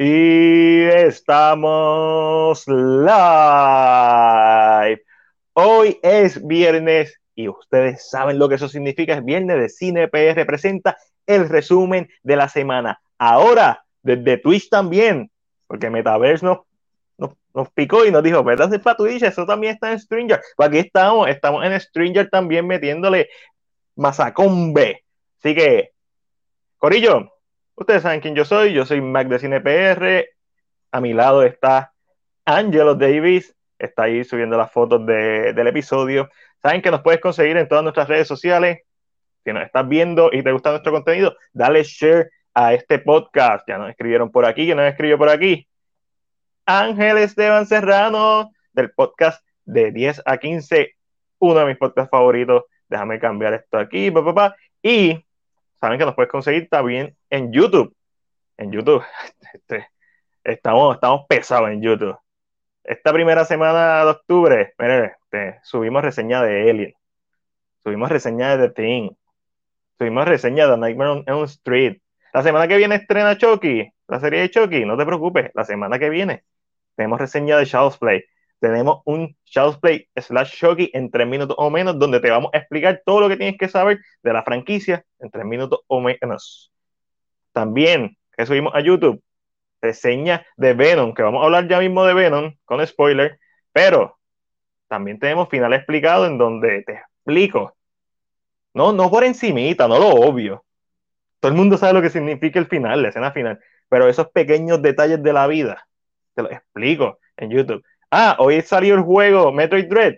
Y estamos live. Hoy es viernes y ustedes saben lo que eso significa. Es viernes de Cine PR. Presenta el resumen de la semana. Ahora, desde Twitch también, porque Metaverse nos, picó y nos dijo, ¿verdad? Es para Twitch, eso también está en Stringer. Pues aquí estamos, estamos en Stringer también metiéndole masacombe. Así que, Corillo, Ustedes saben quién yo soy, yo soy Mac de CinePR, a mi lado está Angelo Davis, está ahí subiendo las fotos del episodio. Saben que nos puedes conseguir en todas nuestras redes sociales. Si nos estás viendo y te gusta nuestro contenido, dale share a este podcast. Ya nos escribieron por aquí, que nos escribió por aquí. Ángel Esteban Serrano, del podcast de 10 a 15, uno de mis podcasts favoritos. Déjame cambiar esto aquí, papá. Y saben que nos puedes conseguir también en YouTube. En YouTube. Este, estamos, estamos pesados en YouTube. Esta primera semana de octubre, este, subimos reseña de Alien. Subimos reseña de The Thing. Subimos reseña de Nightmare on Elm Street. La semana que viene estrena Chucky, la serie de Chucky. No te preocupes, la semana que viene tenemos reseña de Child's Play tenemos un Child's Play slash Shocky en tres minutos o menos, donde te vamos a explicar todo lo que tienes que saber de la franquicia en tres minutos o menos. También, que subimos a YouTube, reseña de Venom, que vamos a hablar ya mismo de Venom, con spoiler, pero también tenemos final explicado en donde te explico. No, no por encimita, no lo obvio. Todo el mundo sabe lo que significa el final, la escena final, pero esos pequeños detalles de la vida, te los explico en YouTube. Ah, hoy salió el juego Metroid Dread.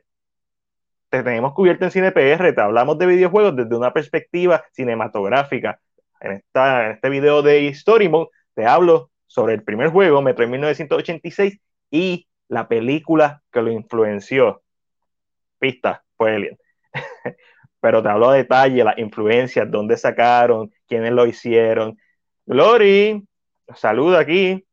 Te tenemos cubierto en Cine PR, te hablamos de videojuegos desde una perspectiva cinematográfica. En, esta, en este video de Story Mode te hablo sobre el primer juego, Metroid 1986, y la película que lo influenció. Pista, fue Alien. Pero te hablo a detalle, las influencias, dónde sacaron, quiénes lo hicieron. Glory, saluda aquí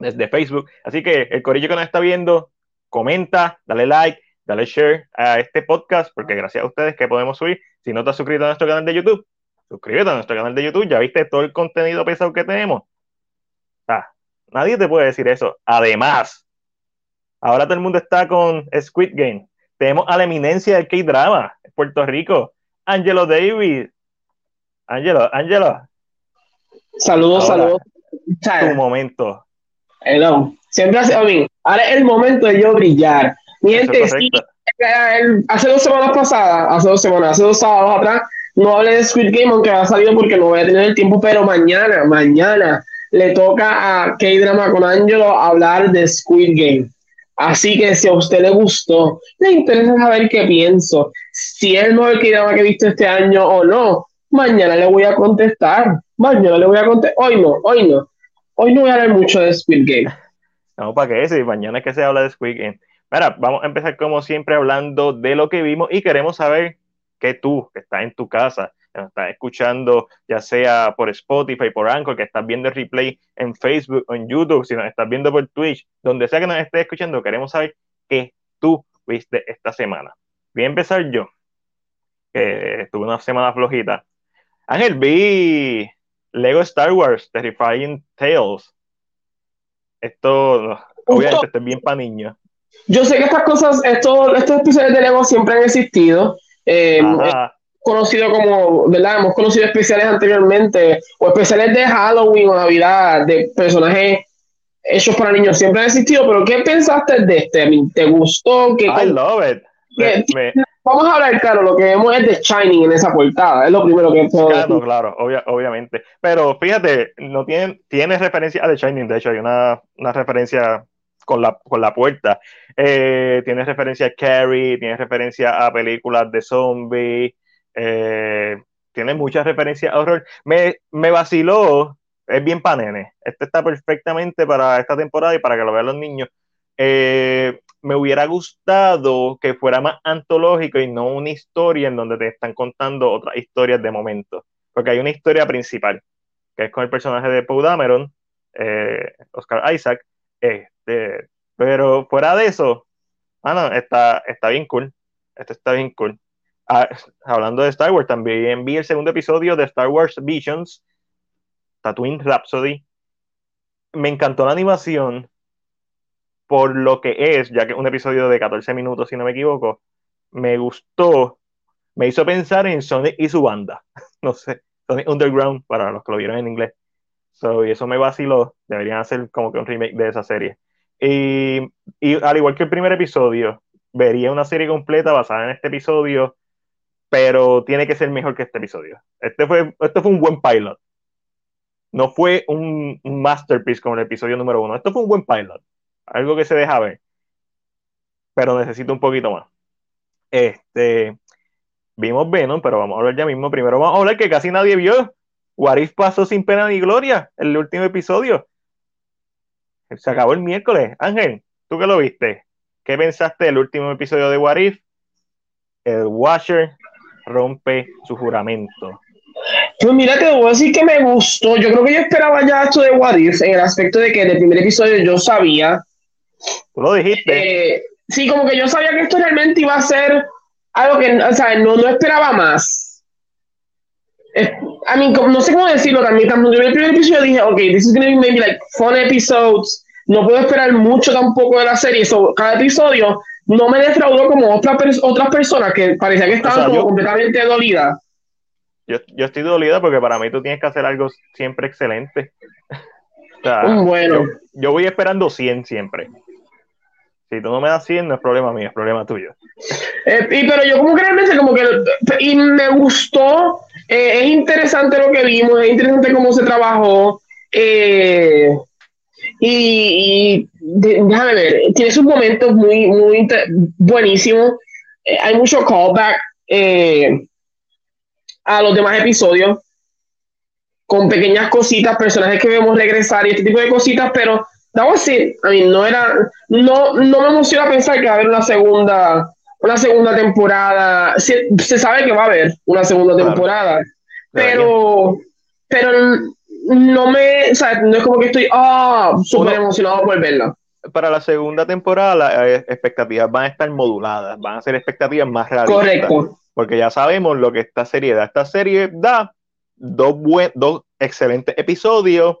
desde Facebook. Así que el corillo que nos está viendo, comenta, dale like, dale share a este podcast, porque gracias a ustedes que podemos subir. Si no te has suscrito a nuestro canal de YouTube, suscríbete a nuestro canal de YouTube. Ya viste todo el contenido pesado que tenemos. Ah, nadie te puede decir eso. Además, ahora todo el mundo está con Squid Game. Tenemos a la eminencia del K-Drama, Puerto Rico, Angelo David. Angelo, Angelo. Saludos, saludos. Tu momento. Hello. Siempre hace, a mí, ahora es el momento de yo brillar. Mi gente, hace dos semanas pasadas, hace dos semanas, hace dos sábados atrás, no hablé de Squid Game, aunque ha salido porque no voy a tener el tiempo, pero mañana, mañana le toca a K-Drama con Angelo hablar de Squid Game. Así que si a usted le gustó, le interesa saber qué pienso, si es el mejor K-Drama que he visto este año o no, mañana le voy a contestar. Mañana le voy a contestar. Hoy no, hoy no. Hoy no voy mucho de Squid Game. No, ¿para qué? Si mañana es que se habla de Squid Game. Mira, vamos a empezar como siempre hablando de lo que vimos y queremos saber que tú, que estás en tu casa, que nos estás escuchando, ya sea por Spotify, por Anchor, que estás viendo el replay en Facebook en YouTube, si nos estás viendo por Twitch, donde sea que nos estés escuchando, queremos saber qué tú viste esta semana. Voy a empezar yo, que tuve una semana flojita. Ángel, vi Lego Star Wars Terrifying Tales. Esto, obviamente, esto es bien para niños. Yo sé que estas cosas, estos, estos episodios de Lego siempre han existido. Eh, conocido como, ¿verdad? Hemos conocido especiales anteriormente, o especiales de Halloween o Navidad, de personajes hechos para niños, siempre han existido, pero ¿qué pensaste de este? ¿Te gustó? ¿Qué, I love it. Vamos a hablar, claro, lo que vemos es de Shining en esa portada, es lo primero que Claro, claro, obviamente. Pero fíjate, no tiene, tiene referencia a The Shining, de hecho hay una, referencia con la, con la puerta. Eh, tiene referencia a Carrie, tiene referencia a películas de zombies, eh, tiene muchas referencias a horror. Me, me vaciló, es bien panene. Este está perfectamente para esta temporada y para que lo vean los niños. Eh, me hubiera gustado que fuera más antológico y no una historia en donde te están contando otras historias de momento. Porque hay una historia principal, que es con el personaje de Paul Dameron, eh, Oscar Isaac. Este, pero fuera de eso, ah, está, está bien cool. Esto está bien cool. Ah, hablando de Star Wars, también vi el segundo episodio de Star Wars Visions, Tatooine Rhapsody. me encantó la animación por lo que es, ya que un episodio de 14 minutos, si no me equivoco, me gustó, me hizo pensar en Sonic y su banda. no sé, Sonic Underground, para los que lo vieron en inglés. So, y eso me vaciló. Deberían hacer como que un remake de esa serie. Y, y, al igual que el primer episodio, vería una serie completa basada en este episodio, pero tiene que ser mejor que este episodio. Este fue, este fue un buen pilot. No fue un masterpiece como el episodio número uno. Esto fue un buen pilot. Algo que se deja ver. Pero necesito un poquito más. Este, vimos Venom, pero vamos a hablar ya mismo. Primero vamos a hablar que casi nadie vio. Warif pasó sin pena ni gloria el último episodio. Se acabó el miércoles. Ángel, ¿tú qué lo viste? ¿Qué pensaste del último episodio de Warif? El Washer rompe su juramento. Pues mira, te voy a decir que me gustó. Yo creo que yo esperaba ya esto de Warif en el aspecto de que en el primer episodio yo sabía. Tú lo dijiste. Eh, sí, como que yo sabía que esto realmente iba a ser algo que, o sea, no, no esperaba más. a mí, no sé cómo decirlo también. Cuando yo vi el primer episodio dije, ok, this is going to be maybe like fun episodes. No puedo esperar mucho tampoco de la serie. So, cada episodio no me defraudó como otra otras personas que parecía que estaban completamente dolidas. Yo, yo, estoy dolida porque para mí tú tienes que hacer algo siempre excelente. bueno. Yo, voy esperando 100 siempre. Si tú no me das 100, no es problema mío, es problema tuyo. Eh, y, pero yo como que realmente como que... Y me gustó, eh, es interesante lo que vimos, es interesante cómo se trabajó. Eh, y, déjame ver, tiene sus momentos muy, muy buenísimos. hay mucho callback a los demás episodios con pequeñas cositas, personajes que vemos regresar y este tipo de cositas, pero that sí a mí no era, no, no me emociona pensar que va a haber una segunda, una segunda temporada. Se, se sabe que va a haber una segunda temporada, pero, pero no me, o sea, no es como que estoy, ah, súper emocionado por verla. Para la segunda temporada, las eh, expectativas van a estar moduladas, van a ser expectativas más realistas. Correcto. Porque ya sabemos lo que esta serie da. Esta serie da dos, dos excelentes episodios,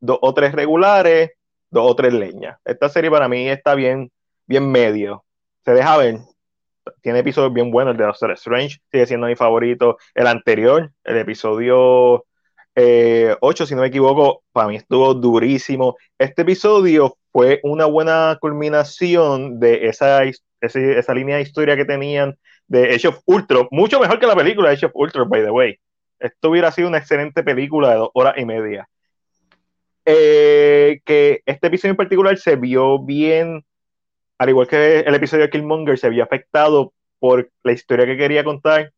dos o tres regulares, dos o tres leñas. Esta serie para mí está bien, bien medio. Se deja ver. Tiene episodios bien buenos. El de Doctor Strange sigue siendo mi favorito. El anterior, el episodio 8, eh, si no me equivoco, para mí estuvo durísimo. Este episodio fue una buena culminación de esa, esa línea de historia que tenían de Age of Ultron, mucho mejor que la película Age of Ultron, by the way. Esto hubiera sido una excelente película de dos horas y media. Eh, que este episodio en particular se vio bien, al igual que el episodio de Killmonger, se vio afectado por la historia que quería contar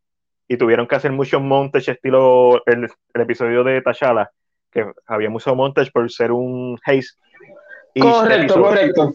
y tuvieron que hacer muchos montage estilo el, episodio de T'Challa, que había mucho montage por ser un haze. Correcto, correcto.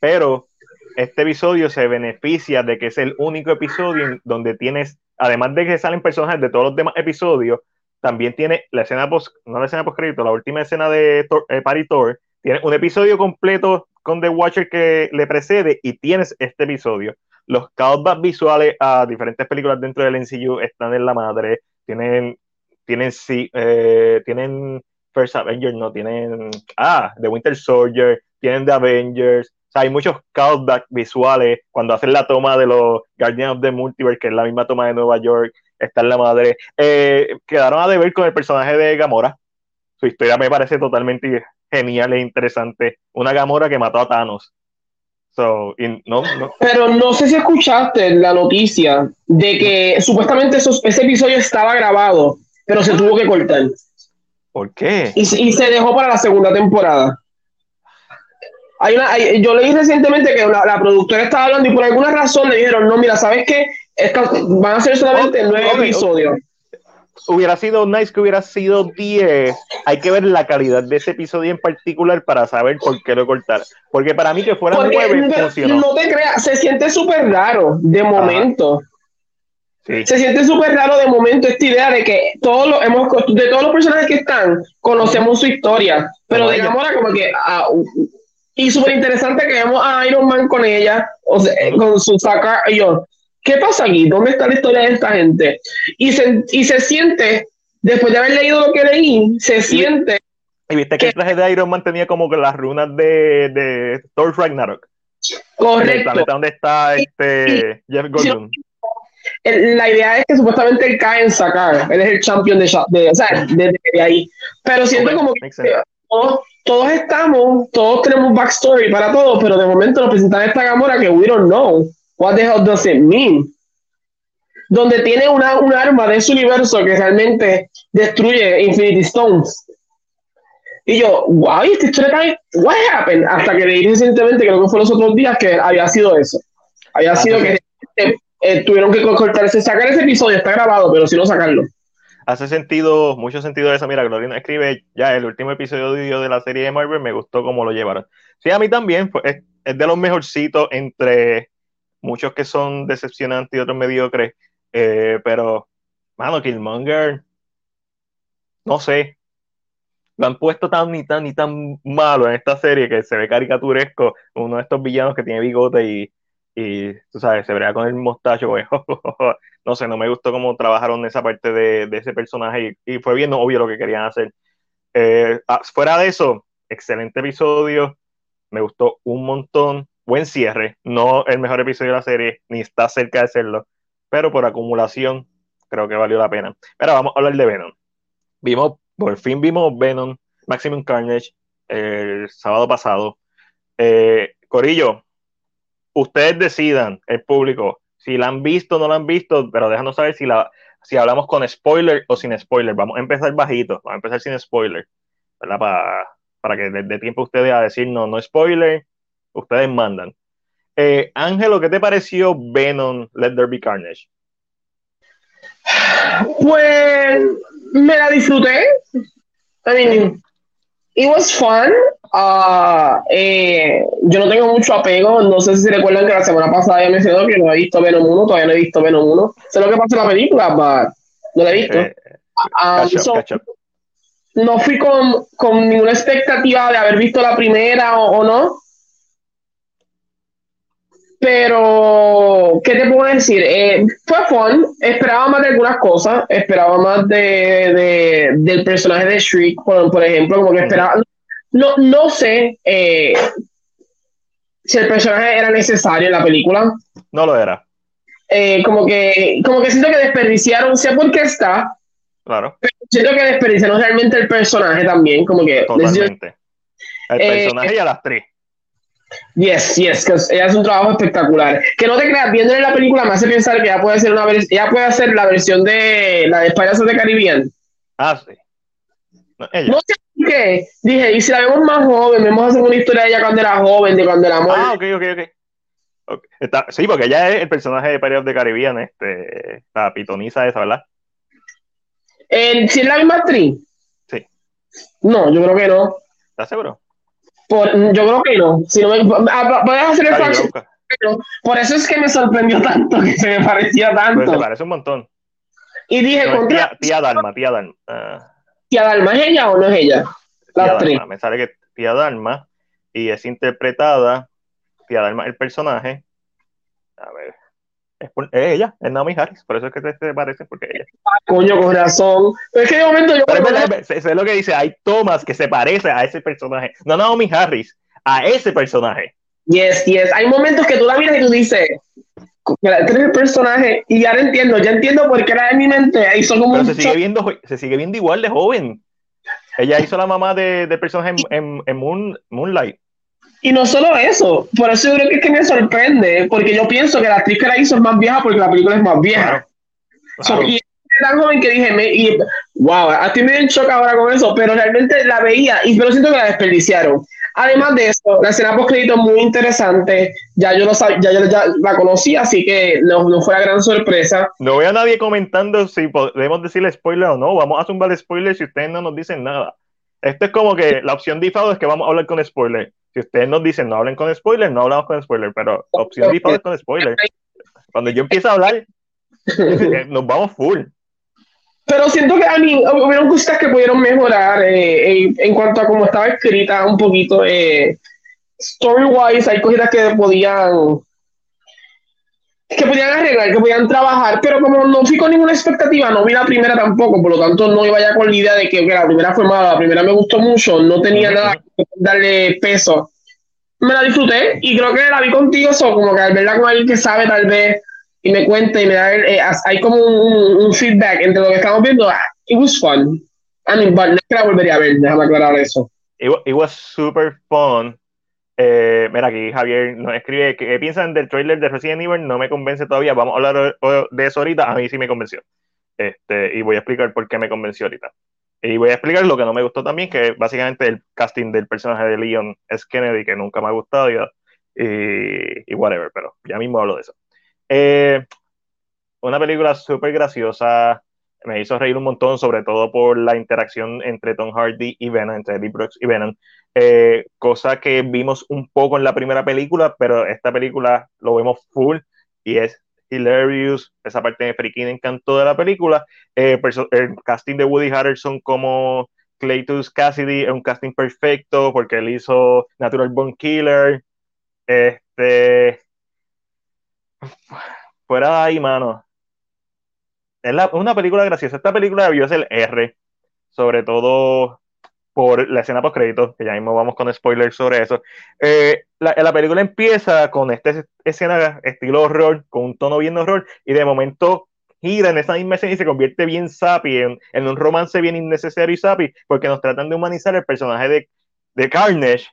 Pero este episodio se beneficia de que es el único episodio donde tienes, además de que salen personajes de todos los demás episodios, también tiene la escena post, no la escena post la última escena de Thor, eh, Thor, tiene un episodio completo con The Watcher que le precede y tienes este episodio. Los callbacks visuales a diferentes películas dentro del MCU están en la madre, tienen, tienen, sí, eh, tienen First Avengers, no tienen, ah, The Winter Soldier, tienen The Avengers, hay muchos callbacks visuales cuando hacen la toma de los Guardians of the Multiverse, que es la misma toma de Nueva York, está en la madre. Eh, quedaron a deber con el personaje de Gamora. Su historia me parece totalmente genial e interesante. Una Gamora que mató a Thanos. no, Pero no sé si escuchaste la noticia de que supuestamente ese episodio estaba grabado, pero se tuvo que cortar. ¿Por qué? y se dejó para la segunda temporada. Hay una, yo leí recientemente que la, productora estaba hablando y por alguna razón le dijeron, no, mira, ¿sabes qué? Van a ser solamente nueve episodios. Hubiera sido nice que hubiera sido diez. Hay que ver la calidad de ese episodio en particular para saber por qué lo cortar. Porque para mí que fuera nueve no, funcionó. No te creas, se siente súper raro de momento. Se siente súper raro de momento esta idea de que todos los, hemos, de todos los personajes que están, conocemos su historia. Pero digamos ahora como que ah, y súper interesante que vemos a Iron Man con ella, o sea, con su saca. Y yo, ¿qué pasa aquí? ¿Dónde está la historia de esta gente? Y se, y se siente, después de haber leído lo que leí, se siente Y viste que el traje de Iron Man tenía como que las runas de, de Thor Ragnarok. Correcto. El donde está este Jeff Gordon. la idea es que supuestamente él cae en sacar. Él es el champion de, de o sea, de, ahí. Pero siento como que todos, todos, estamos, todos tenemos backstory para todos, pero de momento nos presentan esta Gamora que we don't know. What the hell does it mean? Donde tiene una, un arma de su universo que realmente destruye Infinity Stones. Y yo, wow, esta historia está what happened? Hasta que leí recientemente, creo que fue los otros días, que había sido eso. Había sido que eh, tuvieron que cortarse, sacar ese episodio, está grabado, pero si no sacarlo. Hace sentido, mucho sentido eso. Mira, Gloria escribe ya el último episodio de la serie de Marvel, me gustó cómo lo llevaron. Sí, a mí también, es, es de los mejorcitos entre muchos que son decepcionantes y otros mediocres, eh, pero, mano, Killmonger, no sé, lo han puesto tan ni tan ni tan malo en esta serie que se ve caricaturesco, uno de estos villanos que tiene bigote y, y tú sabes, se verá con el mostacho, pues, no sé, no me gustó cómo trabajaron esa parte de, ese personaje y, fue bien obvio lo que querían hacer. Eh, ah, fuera de eso, excelente episodio, me gustó un montón, buen cierre, no el mejor episodio de la serie, ni está cerca de serlo, pero por acumulación creo que valió la pena. Pero vamos a hablar de Venom. Vimos, por fin vimos Venom, Maximum Carnage, el sábado pasado. Eh, Corillo, ustedes decidan, el público, si la han visto o no la han visto, pero déjanos saber si, la, si hablamos con spoiler o sin spoiler. Vamos a empezar bajito, vamos a empezar sin spoiler, ¿verdad? Para, para que dé tiempo a ustedes a decir no, no spoiler, ustedes mandan. Eh, Ángelo, ¿qué te pareció Venom Let There Be Carnage? Pues me la disfruté. I mean, it was fun. Uh, eh, yo no tengo mucho apego. No sé si recuerdan que la semana pasada ya mencionó que no he visto Venom 1. Todavía no he visto Venom 1. Sé lo que pasa en la película, pero no la he visto. Eh, um, no fui con, con, ninguna expectativa de haber visto la primera o no. Pero, ¿qué te puedo decir? Eh, fue fun, esperaba más de algunas cosas, esperaba más de, del personaje de Shriek, por, ejemplo, como que esperaba, no, no sé eh, si el personaje era necesario en la película. No lo era. Eh, como, que, como que siento que desperdiciaron, sé por qué está, claro. pero siento que desperdiciaron realmente el personaje también, como que... Totalmente. El personaje y a las tres. Yes, yes, que ella hace un trabajo espectacular. Que no te creas, viendo en la película me hace pensar que ella puede ser una ella puede hacer la versión de la de Payasos de Caribbean. Ah, sí. No, sé qué. Dije, y si la vemos más joven, vemos a hacer una historia de ella cuando era joven, de cuando era Ah, ok, ok, ok. Está, sí, porque ella es el personaje de Pirates de Caribbean, este, la pitoniza esa, ¿verdad? ¿Si es la misma actriz? Sí. No, yo creo que no. ¿Estás seguro? Por, yo creo que no. Si no ah, voy a hacer el Por eso es que me sorprendió tanto, que se me parecía tanto. Pues se parece un montón. Y dije, contra... tía, Dalma, tía Dalma. Ah. ¿Tía Dalma es ella o no es ella? La tía Me sale que tía Dalma y es interpretada, tía Dalma, el personaje. A ver, es, ella, es Naomi Harris, por eso es que te, parece, porque ella. Ah, coño, con razón. es que de momento yo. es lo que dice, hay tomas que se parecen a ese personaje. No Naomi Harris, a ese personaje. Yes, yes. Hay momentos que tú la miras y tú dices, este el personaje, y ya lo entiendo, ya entiendo por qué era en mi mente. Hizo como se, sigue viendo, se sigue viendo igual de joven. Ella hizo la mamá de, de personaje en, en, Moonlight. Y no solo eso, por eso yo creo que es que me sorprende, porque yo pienso que la actriz que la hizo es más vieja porque la película es más vieja. y es tan joven que dije, me, y, wow, a ti me dio en shock ahora con eso, pero realmente la veía y pero siento que la desperdiciaron. Además de eso, la escena post crédito muy interesante. Ya yo, lo ya, ya la conocía, así que no, no, fue una gran sorpresa. No veo a nadie comentando si podemos decirle spoiler o no. Vamos a zumbar spoiler si ustedes no nos dicen nada. Esto es como que la opción default es que vamos a hablar con spoiler. Si ustedes nos dicen no hablen con spoiler, no hablamos con spoiler, pero opción es con spoiler. Cuando yo empiezo a hablar, nos vamos full. Pero siento que a mí hubieron cosas que pudieron mejorar eh, en, cuanto a cómo estaba escrita un poquito. Eh, Story-wise, hay cosas que podían que podían arreglar, que podían trabajar, pero como no fui con ninguna expectativa, no vi la primera tampoco, por lo tanto no iba ya con la idea de que, la primera fue mala, la primera me gustó mucho, no tenía nada que darle peso. Me la disfruté y creo que la vi contigo, so, como que al verla con alguien que sabe tal vez y me cuenta y me da, eh, hay como un, feedback entre lo que estamos viendo, ah, it was fun. I mean, but no la volvería a ver, déjame aclarar eso. It, was super fun. Eh, mira, aquí Javier nos escribe ¿qué piensan del trailer de Resident Evil? No me convence todavía. Vamos a hablar de eso ahorita. A mí sí me convenció. Este, y voy a explicar por qué me convenció ahorita. Y voy a explicar lo que no me gustó también, que básicamente el casting del personaje de Leon es Kennedy, que nunca me ha gustado y, y, whatever, pero ya mismo hablo de eso. Eh, una película súper graciosa, me hizo reír un montón, sobre todo por la interacción entre Tom Hardy y Venom, entre Eddie Brooks y Venom, eh, cosa que vimos un poco en la primera película, pero esta película lo vemos full y es hilarious, esa parte de freaking encantó de la película, eh, el casting de Woody Harrelson como Claytus Cassidy es un casting perfecto porque él hizo Natural Born Killer, este, fuera de ahí, mano, es una película graciosa. Esta película debió ser R, sobre todo por la escena post crédito, que ya mismo vamos con spoilers sobre eso. Eh, la, película empieza con esta escena estilo horror, con un tono bien horror, y de momento gira en esa misma escena y se convierte bien sapi, en, un romance bien innecesario y sapi, porque nos tratan de humanizar el personaje de, de Carnage,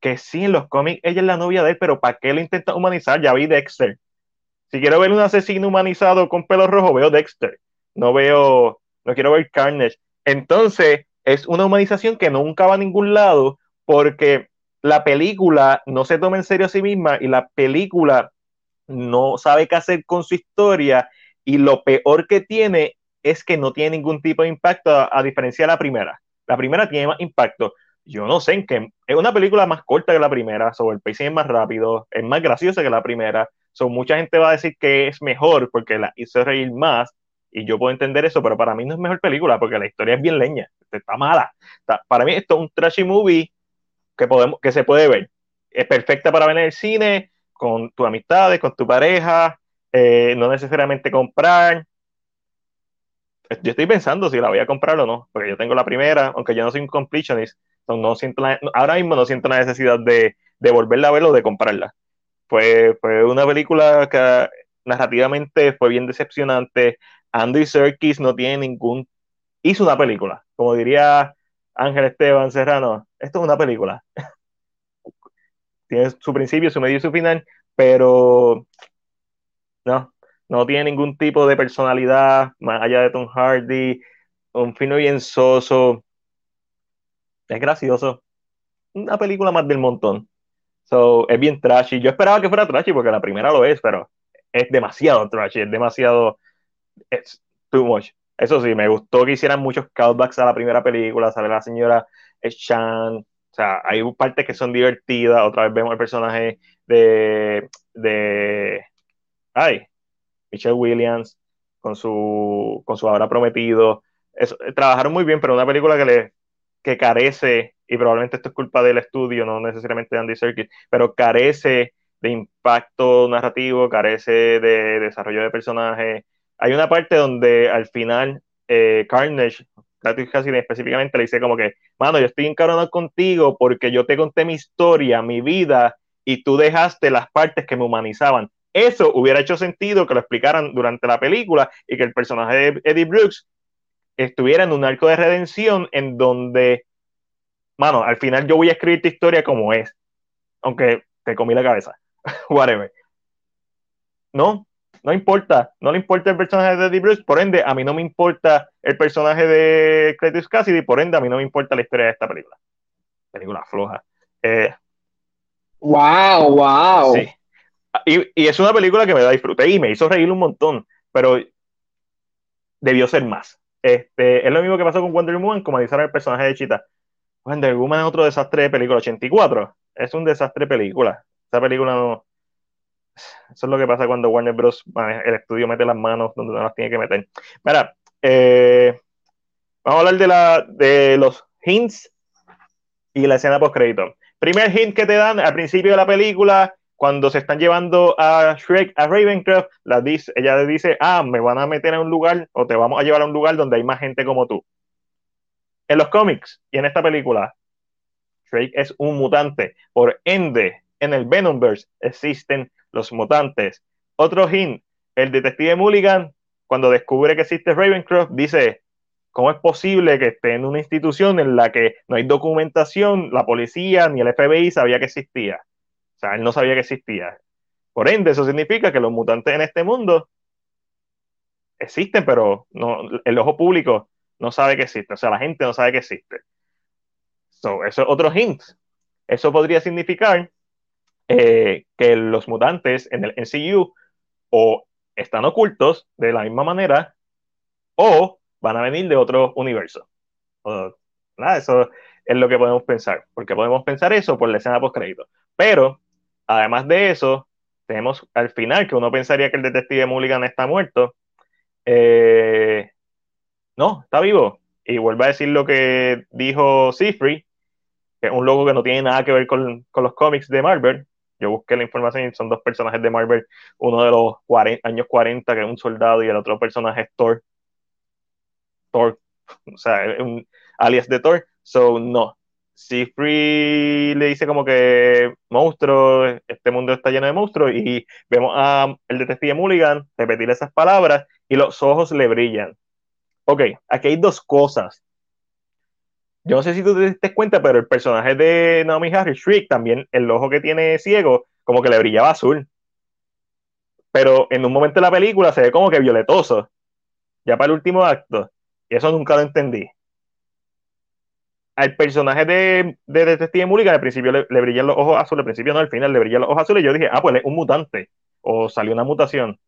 que sí, en los cómics ella es la novia de él, pero ¿para qué lo intenta humanizar? Ya vi Dexter. Si quiero ver un asesino humanizado con pelo rojo, veo Dexter. No veo, no quiero ver Carnage. Entonces, es una humanización que nunca va a ningún lado porque la película no se toma en serio a sí misma y la película no sabe qué hacer con su historia y lo peor que tiene es que no tiene ningún tipo de impacto a, diferencia de la primera. La primera tiene más impacto. Yo no sé en qué. Es una película más corta que la primera, sobre el pacing es más rápido, es más graciosa que la primera, So, mucha gente va a decir que es mejor porque la hizo reír más, y yo puedo entender eso, pero para mí no es mejor película porque la historia es bien leña, está mala. para mí esto es un trashy movie que, podemos, que se puede ver. Es perfecta para ver en el cine, con tus amistades, con tu pareja, eh, no necesariamente comprar. Yo estoy pensando si la voy a comprar o no, porque yo tengo la primera, aunque yo no soy un completionist, no siento ahora mismo no siento la necesidad de, de volverla a ver o de comprarla fue, fue una película que narrativamente fue bien decepcionante. Andy Serkis no tiene ningún... Hizo una película, como diría Ángel Esteban Serrano, esto es una película. tiene su principio, su medio y su final, pero no, no tiene ningún tipo de personalidad más allá de Tom Hardy, un fino bien soso. Es gracioso. Una película más del montón. So, es bien trashy. Yo esperaba que fuera trashy porque la primera lo es, pero es demasiado trashy, es demasiado. Es too much. Eso sí, me gustó que hicieran muchos callbacks a la primera película. Sale la señora Shan. O sea, hay partes que son divertidas. Otra vez vemos el personaje de. de ay, Michelle Williams con su, con su ahora prometido. trabajaron muy bien, pero una película que, le, que carece y probablemente esto es culpa del estudio, no necesariamente de Andy Serkis, pero carece de impacto narrativo, carece de desarrollo de personaje. Hay una parte donde al final eh, Carnage, casi específicamente le dice como que, mano, yo estoy encaronado contigo porque yo te conté mi historia, mi vida, y tú dejaste las partes que me humanizaban. Eso hubiera hecho sentido que lo explicaran durante la película y que el personaje de Eddie Brooks estuviera en un arco de redención en donde mano, al final yo voy a escribir tu historia como es, aunque te comí la cabeza, whatever. No, no importa, no le importa el personaje de Eddie Bruce, por ende, a mí no me importa el personaje de Cletus Cassidy, por ende, a mí no me importa la historia de esta película. Película floja. wow, eh, wow. Sí. Y, y, es una película que me da disfrute y me hizo reír un montón, pero debió ser más. Este, es lo mismo que pasó con Wonder Woman, como analizar el personaje de Chita. Wonder Woman es otro desastre de película. 84 es un desastre de película. Esa película no. Eso es lo que pasa cuando Warner Bros. el estudio mete las manos donde no las tiene que meter. Eh, vamos a hablar de, la, de los hints y la escena post crédito. Primer hint que te dan al principio de la película, cuando se están llevando a Shrek a Ravencroft, ella le dice, ah, me van a meter a un lugar o te vamos a llevar a un lugar donde hay más gente como tú. En los cómics y en esta película, Shrek es un mutante. Por ende, en el Venomverse existen los mutantes. Otro hint, el detective Mulligan, cuando descubre que existe Ravencroft, dice, ¿cómo es posible que esté en una institución en la que no hay documentación, la policía ni el FBI sabía que existía? O sea, él no sabía que existía. Por ende, eso significa que los mutantes en este mundo existen, pero no, el ojo público no sabe que existe. O sea, la gente no sabe que existe. So, eso es otro hint. Eso podría significar eh, que los mutantes en el NCU o están ocultos de la misma manera o van a venir de otro universo. eso es lo que podemos pensar, porque podemos pensar eso por la escena post crédito. Pero, además de eso, tenemos al final que uno pensaría que el detective Mulligan está muerto. Eh, no, está vivo. Y vuelve a decir lo que dijo Seafree, que es un logo que no tiene nada que ver con, con los cómics de Marvel, yo busqué la información y son dos personajes de Marvel, uno de los años 40, que es un soldado, y el otro personaje es Thor. Thor, o sea, un alias de Thor. So, no. Si Free le dice como que monstruo, este mundo está lleno de monstruos, y vemos a el detective Mulligan repetir esas palabras y los ojos le brillan. Ok, aquí hay dos cosas yo no sé si tú te diste cuenta, pero el personaje de Naomi Harris, Shriek, también el ojo que tiene ciego, como que le brillaba azul. Pero en un momento de la película se ve como que violetoso. Ya para el último acto. Y eso nunca lo entendí. Al personaje de, de Detective Mulligan al principio le, brillan los ojos azules, al principio no, al final le brillan los ojos azules. Y yo dije, ah, pues es un mutante. O salió una mutación.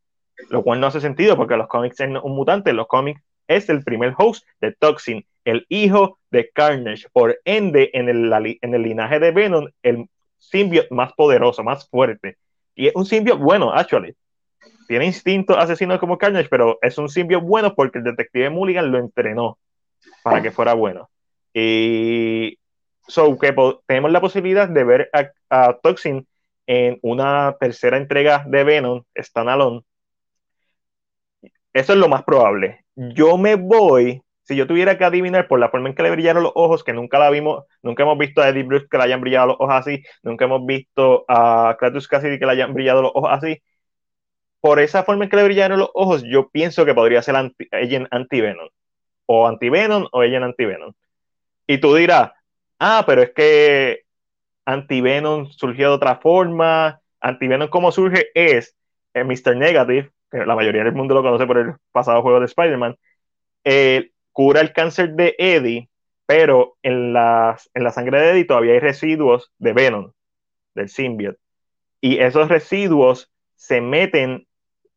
Lo cual no hace sentido porque los cómics es un mutante. Los cómics es el primer host de Toxin, el hijo de Carnage. Por ende, en el, en el linaje de Venom, el symbiote más poderoso, más fuerte. Y es un symbiote bueno, actually. Tiene instinto asesino como Carnage, pero es un symbiote bueno porque el detective Mulligan lo entrenó para que fuera bueno. Y so que tenemos la posibilidad de ver a, Toxin en una tercera entrega de Venom, Standalone. Eso es lo más probable. Yo me voy si yo tuviera que adivinar por la forma en que le brillaron los ojos, que nunca la vimos, nunca hemos visto a Eddie Bruce que le hayan brillado los ojos así, nunca hemos visto a Kratos Cassidy que le hayan brillado los ojos así, por esa forma en que le brillaron los ojos, yo pienso que podría ser anti, ella anti-Venom, o anti-Venom o en anti-Venom. Y tú dirás, ah, pero es que anti-Venom surgió de otra forma, anti-Venom como surge es eh, Mr. Negative, que la mayoría del mundo lo conoce por el pasado juego de Spider-Man, eh, cura el cáncer de Eddie, pero en la, en la sangre de Eddie todavía hay residuos de Venom, del symbiote. Y esos residuos se meten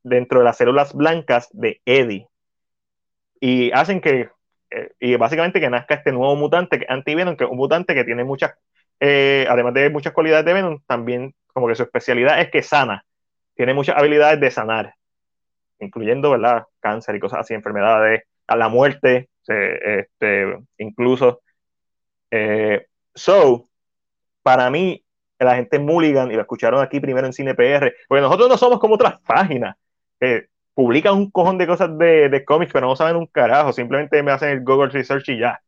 dentro de las células blancas de Eddie. Y hacen que, eh, y básicamente que nazca este nuevo mutante, anti-Venom, que es un mutante que tiene muchas, eh, además de muchas cualidades de Venom, también como que su especialidad es que sana. Tiene muchas habilidades de sanar, incluyendo, ¿verdad? Cáncer y cosas así, enfermedades a la muerte, este, incluso. Eh, so, para mí, la gente Mulligan, y lo escucharon aquí primero en CinePR, porque nosotros no somos como otras páginas que publican un cojón de cosas de, de cómics, pero no saben un carajo, simplemente me hacen el Google Research y ya.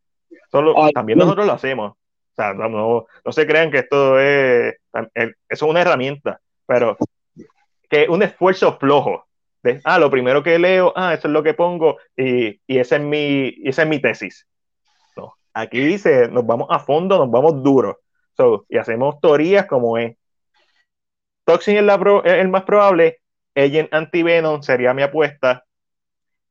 Solo, también nosotros lo hacemos. O sea, no, no, se crean que esto es, eso es una herramienta, pero que es un esfuerzo flojo ah, lo primero que leo, ah, eso es lo que pongo y, y esa, es mi, esa es mi tesis. No, aquí dice, nos vamos a fondo, nos vamos duro. y hacemos teorías como es. Toxin es, la el más probable, Agent Antivenom sería mi apuesta.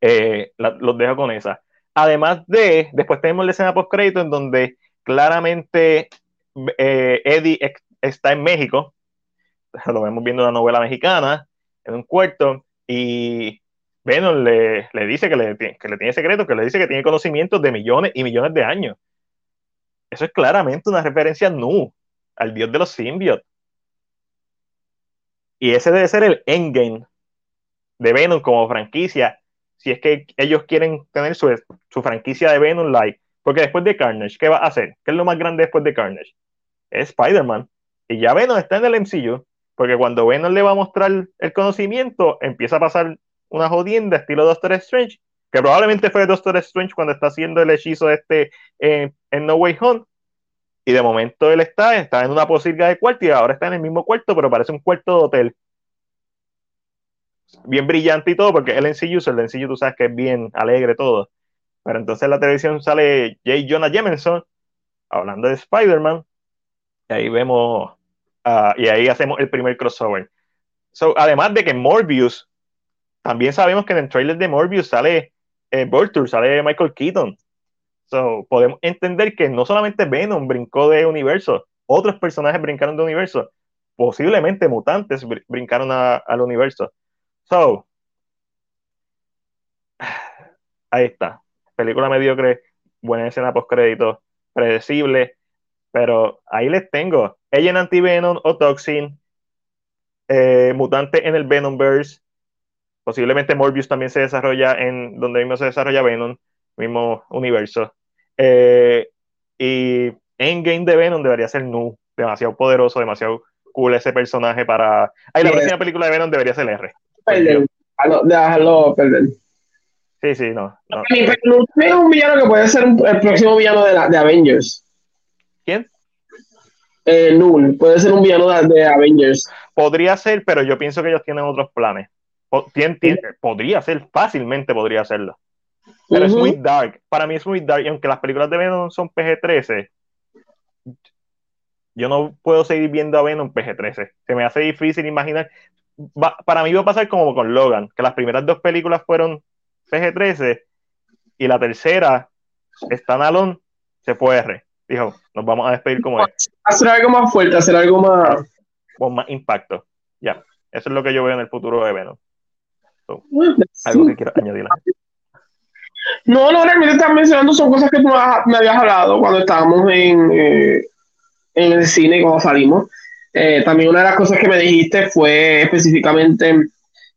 Eh, los dejo con esa. Además de, después tenemos la escena post crédito en donde claramente eh, Eddie está en México. Lo vemos viendo una novela mexicana en un cuarto y Venom le, dice que le, que le tiene secreto, que le dice que tiene conocimientos de millones y millones de años. Eso es claramente una referencia Nu al dios de los symbiotes. Y ese debe ser el endgame de Venom como franquicia, si es que ellos quieren tener su, su franquicia de Venom Live. Porque después de Carnage, ¿qué va a hacer? ¿Qué es lo más grande después de Carnage? Es Spider-Man. Y ya Venom está en el MCU. Porque cuando Venom le va a mostrar el conocimiento, empieza a pasar una jodienda estilo Doctor Strange, que probablemente fue Doctor Strange cuando está haciendo el hechizo este en, No Way Home. Y de momento él está, está en una posibilidad de cuarto y ahora está en el mismo cuarto, pero parece un cuarto de hotel. Bien brillante y todo, porque el NCU, el NCU tú sabes que es bien alegre todo. Pero entonces en la televisión sale J. Jonah Jameson hablando de Spider-Man. Y ahí vemos, uh, y ahí hacemos el primer crossover. So, además de que Morbius, también sabemos que en el trailer de Morbius sale eh, sale Michael Keaton. So, podemos entender que no solamente Venom brincó de universo, otros personajes brincaron de universo, posiblemente mutantes brincaron al universo. So, ahí está. Película mediocre, buena escena post crédito, predecible, pero ahí les tengo. En Anti-Venom o Toxin, eh, mutante en el Venomverse, posiblemente Morbius también se desarrolla en donde mismo se desarrolla Venom, mismo universo. Eh, y Endgame de Venom debería ser Nu, demasiado poderoso, demasiado cool ese personaje para. Ay, la próxima película de Venom debería ser R. Déjalo perder. Sí, sí, no. no. es un villano que puede ser el próximo villano de, la, de Avengers. ¿Quién? Eh, Null, puede ser un villano de, Avengers. Podría ser, pero yo pienso que ellos tienen otros planes. podría ser, fácilmente podría serlo. Pero es muy dark. Para mí es muy dark. Y aunque las películas de Venom son PG-13, yo no puedo seguir viendo a Venom PG-13. Se me hace difícil imaginar. para mí va a pasar como con Logan, que las primeras dos películas fueron PG-13 y la tercera, Alon se fue R. Dijo, nos vamos a despedir como es. Hacer algo más fuerte, hacer algo más. Con más impacto. Ya. Eso es lo que yo veo en el futuro de Venom. algo que quiero añadir. No, no, realmente estás mencionando son cosas que tú me habías hablado cuando estábamos en, eh, en el cine, cuando salimos. Eh, también una de las cosas que me dijiste fue específicamente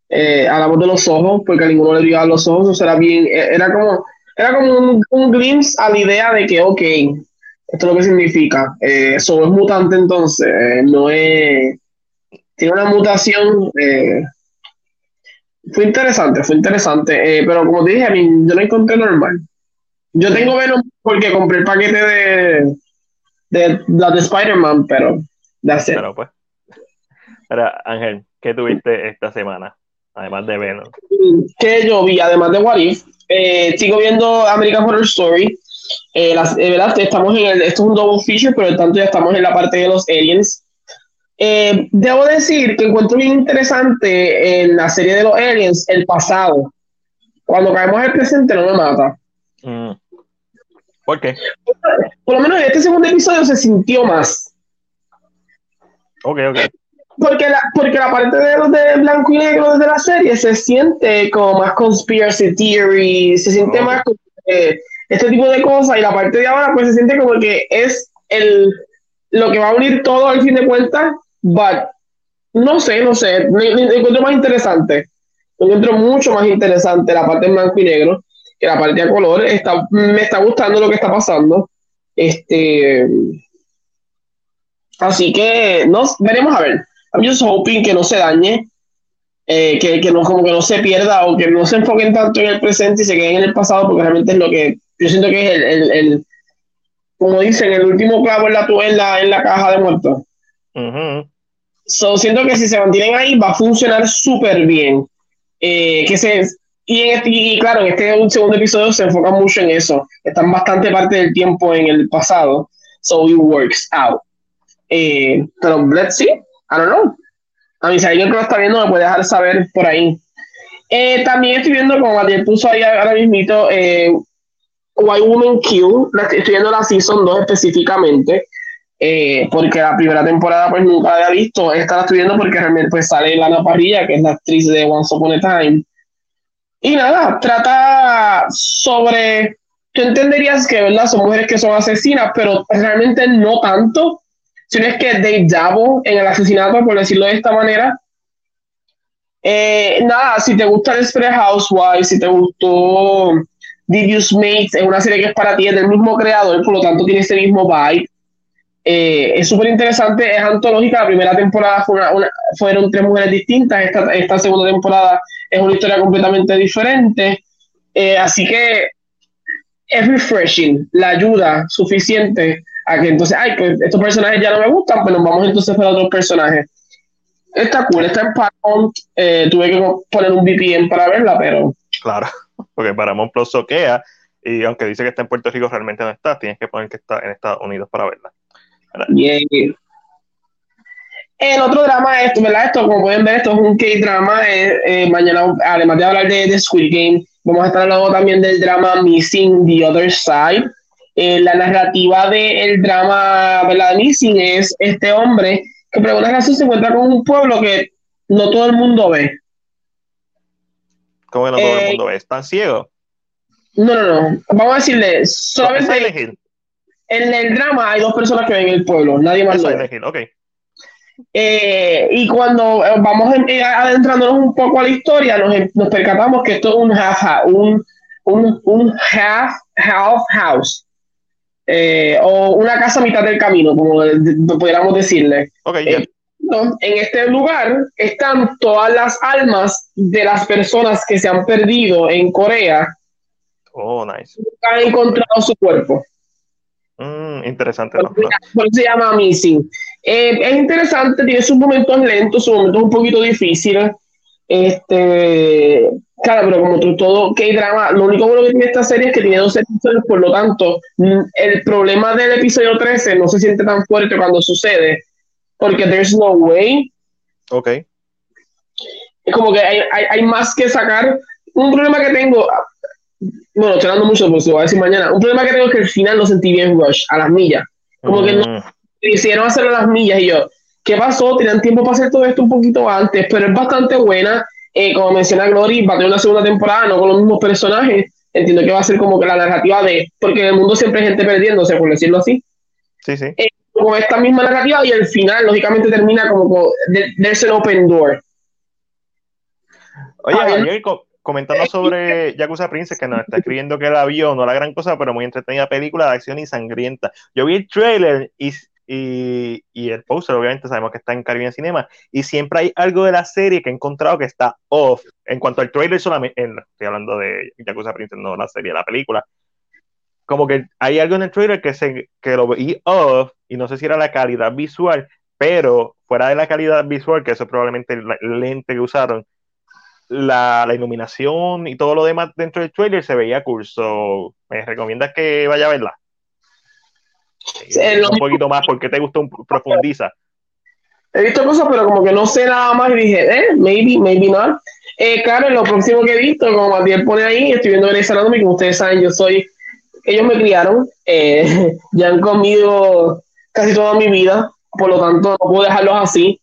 eh, hablamos de los ojos, porque a ninguno le brillaba los ojos, eso era bien, eh, era como, era como un, un, glimpse a la idea de que, ok, esto es lo que significa, eh, es mutante entonces, eh, no es, tiene una mutación, fue interesante, fue interesante, pero como te dije, a mí yo lo encontré normal. Yo tengo Venom porque compré el paquete de, de la de Spider-Man, pero that's it. Pero pues, Ángel, ¿qué tuviste esta semana? además de Venom. Que yo vi, además de What If, eh, sigo viendo American Horror Story. Eh, las, eh, ¿verdad? Estamos en el, esto es un double feature, pero tanto ya estamos en la parte de los aliens. Debo decir que encuentro bien interesante en la serie de los aliens el pasado. Cuando caemos el presente no me mata. Mm. ¿Por qué? Por lo menos en este segundo episodio se sintió más. Ok, ok porque la, porque la parte de los de blanco y negro de la serie se siente como más conspiracy theory, se siente más como este tipo de cosas, y la parte de ahora pues se siente como que es el lo que va a unir todo al fin de cuentas, but no sé, no sé, me, encuentro más interesante, me encuentro mucho más interesante la parte en blanco y negro que la parte a color, está, me está gustando lo que está pasando, este, así que no, veremos a ver. I'm just hoping que no se dañe, eh, que, que, no, como que no se pierda o que no se enfoquen tanto en el presente y se queden en el pasado, porque realmente es lo que yo siento que es el, el, el como dicen, el último clavo en la, en la, en la caja de muertos. So, siento que si se mantienen ahí va a funcionar súper bien. Eh, que se, y, en este, y claro, en este segundo episodio se enfoca mucho en eso. Están bastante parte del tiempo en el pasado. So it works out. Eh, pero let's see. I don't know. A mí, si alguien que lo está viendo, me puede dejar saber por ahí. Eh, también estoy viendo, como Matiel puso ahí ahora mismo, eh, White Woman Q. Estoy viendo la Season 2 específicamente. Eh, porque la primera temporada pues nunca la había visto. Esta la estoy viendo porque realmente pues sale Lana Parrilla, que es la actriz de Once Upon a Time. Y nada, trata sobre... Tú entenderías que, ¿verdad? Son mujeres que son asesinas, pero realmente no tanto si no es que Dave Dabo en el asesinato, por decirlo de esta manera. Eh, nada, si te gusta Desperate Housewives, si te gustó Devious Mates, es una serie que es para ti, es del mismo creador, por lo tanto tiene ese mismo vibe. Eh, es súper interesante, es antológica. La primera temporada fue fueron tres mujeres distintas. Esta, esta, segunda temporada es una historia completamente diferente. Eh, así que es refreshing, la ayuda suficiente a que entonces, ay, pues estos personajes ya no me gustan, pero vamos entonces para otros personajes. Está cool, está en Paramount. Eh, tuve que poner un VPN para verla, pero. Claro, porque Paramount Plus soquea y aunque dice que está en Puerto Rico, realmente no está. Tienes que poner que está en Estados Unidos para verla. Bien. El otro drama, esto, ¿verdad? Esto, como pueden ver, esto es un K-drama. Eh, eh, mañana, además de hablar de, de, Squid Game, vamos a estar hablando también del drama Missing the Other Side. Eh, la narrativa del drama, ¿verdad? Missing es este hombre que por alguna razón se encuentra con un pueblo que no todo el mundo ve. ¿Cómo que no todo el mundo ve? ¿Están ciegos? No, no, no. Vamos a decirle, solamente en el drama hay dos personas que ven el pueblo, nadie más lo ve. Okay. Eh, y cuando eh, vamos eh, adentrándonos un poco a la historia, nos, nos percatamos que esto es un half, un, un, un half, half house. o una casa a mitad del camino, como pudiéramos decirle. Okay, en este lugar están todas las almas de las personas que se han perdido en Corea. Oh, nice. Han encontrado su cuerpo. Mm, interesante. Por, eso se llama Missing. Eh, es interesante, tiene sus momentos lentos, sus momentos un poquito difíciles. Este, claro, pero como todo K-drama, lo único bueno que tiene esta serie es que tiene dos episodios, por lo tanto, mm, el problema del episodio 13 no se siente tan fuerte cuando sucede, porque there's no way. Ok. Es como que hay, hay, hay más que sacar. Un problema que tengo, bueno, estoy hablando mucho, pues lo voy a decir mañana. Un problema que tengo es que al final lo sentí bien rush, a las millas. Como que no mm. hicieron hacerlo a las millas y yo, ¿qué pasó? Tenían tiempo para hacer todo esto un poquito antes, pero es bastante buena. Eh, como menciona Glory, va a tener una segunda temporada, no con los mismos personajes. Entiendo que va a ser como que la narrativa de, porque en el mundo siempre hay gente perdiéndose, por decirlo así. Sí, sí. Eh, con esta misma narrativa y el final, lógicamente, termina como, como there's an open door. Oye, ayer, comentando sobre Yakuza Princess, que nos está escribiendo que la vio, no la gran cosa, pero muy entretenida película de acción y sangrienta. Yo vi el trailer y, y, el poster, obviamente sabemos que está en Caribbean Cinema, y siempre hay algo de la serie que he encontrado que está off. En cuanto al trailer, solamente, estoy hablando de Yakuza Princess, no la serie, la película. Como que hay algo en el trailer que, se, que lo vi off, y no sé si era la calidad visual, pero fuera de la calidad visual, que eso es probablemente el lente que usaron, la, la, iluminación y todo lo demás dentro del trailer se veía curso. ¿Me recomiendas que vaya a verla? un poquito más, porque te gustó? Profundiza. He visto cosas, pero como que no sé nada más y dije, eh, maybe, maybe not. Eh, claro, lo próximo que he visto, como Matiel pone ahí, estoy viendo Grey's Anatomy, como ustedes saben, yo soy, ellos me criaron, eh, ya han comido casi toda mi vida, por lo tanto no puedo dejarlos así.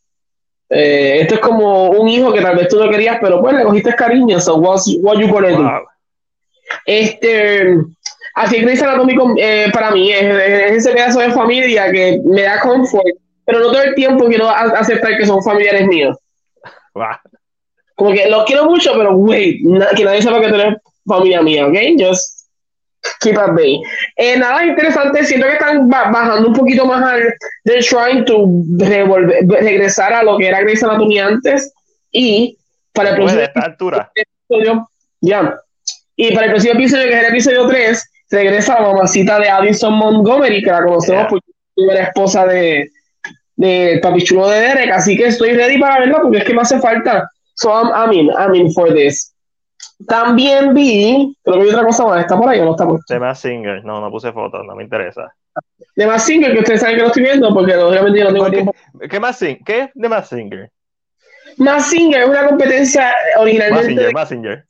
Eh, esto es como un hijo que tal vez tú no querías, pero pues le cogiste cariño, so what you gonna do? Este, así que Grey's Anatomy eh, para mí es, ese pedazo de familia que me da confort, pero no todo el tiempo quiero aceptar que son familiares míos. Como que los quiero mucho, pero wait, que nadie sepa que tú eres familia mía, ¿ok? Just Keep at bay. Eh, nada interesante, siento que están bajando un poquito más al They're trying to regresar a lo que era Grey's Anatomy antes y para el próximo episodio, ya. Y para el próximo episodio, que es el episodio 3, regresa la mamacita de Addison Montgomery, que la conocemos porque es esposa de, de Papichulo de Derek, así que estoy ready para verla porque es que me hace falta. So I'm, I'm in, I'm in for this. También vi, creo que hay otra cosa más, ¿está por ahí o no está por The Mass Singer, no, no puse fotos, no me interesa. The Mass Singer, que ustedes saben que lo estoy viendo, porque obviamente yo no tengo tiempo. ¿Qué más Singer? ¿Qué es The Singer? Mass Singer es una competencia originalmente. Mass Singer,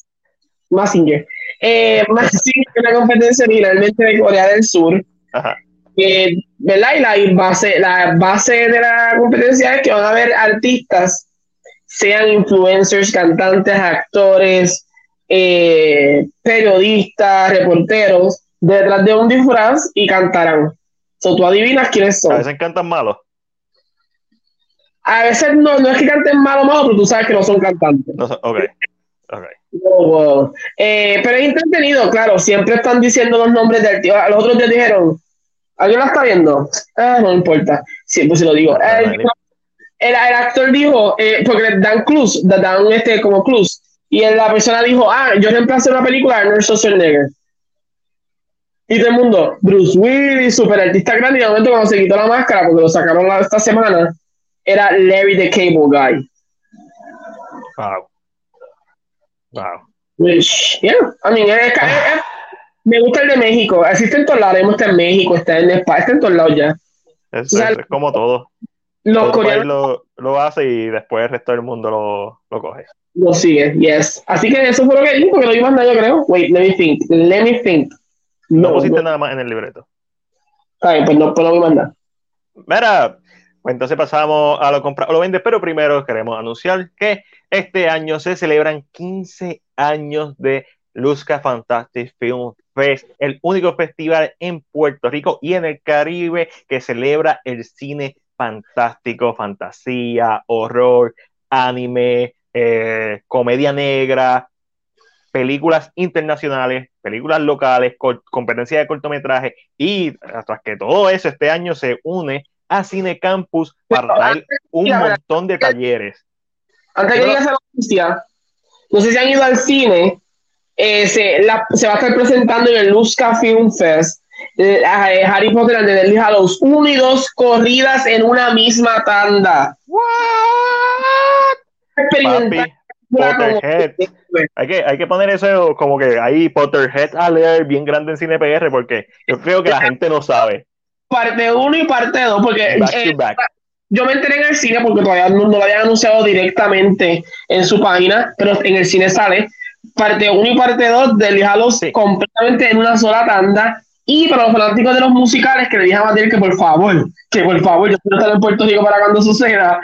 Mass Singer. Eh, Mass Singer es una competencia originalmente de Corea del Sur. Ajá. Eh, ¿verdad? Y la base, la base de la competencia es que van a haber artistas, sean influencers, cantantes, actores, eh, periodistas, reporteros, detrás de un disfraz y cantarán. So, tú adivinas quiénes son. A veces cantan malos. A veces no, no es que canten malo malo, pero tú sabes que no son cantantes. No, ok. Eh, pero es entretenido, claro. Siempre están diciendo los nombres del tío. Los otros días dijeron ¿Alguien la está viendo? Ah, no importa. Siempre se lo digo. el, el, actor dijo, eh, porque dan Cruz, dan este como Cruz, y la persona dijo, ah, yo reemplacé una película de Arnold Schwarzenegger. Y todo el mundo, Bruce Willis, super artista grande, y de momento cuando se quitó la máscara, porque lo sacaron esta semana, era Larry the Cable Guy. Wow. Wow. Which, yeah, I mean, me gusta el de México. Existe en todos lados, está en México, está en España, está en todos lados ya. Es, es como todo. Los coreanos lo, lo, hace y después el resto del mundo lo, lo coge. Lo sigue, yes. Así que eso fue lo que dijo, porque lo iba a nada, yo creo. Wait, let me think. Let me think. No, pusiste nada más en el libreto. Ay, pues no, pues no voy a mandar. Mira, pues entonces pasamos a lo comprar o lo vende, pero primero queremos anunciar que este año se celebran 15 años de Luzca Fantastic Film Fest, el único festival en Puerto Rico y en el Caribe que celebra el cine fantástico, fantasía, horror, anime, eh, comedia negra, películas internacionales, películas locales, competencia de cortometraje y tras que todo eso este año se une a Cine Campus para dar un montón de talleres. Antes que digas la noticia, no sé si han ido al cine, eh, se, va a estar presentando en el Luzca Film Fest Harry Potter and the Deadly Hallows 1 y 2 corridas en una misma tanda. What? Potterhead. Hay que, hay que poner eso como que ahí Potterhead a leer bien grande en Cine PR porque yo creo que la gente no sabe. Parte 1 y parte 2 porque eh, yo me enteré en el cine porque todavía no, lo habían anunciado directamente en su página, pero en el cine sale parte 1 y parte 2 de Hallows completamente en una sola tanda. Y para los fanáticos de los musicales, que le dije a Matías que por favor, que por favor, yo quiero estar en Puerto Rico para cuando suceda,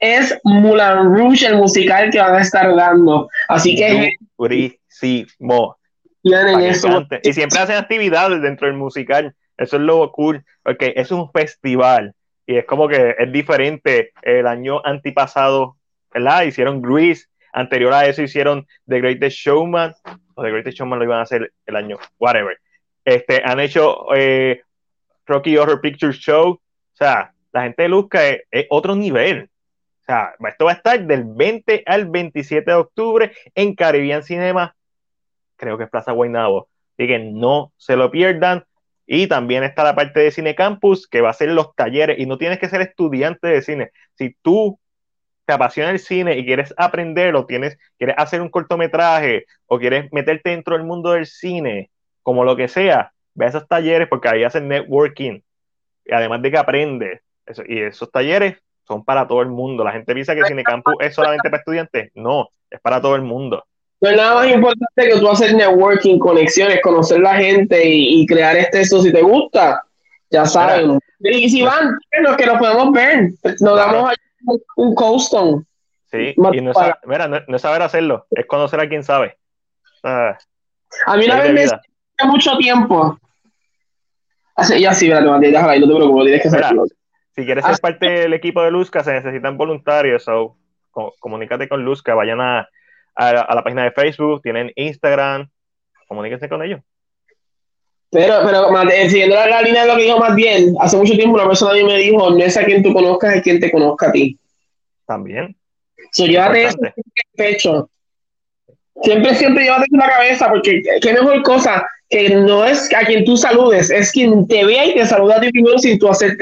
es Mulan Rouge, el musical que van a estar dando. Así que. Durísimo. Y siempre hacen actividades dentro del musical. Eso es lo cool, porque es un festival y es como que es diferente. El año antipasado, ¿verdad? Hicieron Grease, anterior a eso hicieron The Greatest Showman, o The Greatest Showman lo iban a hacer el año, whatever. Este, han hecho eh, Rocky Horror Picture Show, o sea, la gente de Luzca es otro nivel. O sea, esto va a estar del 20 al 27 de octubre en Caribbean Cinema, creo que es Plaza Guaynabo. Así que no se lo pierdan. Y también está la parte de Cine Campus, que va a ser los talleres, y no tienes que ser estudiante de cine. Si tú te apasiona el cine y quieres aprender, o tienes, quieres hacer un cortometraje, o quieres meterte dentro del mundo del cine, como lo que sea, ve a esos talleres porque ahí hacen networking. Y además de que aprendes. y esos talleres son para todo el mundo. La gente piensa que Cine Campus es solamente para estudiantes. No, es para todo el mundo. No es nada más importante que tú hacer networking, conexiones, conocer la gente y, crear este eso si te gusta. Ya saben. y si van, los que nos podemos ver, nos damos un coston. Sí, y no es, mira, no, saber hacerlo, es conocer a quien sabe. a mí una vez me mucho tiempo. Hace, ya sí, espérate, déjala ahí, no te preocupes, tienes que. Si quieres ser parte del equipo de Luzca, se necesitan voluntarios. So, comunícate con Luzca, vayan a, a, la página de Facebook, tienen Instagram, comuníquense con ellos. Pero, pero eh, siguiendo la, línea de lo que dijo más bien, hace mucho tiempo una persona a mí me dijo, no es a quien tú conozcas, es quien te conozca a ti. También. So, llévate eso en el pecho. Siempre, siempre llévate en la cabeza, porque qué mejor cosa que no es a quien tú saludes, es quien te vea y te saluda a ti primero sin tú hacer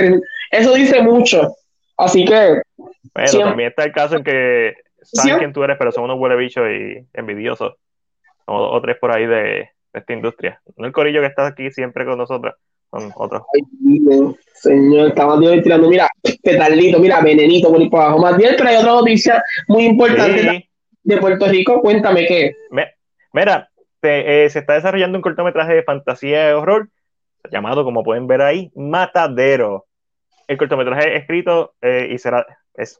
eso dice mucho. Así que. Bueno, también está el caso en que saben quién tú eres, pero son unos huele bichos y envidiosos. Dos o tres por ahí de, esta industria. No el corillo que está aquí siempre con nosotros, son otros. Ay, señor, está Dios tirando, mira, petardito, mira, venenito por ahí por abajo. Más bien, pero hay otra noticia muy importante de Puerto Rico. Cuéntame qué. mira, eh, se está desarrollando un cortometraje de fantasía y horror llamado, como pueden ver ahí, Matadero el cortometraje escrito eh, y será,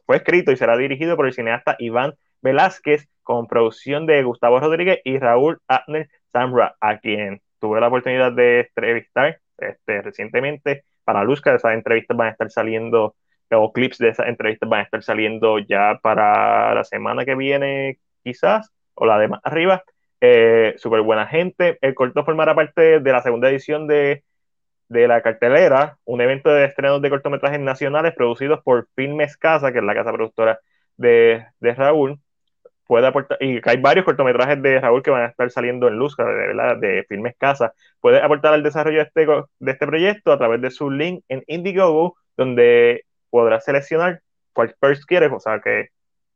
fue escrito y será dirigido por el cineasta Iván Velázquez con producción de Gustavo Rodríguez y Raúl Abner Samra, a quien tuve la oportunidad de entrevistar este, recientemente para Luzca. Esas entrevistas van a estar saliendo, o clips de esas entrevistas van a estar saliendo ya para la semana que viene, quizás, o la de más arriba. Eh, Súper buena gente. El corto formará parte de la segunda edición de de la cartelera, un evento de estrenos de cortometrajes nacionales producidos por Filmes Casa, que es la casa productora de, de Raúl. Puede aportar, y hay varios cortometrajes de Raúl que van a estar saliendo en luz, de, de Filmes Casa. Puede aportar al desarrollo de este, de este proyecto a través de su link en Indiegogo, donde podrás seleccionar cuál first quieres, o sea, que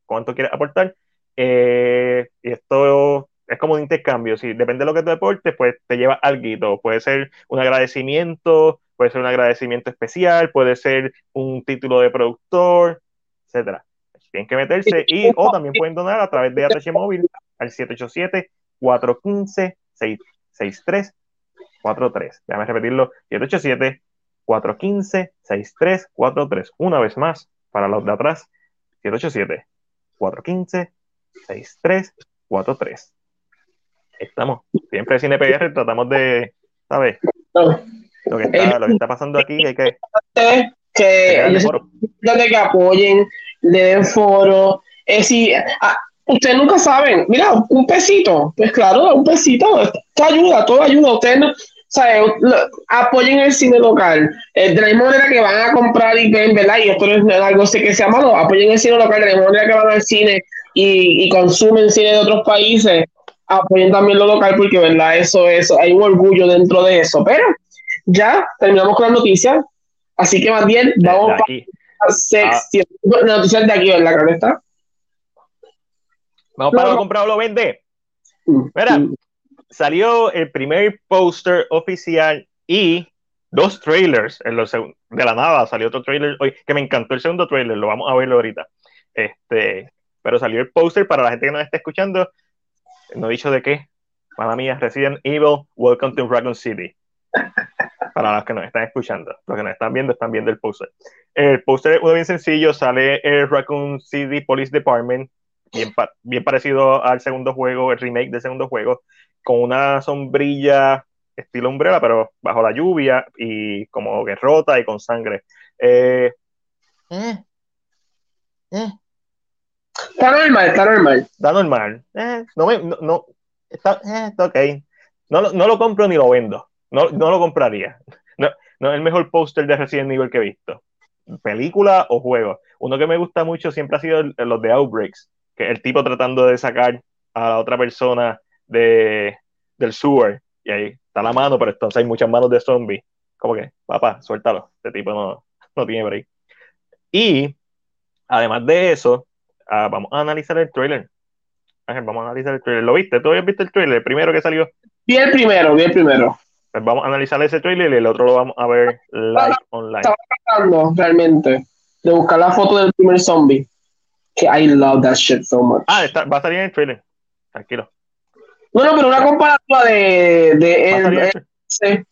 cuánto quieres aportar. Eh, y esto es como un intercambio. Si depende de lo que te deportes, pues te lleva algo. Puede ser un agradecimiento, puede ser un agradecimiento especial, puede ser un título de productor, etcétera. Tienen que meterse y o también pueden donar a través de ATH Móvil al 787 415 6343. Déjame repetirlo, 787 415 6343. Una vez más, para los de atrás, 787 415 6343 estamos. Siempre en CinePR tratamos de, ¿sabes? Lo que está, lo que está pasando aquí hay que... Que, que apoyen, le den foro. Es decir, ah, ustedes nunca saben, mira, un pesito, pues claro, un pesito, todo ayuda, todo ayuda. Ustedes no, apoyen el cine local. Eh, de la misma manera que van a comprar y ven, ¿verdad? Y esto no es algo sé que sea malo, apoyen el cine local de la misma manera que van al cine y, y consumen cine de otros países apoyen también lo local porque, ¿verdad? Eso, eso, hay un orgullo dentro de eso. Pero ya terminamos con las noticias. Así que más bien, vamos para la noticias de aquí, ¿verdad, está. Vamos para lo comprado lo vende. Mm, Mira, mm. Salió el primer póster oficial y dos trailers en los de la nada salió otro trailer hoy que me encantó el segundo trailer lo vamos a verlo ahorita este pero salió el póster para la gente que nos está escuchando no he dicho de qué. Para mí Resident Evil, Welcome to Dragon City. Para los que nos están escuchando, los que nos están viendo, están viendo el póster. El póster es uno bien sencillo, sale el Raccoon City Police Department, bien, bien parecido al segundo juego, el remake del segundo juego, con una sombrilla estilo umbrella, pero bajo la lluvia y como que rota y con sangre. Eh, eh, eh. Está normal, está normal. Está normal. Eh, no me, no, está, eh, está ok. No, no, lo compro ni lo vendo. No, no lo compraría. No, no es el mejor póster de Resident Evil que he visto. Película o juego. Uno que me gusta mucho siempre ha sido los de Outbreaks, que el tipo tratando de sacar a la otra persona de, del sewer. Y ahí está la mano, pero entonces hay muchas manos de zombie. Como que, papá, suéltalo. Este tipo no, no tiene break. Y además de eso, Ah, vamos a analizar el trailer. vamos a analizar el trailer. ¿Lo viste? ¿Tú habías visto el trailer? El primero que salió. Vi el primero, vi el primero. Pues vamos a analizar ese trailer y el otro lo vamos a ver live online. Estaba tratando realmente de buscar la foto del primer zombie. Que I love that shit so much. Ah, va a salir en el trailer. Tranquilo. Bueno, pero una comparativa de, de el,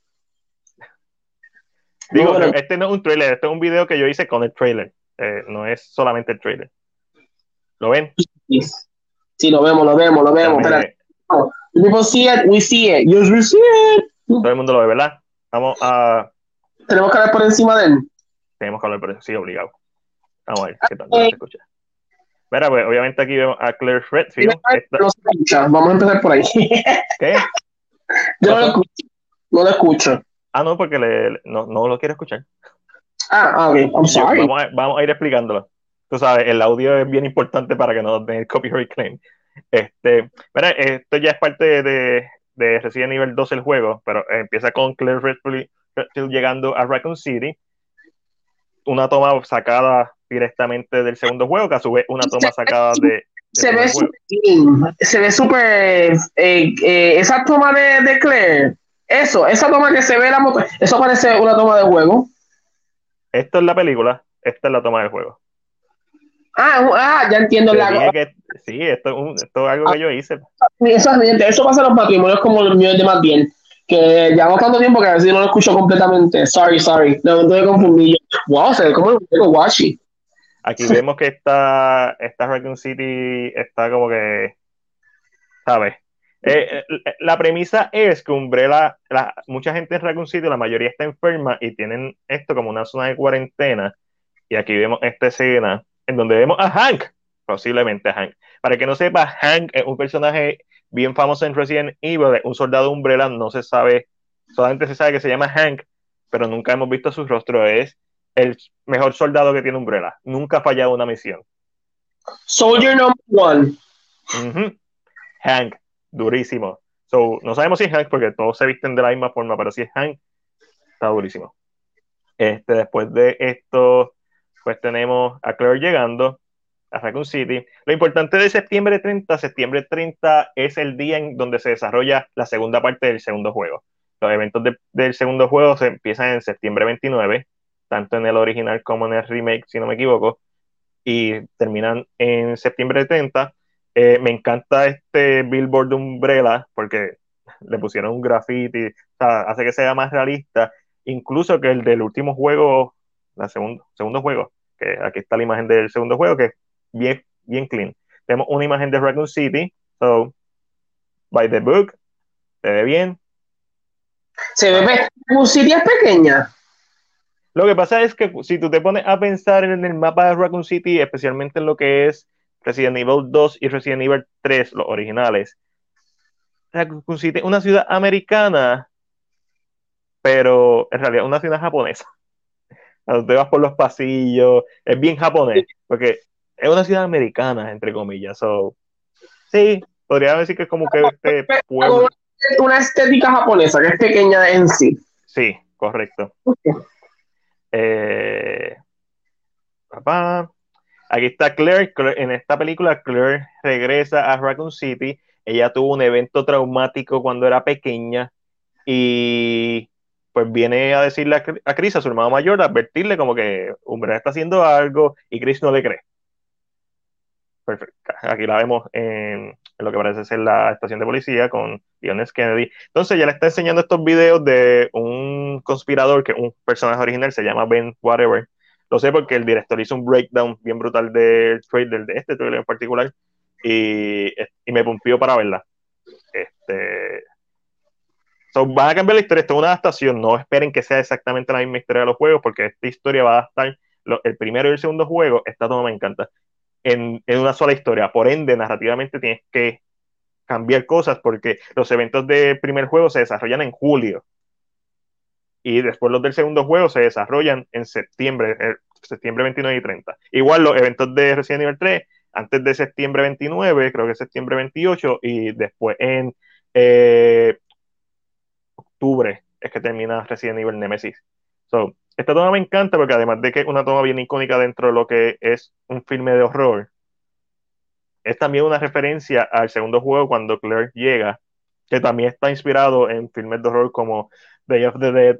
Digo, este no es un trailer, este es un video que yo hice con el trailer. Eh, no es solamente el trailer. ¿Lo ven? Sí, lo vemos, lo vemos, lo vemos. People see it, we see it. Yes, we see it. Todo el mundo lo ve, ¿verdad? Vamos a. Tenemos que hablar por encima de él. Tenemos que hablar por encima, sí, obligado. Vamos a ver qué tal se escucha. Mira, pues obviamente aquí vemos a Claire Redfield. Esta... Vamos a empezar por ahí. ¿Qué? Yo no lo escucho. No lo escucho. Ah, no, porque le, no, no lo quiero escuchar. Ah, ah ok. I'm sorry. Vamos a, vamos a ir explicándolo tú sabes, el audio es bien importante para que no den copyright claim. Este, mira, esto ya es parte de, de Resident Evil 2 el juego, pero empieza con Claire Redfield, llegando a Raccoon City, una toma sacada directamente del segundo juego, que a su vez una toma sacada de... se, ve se ve súper... Eh, eh, esa toma de, de, Claire, eso, esa toma que se ve la moto, eso parece una toma de juego. Esto es la película, esta es la toma del juego. Ah, ah, ya entiendo la Sí, esto, es algo que yo hice. Eso, eso pasa en los matrimonios como los míos de más bien. Que llevamos tanto tiempo que a veces no lo escucho completamente. Sorry, sorry. No, me confundí. Wow, se ve como un washi. Aquí vemos que esta, esta Raccoon City está como que. ¿Sabes? Eh, eh, la premisa es que Umbrella, la, mucha gente en Raccoon City, la mayoría está enferma y tienen esto como una zona de cuarentena. Y aquí vemos esta escena en donde vemos a Hank, posiblemente a Hank. Para que no sepa, Hank es un personaje bien famoso en Resident Evil, un soldado umbrella, no se sabe, solamente se sabe que se llama Hank. pero nunca hemos visto su rostro. Es el mejor soldado que tiene Umbrella. Nunca ha fallado una misión. Soldier number one. Hank, durísimo. So, no sabemos si es Hank porque todos se visten de la misma forma, pero si es Hank, está durísimo. Este, después de esto, pues tenemos a Claire llegando a Raccoon City. Lo importante de septiembre 30, septiembre 30 es el día en donde se desarrolla la segunda parte del segundo juego. Los eventos del segundo juego se empiezan en septiembre 29, tanto en el original como en el remake, si no me equivoco, y terminan en septiembre 30. Eh, me encanta este billboard de Umbrella porque le pusieron un graffiti, o sea, hace que sea más realista, incluso que el del último juego, el segundo, segundo juego, que aquí está la imagen del segundo juego, que es bien, bien clean. Tenemos una imagen de Raccoon City, so, by the book, se ve bien. Se ve, Raccoon City es pequeña. Lo que pasa es que si tú te pones a pensar en el mapa de Raccoon City, especialmente en lo que es Resident Evil 2 y Resident Evil 3, los originales, Raccoon City es una ciudad americana, pero en realidad una ciudad japonesa. Cuando te vas por los pasillos, es bien japonés, porque es una ciudad americana, entre comillas. So, sí, podría decir que es como que este pueblo. Una estética japonesa, que es pequeña en sí. Sí, correcto. Eh. Aquí está Claire. En esta película, Claire regresa a Raccoon City. Ella tuvo un evento traumático cuando era pequeña y pues viene a decirle a, Chris, a su hermano mayor, a advertirle como que Umbrella está haciendo algo y Chris no le cree. Aquí la vemos en, lo que parece ser la estación de policía con Leon Kennedy. Entonces ya le está enseñando estos videos de un conspirador que un personaje original se llama Ben Whatever. Lo sé porque el director hizo un breakdown bien brutal del trailer, de este trailer en particular, y, y me pompió para verla. Este, so, van a cambiar la historia, esto es una adaptación, no esperen que sea exactamente la misma historia de los juegos, porque esta historia va a estar, el primero y el segundo juego, esta toma me encanta en, una sola historia. Por ende, narrativamente tienes que cambiar cosas porque los eventos del primer juego se desarrollan en julio. Y después los del segundo juego se desarrollan en septiembre, eh, septiembre 29 y 30. Igual los eventos de Resident Evil 3, antes de septiembre 29, creo que septiembre 28, y después en eh, octubre es que termina Resident Evil Nemesis. So, esta toma me encanta porque además de que es una toma bien icónica dentro de lo que es un filme de horror, es también una referencia al segundo juego cuando Claire llega, que también está inspirado en filmes de horror como Day of the Dead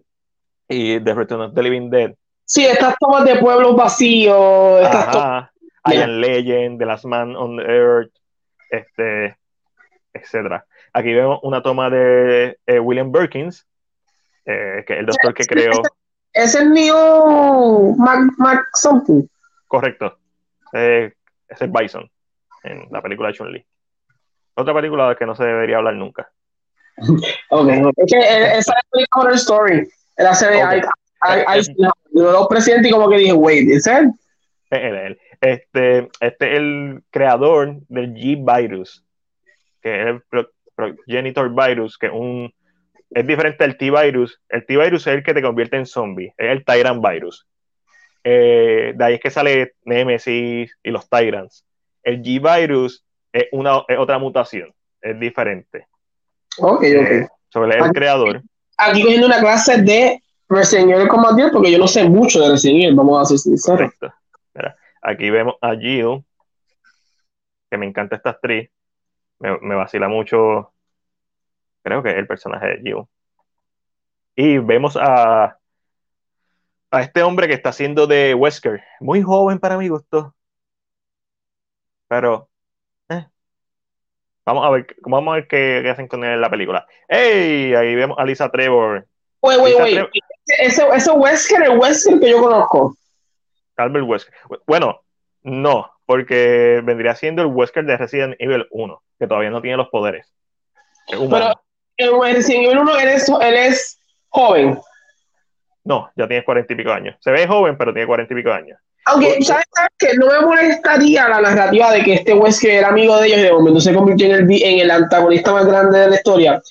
y The Return of the Living Dead. Sí, estas tomas de pueblos vacíos, estas Legend, The Last Man on the Earth, este, etc. Aquí vemos una toma de eh, William Birkins, eh, que es el doctor que creó es el mío Mac, something. Correcto. Eh, es el Bison en la película de Chun-Li. Otra película de que no se debería hablar nunca. ok, es que esa es la horror story. Hace de okay. los presidentes y como que dije, wait, ¿es él? él. Este, este es el creador del G-Virus, que es el progenitor virus, que es un es diferente al T-Virus. El T-Virus es el que te convierte en zombie, es el Tyrant Virus. Eh, de ahí es que sale Nemesis y los Tyrants. El G-Virus es, una, otra mutación, es diferente. Ok, eh, ok. sobre el creador. Aquí cogiendo una clase de Resident Evil Commander porque yo no sé mucho de Resident Evil, vamos a ser sinceros. aquí vemos a Jill, que me encanta esta actriz. Me, me vacila mucho creo que es el personaje de Jill. Y vemos a, a este hombre que está haciendo de Wesker, muy joven para mi gusto. Pero, eh. vamos a ver, vamos a ver qué, hacen con él en la película. ¡Ey! Ahí vemos a Lisa Trevor. Wait, wait, wait. Ese, ese Wesker, el Wesker que yo conozco. Albert Wesker. Bueno, no, porque vendría siendo el Wesker de Resident Evil 1, que todavía no tiene los poderes. Pero, en Resident Evil 1 él es, él es joven. No, ya tiene cuarenta y pico años. Se ve joven, pero tiene cuarenta y pico años. Aunque, ¿sabes qué? No me molestaría la narrativa de que este Wesker era amigo de ellos y de momento se convirtió en el, en el antagonista más grande de la historia.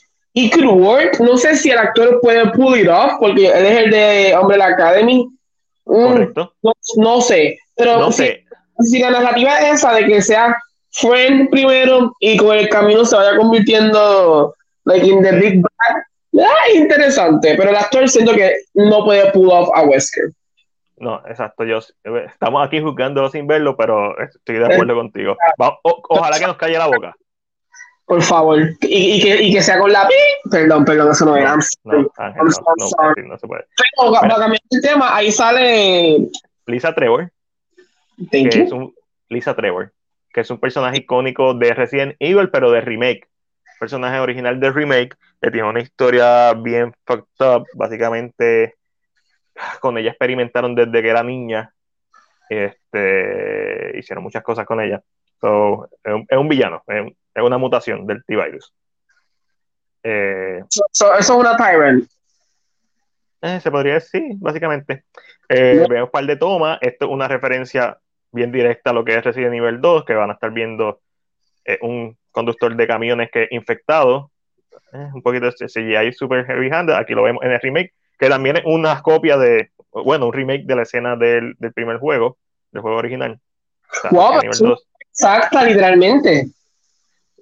Could work. No sé si el actor puede pull it off, porque él es el de Hombre la Academy. Mm, Correcto. no, no sé. Pero No si, sé. si la narrativa es esa de que sea friend primero y con el camino se vaya convirtiendo like in the big bad, ah, interesante. Pero el actor siento que no puede pull off a Wesker. No, exacto. Yo, estamos aquí juzgándolo sin verlo, pero estoy de acuerdo contigo. Va- o- ojalá que nos calle la boca. Por favor. Y, y que, y que sea con la pi. Perdón, perdón, eso no era. No, Ángel, I'm no, no, no se puede. Pero para cambiar el tema, ahí sale. Lisa Trevor, Thank que you. es un Lisa Trevor, que es un personaje icónico de Resident Evil, pero de remake. Personaje original de remake, que tiene una historia bien fucked up. Básicamente, con ella experimentaron desde que era niña. Este, hicieron muchas cosas con ella. So, es, un, es un villano, es, un- es una mutación del T-Virus. Eh, So- so- eso es una Tyrant. Eh, se podría decir, básicamente. Eh, No. Vemos un par de tomas. Esto es una referencia bien directa a lo que es Resident Evil 2, que van a estar viendo eh, un conductor de camiones que infectado. Eh, un poquito de CGI super heavy handed. Aquí lo vemos en el remake, que también es una copia de, bueno, un remake de la escena del, del primer juego, del juego original. O sea, Wow, Resident Evil sí. 2. Exacta, literalmente.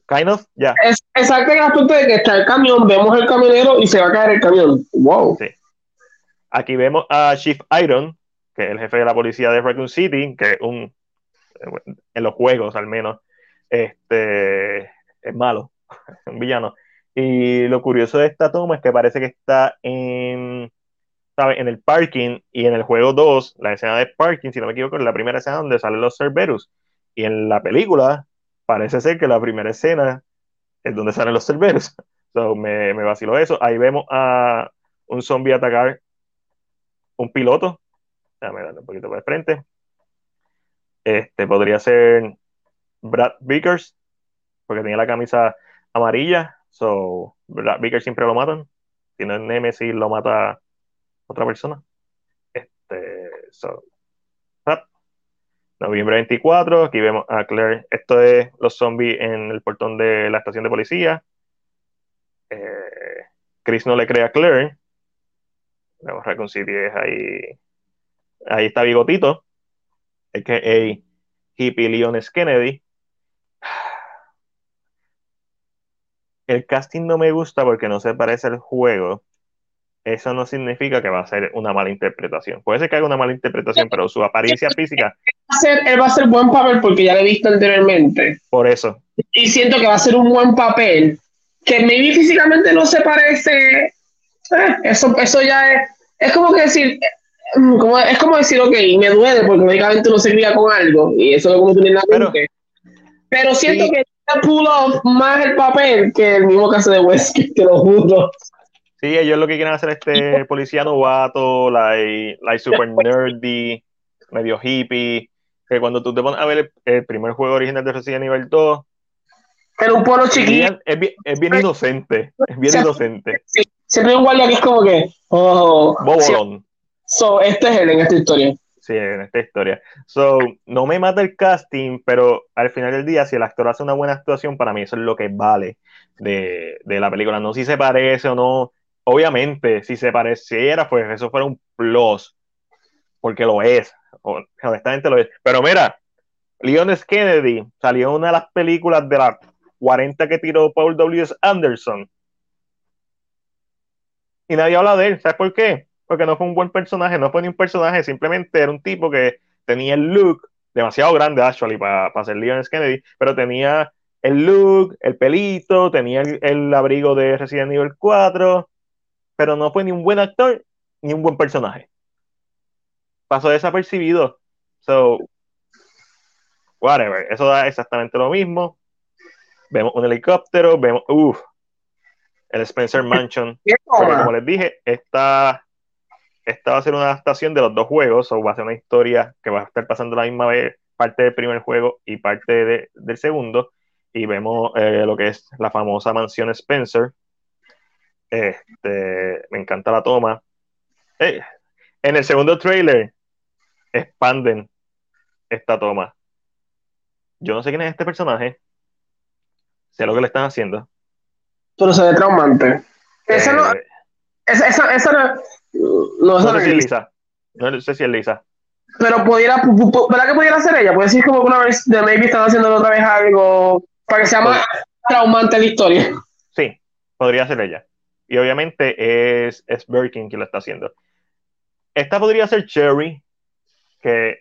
Kind of, ya. Es exacto en el aspecto de que está el camión, vemos el camionero y se va a caer el camión. Wow. Aquí vemos a Chief Iron, que es el jefe de la policía de Raccoon City, que es un, en los juegos al menos, este, es malo, es un villano. Y lo curioso de esta toma es que parece que está en, ¿sabe? en el parking y en el juego 2, la escena de parking, si no me equivoco, es la primera escena donde salen los Cerberus. Y en la película parece ser que la primera escena es donde salen los Cerberus. So, me, me vaciló eso. Ahí vemos a un zombie atacar un piloto. Déjame darle un poquito para el frente. Este podría ser Brad Vickers, porque tenía la camisa amarilla. So, Brad Vickers siempre lo matan. Si no es Nemesis, lo mata otra persona. Este, so, ah. Noviembre 24, aquí vemos a Claire. Esto es los zombies en el portón de la estación de policía. Eh, Chris no le cree a Claire. Vemos Raccoon City es ahí. Ahí está Bigotito, a.k.a. Hippie Leones Kennedy. El casting no me gusta porque no se parece al juego. Eso no significa que va a ser una mala interpretación. Puede ser que haga una mala interpretación, pero su apariencia física, Va a ser- él va a ser buen papel porque ya lo he visto anteriormente. por eso. Y siento que va a ser un buen papel. Que maybe físicamente no se parece. eh, eso, eso ya es. Es como que decir. eh, Como, es como decir, ok, me duele porque médicamente uno se cría con algo. Y eso es lo que uno tiene en la Pero- mente. Pero siento Sí. que pull off más el papel que el mismo caso de Wesker, te lo juro. Sí, ellos lo que quieren hacer este policía novato, like, like super nerdy, medio hippie. Que cuando tú te pones a ver el, el primer juego original de Resident Evil 2, Era un polo es chiquito. bien, es bien, es bien inocente. Es bien inocente. Sí, siempre hay un guardia que es como que. Oh, sí, Bobolón. so, este es él en esta historia. Sí, en esta historia. So, no me mata el casting, pero al final del día, si el actor hace una buena actuación, para mí eso es lo que vale de, de la película. No si se parece o no. Obviamente, si se pareciera, pues eso fuera un plus, porque lo es. Honestamente lo es. Pero mira, Leon S. Kennedy salió en una de las películas de las 40 que tiró Paul W. Anderson. Y nadie habla de él. ¿Sabes por qué? Porque no fue un buen personaje, no fue ni un personaje, simplemente era un tipo que tenía el look demasiado grande, actually, para ser Leon S. Kennedy, pero tenía el look, el pelito, tenía el, el abrigo de Resident Evil 4, pero no fue ni un buen actor ni un buen personaje. Pasó desapercibido. So, whatever. Eso da exactamente lo mismo. Vemos un helicóptero, vemos, uff, el Spencer Mansion. ¿Qué Porque como les dije, esta, esta va a ser una adaptación de los dos juegos, o va a ser una historia que va a estar pasando la misma vez, parte del primer juego y parte de- del segundo. Y vemos eh, lo que es la famosa mansión Spencer. Este, me encanta la toma. Eh, en el segundo trailer expanden esta toma. Yo no sé quién es este personaje. Sé lo que le están haciendo. Pero se ve traumante. Esa no. Esa, esa, esa no. No, esa no no sé si es Lisa. No sé si es Lisa. Pero pudiera. pu- pu- ¿Verdad que pudiera ser ella? Puede decir como que una vez de maybe están haciendo otra vez algo. Para que sea más traumante la historia. Sí, podría ser ella. Y obviamente es, es Birkin quien lo está haciendo. Esta podría ser Cherry, que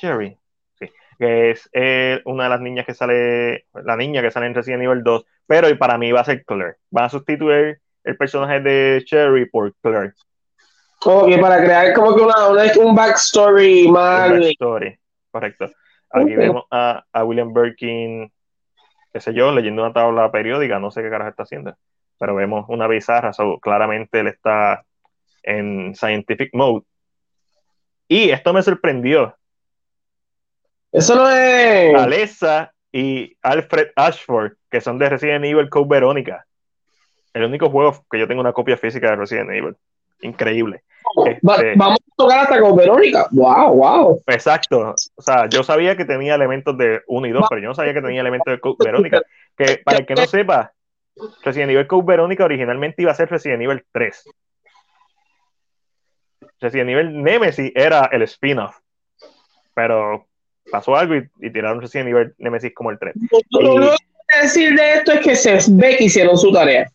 Cherry, sí, que es eh, una de las niñas que sale, la niña que sale en Resident Evil 2, pero para mí va a ser Claire. Van a sustituir el personaje de Cherry por Claire. Como que para crear como que una, una- un backstory más. Un backstory. Correcto. Aquí Ok. vemos a, a William Birkin, qué sé yo, leyendo una tabla periódica, no sé qué carajo está haciendo, pero vemos una bizarra, so, claramente él está en scientific mode. Y esto me sorprendió. Eso no es. Alessa y Alfred Ashford, que son de Resident Evil Code Verónica. El único juego que yo tengo una copia física de Resident Evil. Increíble. Va- Este- vamos a tocar hasta con Verónica. Wow, wow. Exacto. O sea, yo sabía que tenía elementos de 1 y 2, pero yo no sabía que tenía elementos de Code Verónica. Que para el que no sepa, Resident Evil Code Verónica originalmente iba a ser Resident Evil 3. Resident Evil Nemesis era el spin-off. Pero pasó algo y, y tiraron Resident Evil Nemesis como el 3. Lo único que decir de esto es que se ve que hicieron su tarea.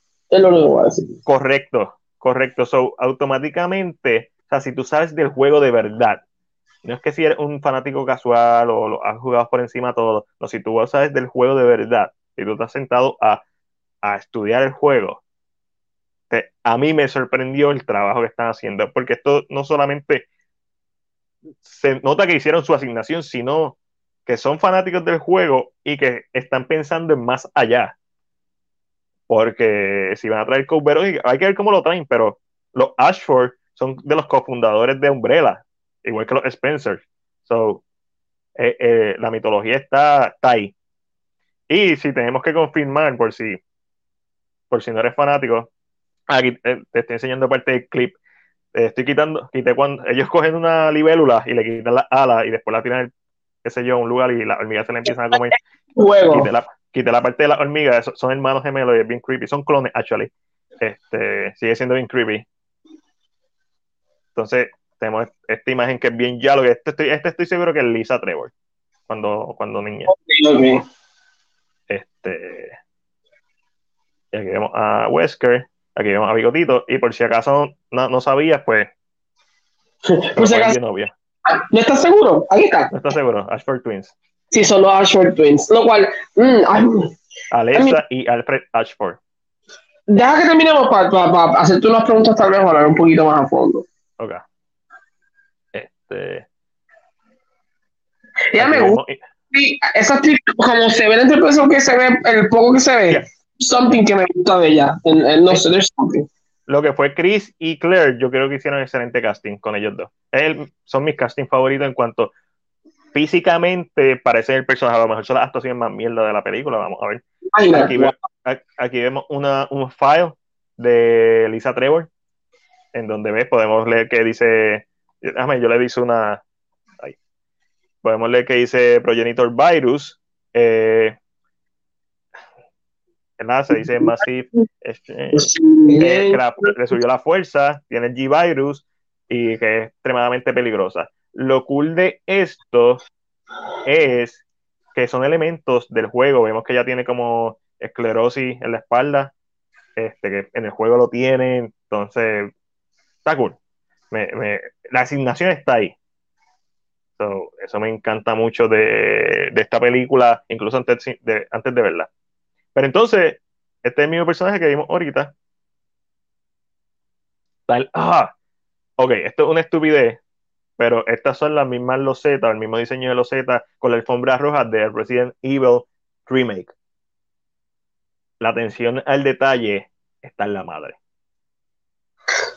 Correcto, correcto. So, automáticamente, o sea, si tú sabes del juego de verdad, no es que si eres un fanático casual o lo has jugado por encima todo, no, si tú sabes del juego de verdad, si tú estás sentado a, a estudiar el juego, te- a mí me sorprendió el trabajo que están haciendo, porque esto no solamente se nota que hicieron su asignación, sino que son fanáticos del juego y que están pensando en más allá. Porque si van a traer Verónica, hay que ver cómo lo traen, pero los Ashford son de los cofundadores de Umbrella, igual que los Spencer. So, eh, eh, la mitología está, está ahí. Y si tenemos que confirmar, por si, por si no eres fanático, aquí eh, te estoy enseñando parte del clip. Estoy quitando, quité cuando ellos cogen una libélula y le quitan las alas y después la tiran, qué sé yo, a un lugar y las hormigas se le empiezan a comer. Juego. Quité la, quité la parte de las hormigas, son hermanos gemelos y es bien creepy. Son clones, actually. Este, sigue siendo bien creepy. Entonces, tenemos esta imagen que es bien yalo. Este estoy, este estoy seguro que es Lisa Trevor, cuando, cuando niña. Ok. Este, y aquí vemos a Wesker, aquí vemos a Bigotito, y por si acaso no, no sabías, pues, Por si acaso, novia. ¿no estás seguro? Ahí está. No estás seguro, Ashford Twins. Sí, son los Ashford Twins. Lo cual, mm, ay, Alessa y Alfred Ashford. deja que terminemos para hacerte unas preguntas tal vez hablar un poquito más a fondo. Ok. Este, Ya me gusta. Sí, esa actriz, como se ve la interpretación que se ve, el poco que se ve, Yeah. something que me gusta de ella. En- en- no sé, there's something. Lo que fue Chris y Claire, yo creo que hicieron excelente casting con ellos dos. Son mis casting favoritos en cuanto físicamente parece el personaje. A lo mejor son las actuaciones más mierda de la película. Vamos a ver. Aquí, ve- a- aquí vemos una, un file de Lisa Trevor, en donde ves, podemos leer que dice. Déjame, yo le dice una. ahí. Podemos leer que dice Progenitor Virus. Eh, ¿verdad? Se dice Massive. eh, que la- le subió la fuerza, tiene el G-Virus y que es extremadamente peligrosa. Lo cool de esto es que son elementos del juego. Vemos que ella tiene como esclerosis en la espalda, este, que en el juego lo tiene, entonces está cool. La asignación está ahí. So, eso me encanta mucho de, de esta película, incluso antes de, antes de verla. Pero entonces, este es el mismo personaje que vimos ahorita. Tal, ah, ok, esto es una estupidez, pero estas son las mismas losetas, el mismo diseño de loseta con la alfombra roja de Resident Evil Remake. La atención al detalle está en la madre.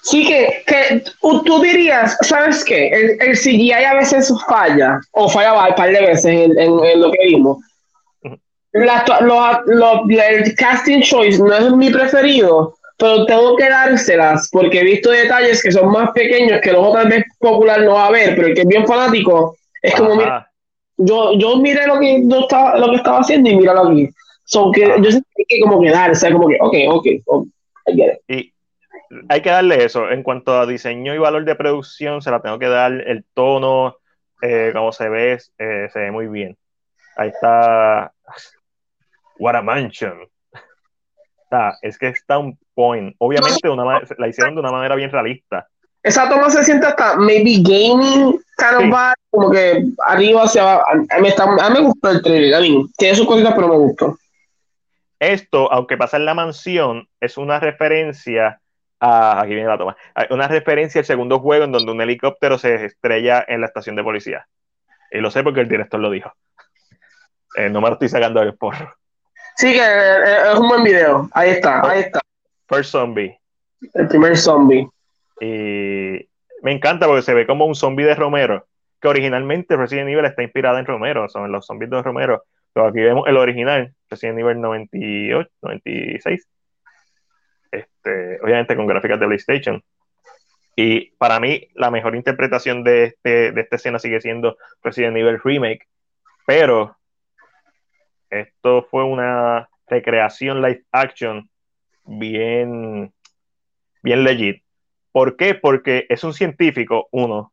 Sí, que, que tú, dirías, ¿sabes qué? El, el CGI a veces falla, o falla un par de veces en, en- en lo que vimos. La lo- lo- el casting choice no es mi preferido, pero tengo que dárselas porque he visto detalles que son más pequeños que los tal vez popular no va a ver, pero el que es bien fanático es como, mira, yo, yo miré lo que, yo estaba, lo que estaba haciendo y míralo aquí. So que yo sé que hay que como que dar, o sea, como que, ok, ok, ok, I get it. Y hay que darle eso. En cuanto a diseño y valor de producción, se la tengo que dar el tono, eh, como se ve, eh, se ve muy bien. Ahí está. What a mansion. Está, es que está un point. Obviamente una la hicieron de una manera bien realista. Esa toma se siente hasta maybe gaming kind of como que arriba hacia abajo. A, mí está- a mí me gustó el trailer, a mí tiene sus cositas, pero me gustó. Esto, aunque pasa en la mansión, es una referencia a. Aquí viene la toma. Una referencia al segundo juego en donde un helicóptero se estrella en la estación de policía. Y lo sé porque el director lo dijo. Eh, no me lo estoy sacando del porro. Sí, que eh, es un buen video. Ahí está, ahí está. First Zombie. El primer zombie. Y me encanta porque se ve como un zombie de Romero, que originalmente Resident Evil está inspirada en Romero, son los zombies de Romero. Pero aquí vemos el original, Resident Evil 98, 96. Este, obviamente con gráficas de PlayStation. Y para mí, la mejor interpretación de, este, de esta escena sigue siendo Resident Evil Remake. Pero esto fue una recreación live action bien, bien legit. ¿Por qué? Porque es un científico, uno.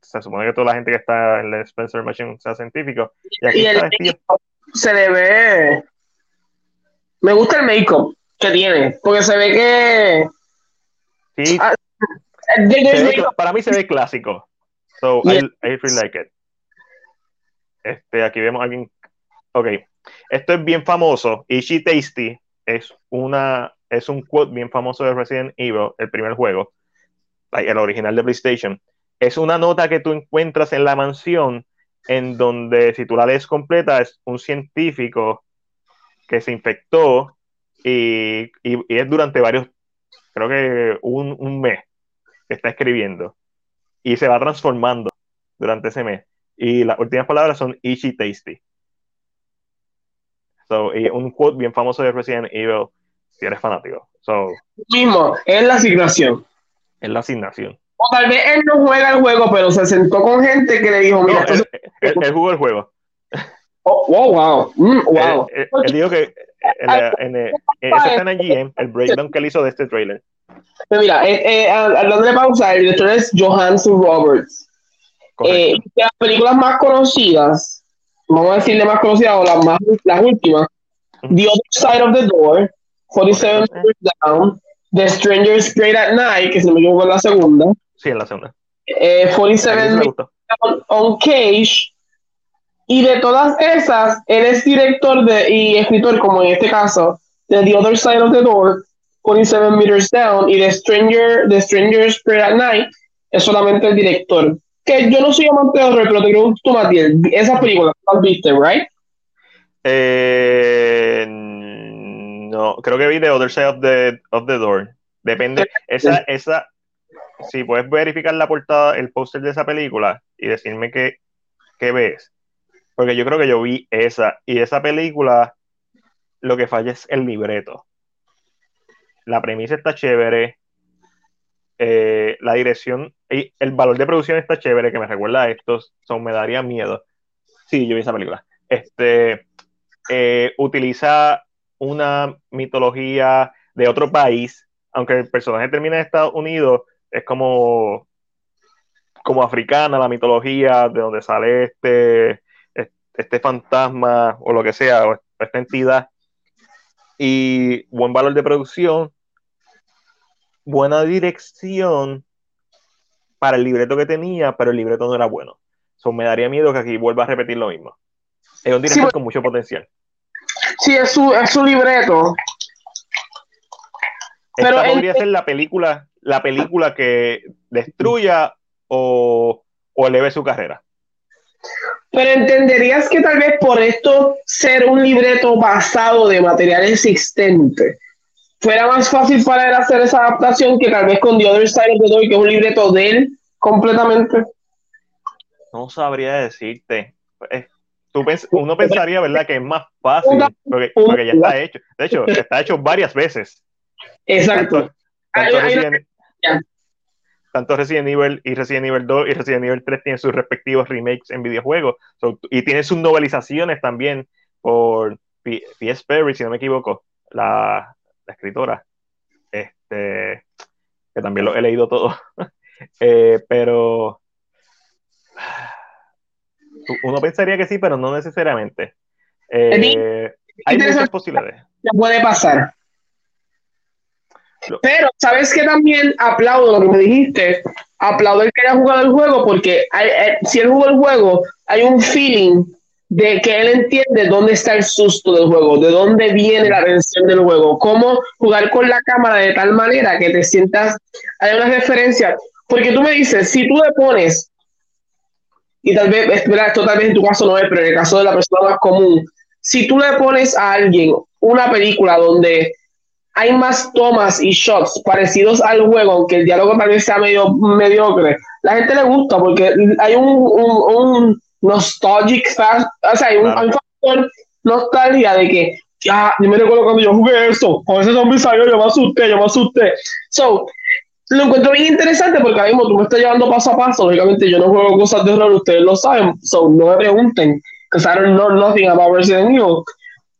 Se supone que toda la gente que está en la Spencer Machine sea científico. Y aquí Y el vestido. make-up se le ve. Me gusta el make-up que tiene, porque se ve que. Sí, Ah, se ve para mí se ve clásico. So, Yeah. I, I really like it. Este, aquí vemos a alguien. Ok. Esto es bien famoso. Ishi Tasty es una es un quote bien famoso de Resident Evil, el primer juego, el original de PlayStation. Es una nota que tú encuentras en la mansión, en donde, si tú la lees completa, es un científico que se infectó y, y- y es durante varios, creo que un, un mes que está escribiendo y se va transformando durante ese mes. Y las últimas palabras son Ishi Tasty. So, y un quote bien famoso de Resident Evil, si eres fanático. So, mismo, es la asignación. es la asignación. O tal vez él no juega el juego, pero se sentó con gente que le dijo, No, mira, él, es- él- él jugó el juego. oh, oh, wow, mm, wow. Él, dijo que en en el- en- eso está en el GM, el breakdown que él hizo de este trailer. Pero mira, eh, eh, hablando de pausa, el director es Johansson Roberts. Eh, de las películas más conocidas, vamos a decirle más conocidas o las, más, las últimas, The Other Side of the Door, 47 Correcto. Meters Down, The Stranger Straight at Night, que se me equivoco es la segunda, Sí, en la segunda. eh, A mí 47 sí gustó. on, Cage, y de todas esas, él es director de, y escritor, como en este caso, de The Other Side of the Door, 47 Meters Down, y The Stranger, The Stranger Straight at Night, es solamente el director. Que yo no soy amante de horror, pero te pregunto tú, Matías, esas películas las viste, ¿right? Eh, no, creo que vi The Other Side of the, of the Door. Depende. Esa, esa, si puedes verificar la portada, el póster de esa película y decirme qué, qué ves. Porque yo creo que yo vi esa. Y esa película, lo que falla es el libreto. La premisa está chévere. Eh, la dirección y el valor de producción está chévere, que me recuerda a estos. Son, me daría miedo. Sí, yo vi esa película. Este eh, utiliza una mitología de otro país, aunque el personaje termina en Estados Unidos, es como, como africana la mitología de donde sale este, este fantasma o lo que sea, o esta entidad, y buen valor de producción, buena dirección para el libreto que tenía, pero el libreto no era bueno. So, me daría miedo que aquí vuelva a repetir lo mismo. Es un director Sí, con mucho potencial. Sí, es su, es su libreto. Pero Esta él- podría ser la película, la película que destruya o, o eleve su carrera. Pero entenderías que tal vez por esto ser un libreto basado de material existente fuera más fácil para él hacer esa adaptación que tal vez con The Other Side of the Door, que es un libreto de él completamente. No sabría decirte. Eh, tú pens- uno pensaría, ¿verdad?, que es más fácil, porque, porque ya está hecho. De hecho, está hecho varias veces. Exacto. Tanto, tanto Resident, ya. tanto Resident Evil y Resident Evil 2 y Resident Evil 3 tienen sus respectivos remakes en videojuegos. So, y tienen sus novelizaciones también por, P.S. Perry, si no me equivoco, la, escritora, este, que también lo he leído todo, eh, pero uno pensaría que sí, pero no necesariamente. Eh, hay muchas posibilidades. Puede pasar. Pero, ¿sabes que También aplaudo lo que me dijiste. Aplaudo el que haya jugado el juego porque eh, si él jugó el juego, hay un feeling de que él entiende dónde está el susto del juego, de dónde viene la tensión del juego, cómo jugar con la cámara de tal manera que te sientas, hay una referencia, porque tú me dices, si tú le pones, y tal vez, esto tal vez en tu caso no es, pero en el caso de la persona más común, si tú le pones a alguien una película donde hay más tomas y shots parecidos al juego, aunque el diálogo tal vez sea medio mediocre, la gente le gusta porque hay un, un nostalgic o sea, hay un, factor nostalgia de que ya, yo me recuerdo cuando yo jugué eso, con ese zombie salió, yo me asusté, yo me asusté. So, lo encuentro bien interesante porque ahora mismo tú me estás llevando paso a paso. Lógicamente, yo no juego cosas de horror, ustedes lo saben, so no me pregunten, because I don't know nothing about Resident Evil.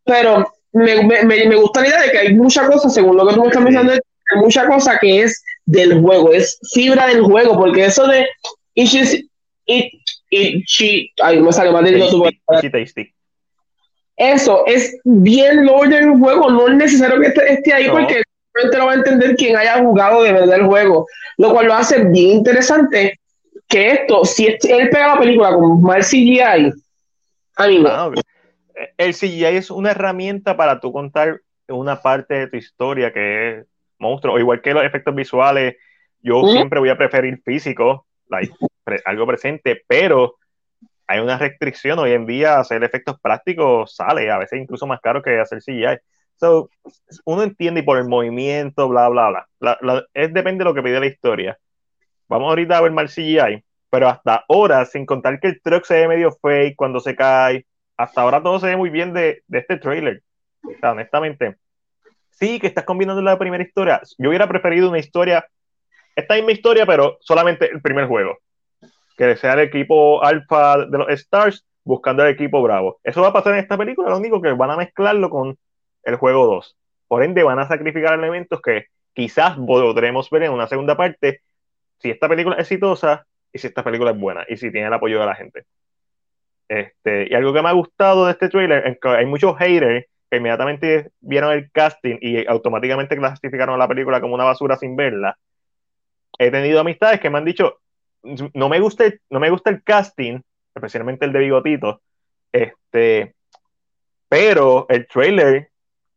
Pero me, me, me, gusta la idea de que hay mucha cosa, según lo que tú me estás diciendo, hay mucha cosa que es del juego, es fibra del juego, porque eso de. It, ay, me sale tasty, Eso es bien lo del juego, no es necesario que esté, ahí porque solamente lo va a entender quien haya jugado de verdad el juego, lo cual lo hace bien interesante que esto, si él pega la película con mal CGI, a mí no. El CGI es una herramienta para tú contar una parte de tu historia que es monstruo, igual que los efectos visuales, yo siempre voy a preferir físico, like, algo presente, pero hay una restricción hoy en día hacer efectos prácticos sale, a veces incluso más caro que hacer CGI. So, uno entiende y por el movimiento, bla, bla, bla. es depende de lo que pide la historia. Vamos ahorita a ver mal CGI, pero hasta ahora, sin contar que el truck se ve medio fake cuando se cae, hasta ahora todo se ve muy bien de, de este trailer. honestamente, sí que estás combinando la primera historia. Yo hubiera preferido una historia, esta misma historia, pero solamente el primer juego que sea el equipo alfa de los Stars buscando el equipo Bravo. Eso va a pasar en esta película, lo único que van a mezclarlo con el juego 2. Por ende, van a sacrificar elementos que quizás podremos ver en una segunda parte si esta película es exitosa y si esta película es buena y si tiene el apoyo de la gente. Este, y algo que me ha gustado de este trailer es que hay muchos haters que inmediatamente vieron el casting y automáticamente clasificaron la película como una basura sin verla. He tenido amistades que me han dicho, no me gusta el, no me gusta el casting, especialmente el de Bigotito, este, pero el trailer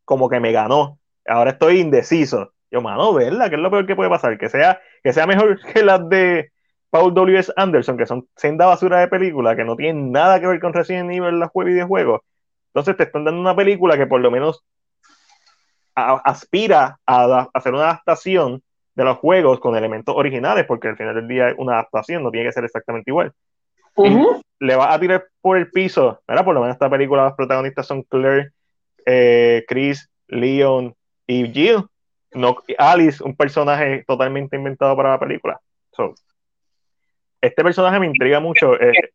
como que me ganó. Ahora estoy indeciso. Yo, mano, ¿verdad? ¿Qué es lo peor que puede pasar? Que sea, que sea mejor que las de Paul W.S. Anderson, que son senda basura de película, que no tienen nada que ver con Resident Evil, los videojuegos. Entonces te están dando una película que por lo menos aspira a hacer una adaptación de los juegos con elementos originales, porque al final del día es una adaptación, no tiene que ser exactamente igual. Le va a tirar por el piso, ¿verdad? Por lo menos esta película los protagonistas son Claire, eh, Chris, Leon y Jill. No, Alice, un personaje totalmente inventado para la película. este personaje me intriga mucho. Eh,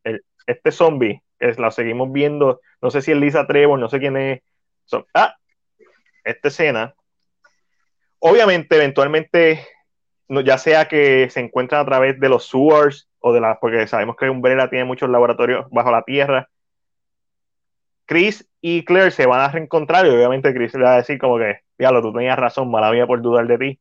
este zombie, es, la seguimos viendo. No sé si es Lisa Trevor, no sé quién es. ah, esta escena Obviamente, eventualmente, ya sea que se encuentran a través de los sewers o de las, porque sabemos que Umbrella tiene muchos laboratorios bajo la tierra, Chris y Claire se van a reencontrar y obviamente Chris le va a decir como que, diablo, tú tenías razón, mala mía por dudar de ti.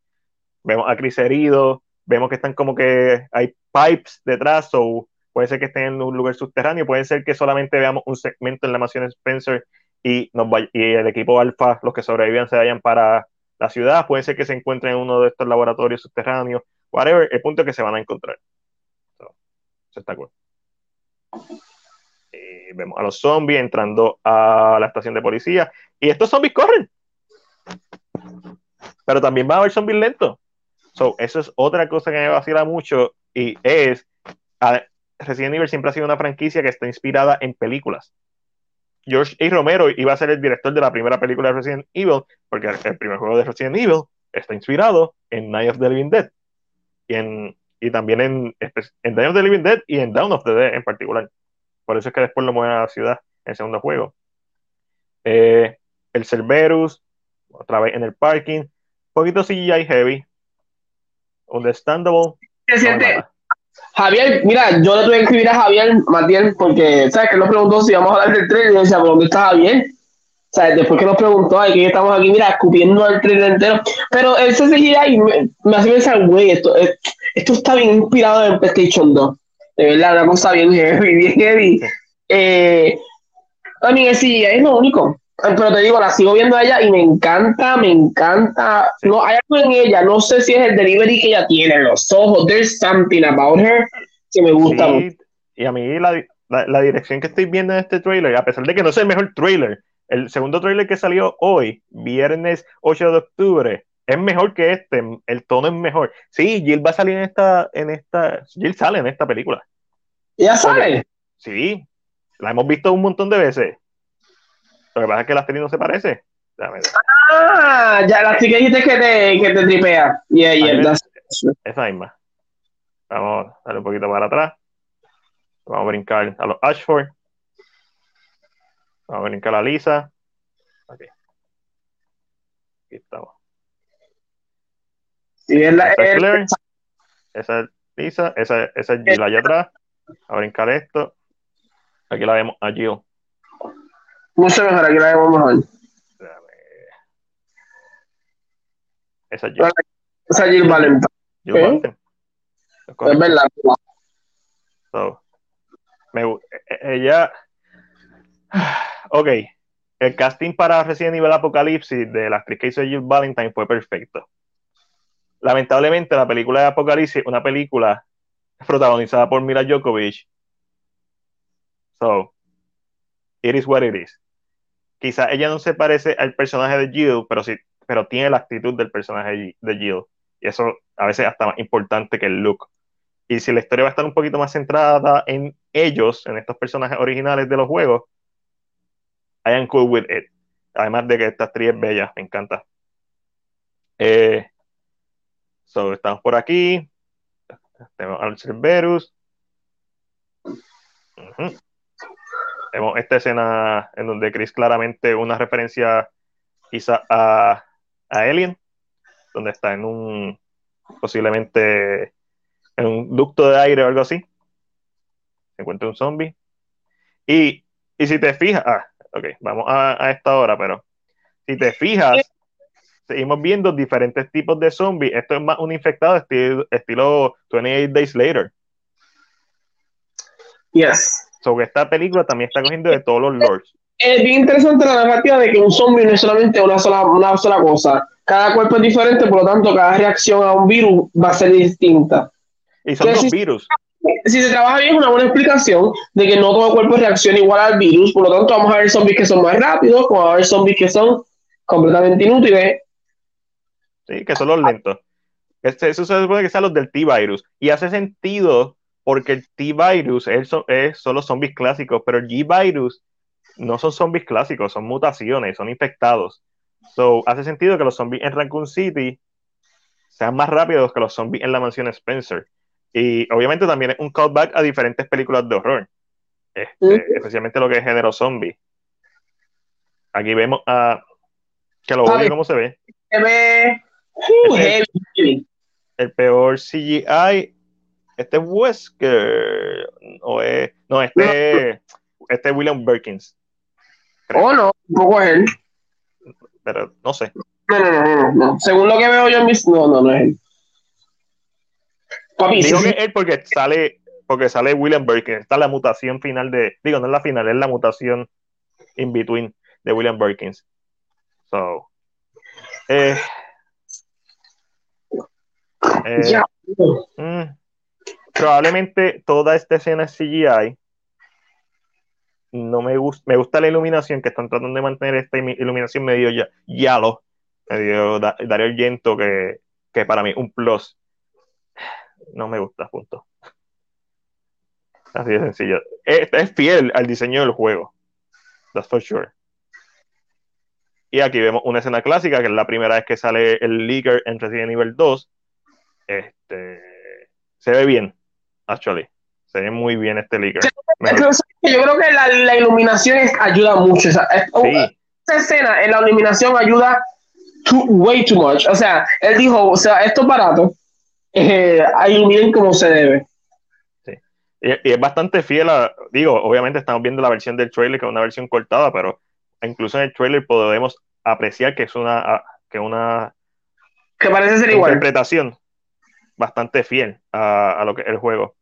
Vemos a Chris herido, vemos que están como que hay pipes detrás, o puede ser que estén en un lugar subterráneo, puede ser que solamente veamos un segmento en la mansión Spencer y, nos y el equipo Alpha, los que sobrevivan, se vayan para la ciudad, puede ser que se encuentren en uno de estos laboratorios subterráneos, whatever, el punto es que se van a encontrar. eso está cool. Eh, vemos a los zombies entrando a la estación de policía y estos zombies corren. Pero también va a haber zombies lentos. So, eso es otra cosa que me vacila mucho y es, Resident Evil siempre ha sido una franquicia que está inspirada en películas. George A. Romero iba a ser el director de la primera película de Resident Evil, porque el primer juego de Resident Evil está inspirado en Night of the Living Dead y, también en, en Night of the Living Dead y en Dawn of the Dead en particular. Por eso es que después lo mueven a la ciudad en el segundo juego. Eh, el Cerberus, otra vez en el parking. Un poquito CGI heavy. Understandable. Se siente, Javier, mira, yo le tuve que escribir a Javier Matiel porque, ¿sabes? Que nos preguntó si íbamos a hablar del trailer y yo decía, ¿por dónde está Javier? O sea, después que nos preguntó, ay, que estamos aquí, mira, escupiendo el trailer entero. Pero ese CGI me, me hace pensar, güey, esto, esto está bien inspirado en PlayStation 2. De verdad, una cosa bien heavy, bien heavy. Eh, a mí CGI es lo único. Pero te digo, la sigo viendo a ella y me encanta, me encanta. No, hay algo en ella, no sé si es el delivery que ella tiene, los ojos, there's something about her que me gusta mucho. Y a mí la, la, dirección que estoy viendo en este trailer, a pesar de que no es el mejor trailer, el segundo trailer que salió hoy, viernes 8 de octubre, es mejor que este, el tono es mejor. Sí, Jill va a salir en esta, en esta, Jill sale en esta película. ¿Ya sale? Sí, la hemos visto un montón de veces. Lo que pasa es que la actriz no se parece. Ah, ya la chica dijiste que te, que te tripea. Yeah, yeah, esa misma. Vamos a darle un poquito para atrás. Vamos a brincar a los Ashford. Vamos a brincar a Lisa. Aquí. Aquí estamos. Sí, es la, esa, es esa es Lisa, esa, esa es Jill allá atrás. A brincar esto. Aquí la vemos a Jill. Mucho mejor, aquí la vemos mejor. Esa es Jill. Esa es Jill Valentine. Jill Valentine. Es verdad. So, me, e, e, ella. Ok. El casting para Resident Evil Apocalipsis de la actriz que hizo Jill Valentine fue perfecto. Lamentablemente, la película de Apocalipsis, una película protagonizada por Mila Djokovic. So, it is what it is quizá ella no se parece al personaje de Jill, pero sí, pero tiene la actitud del personaje de Jill. Y eso a veces hasta más importante que el look. Y si la historia va a estar un poquito más centrada en ellos, en estos personajes originales de los juegos, I am cool with it. Además de que esta actriz es bella, me encanta. Eh, so, estamos por aquí. Tenemos al Cerberus vemos esta escena en donde Chris claramente una referencia quizá a, a Alien, donde está en un posiblemente en un ducto de aire o algo así. Se encuentra un zombie. Y, y si te fijas, ah, ok, vamos a, a, esta hora, pero si te fijas, seguimos viendo diferentes tipos de zombies. Esto es más un infectado estilo, estilo 28 Days Later. Yes que esta película también está cogiendo de todos los lords. Es bien interesante la narrativa de que un zombie no es solamente una sola, una sola cosa. Cada cuerpo es diferente, por lo tanto, cada reacción a un virus va a ser distinta. Y son dos virus. Si se trabaja bien, es una buena explicación de que no todo cuerpo reacciona igual al virus. Por lo tanto, vamos a ver zombies que son más rápidos, como a ver zombies que son completamente inútiles. Sí, que son los lentos. Este, eso se supone que sean los del T-Virus. Y hace sentido porque el T-Virus es, es, solo zombies clásicos, pero el G-Virus no son zombies clásicos, son mutaciones, son infectados. So, hace sentido que los zombies en Raccoon City sean más rápidos que los zombies en la mansión Spencer. Y obviamente también es un callback a diferentes películas de horror, este, especialmente lo que es género zombie. Aquí vemos a. que lo odio cómo se ve. Se ve. el peor CGI este es Wesker, o es, no, este, este es William Berkins. Oh, no, un poco es él. Pero no sé. No, no, no, no, Según lo que veo yo en mis. No, no, no es él. Papi, Digo que es él porque sale, porque sale William Berkins. Está la mutación final de. Digo, no es la final, es la mutación in between de William Berkins. So. Eh, eh, mm, probablemente toda esta escena es CGI. No me gusta, me gusta la iluminación que están tratando de mantener esta iluminación medio ya, yalo, medio Dario que, que para mí un plus. No me gusta, punto. Así de sencillo. Es, es fiel al diseño del juego. That's for sure. Y aquí vemos una escena clásica, que es la primera vez que sale el Leaker en Resident Evil 2. Este, se ve bien actually. Se ve muy bien este Licker. Yo creo que la, la iluminación ayuda mucho. sí, esa escena en la eliminación ayuda too, way too much. O sea, él dijo, o sea, esto es barato, eh, iluminen como se debe. Sí. Y, es bastante fiel a, digo, obviamente estamos viendo la versión del trailer, que es una versión cortada, pero incluso en el trailer podemos apreciar que es una, que una que parece ser igual. interpretación bastante fiel a, a lo que es el juego.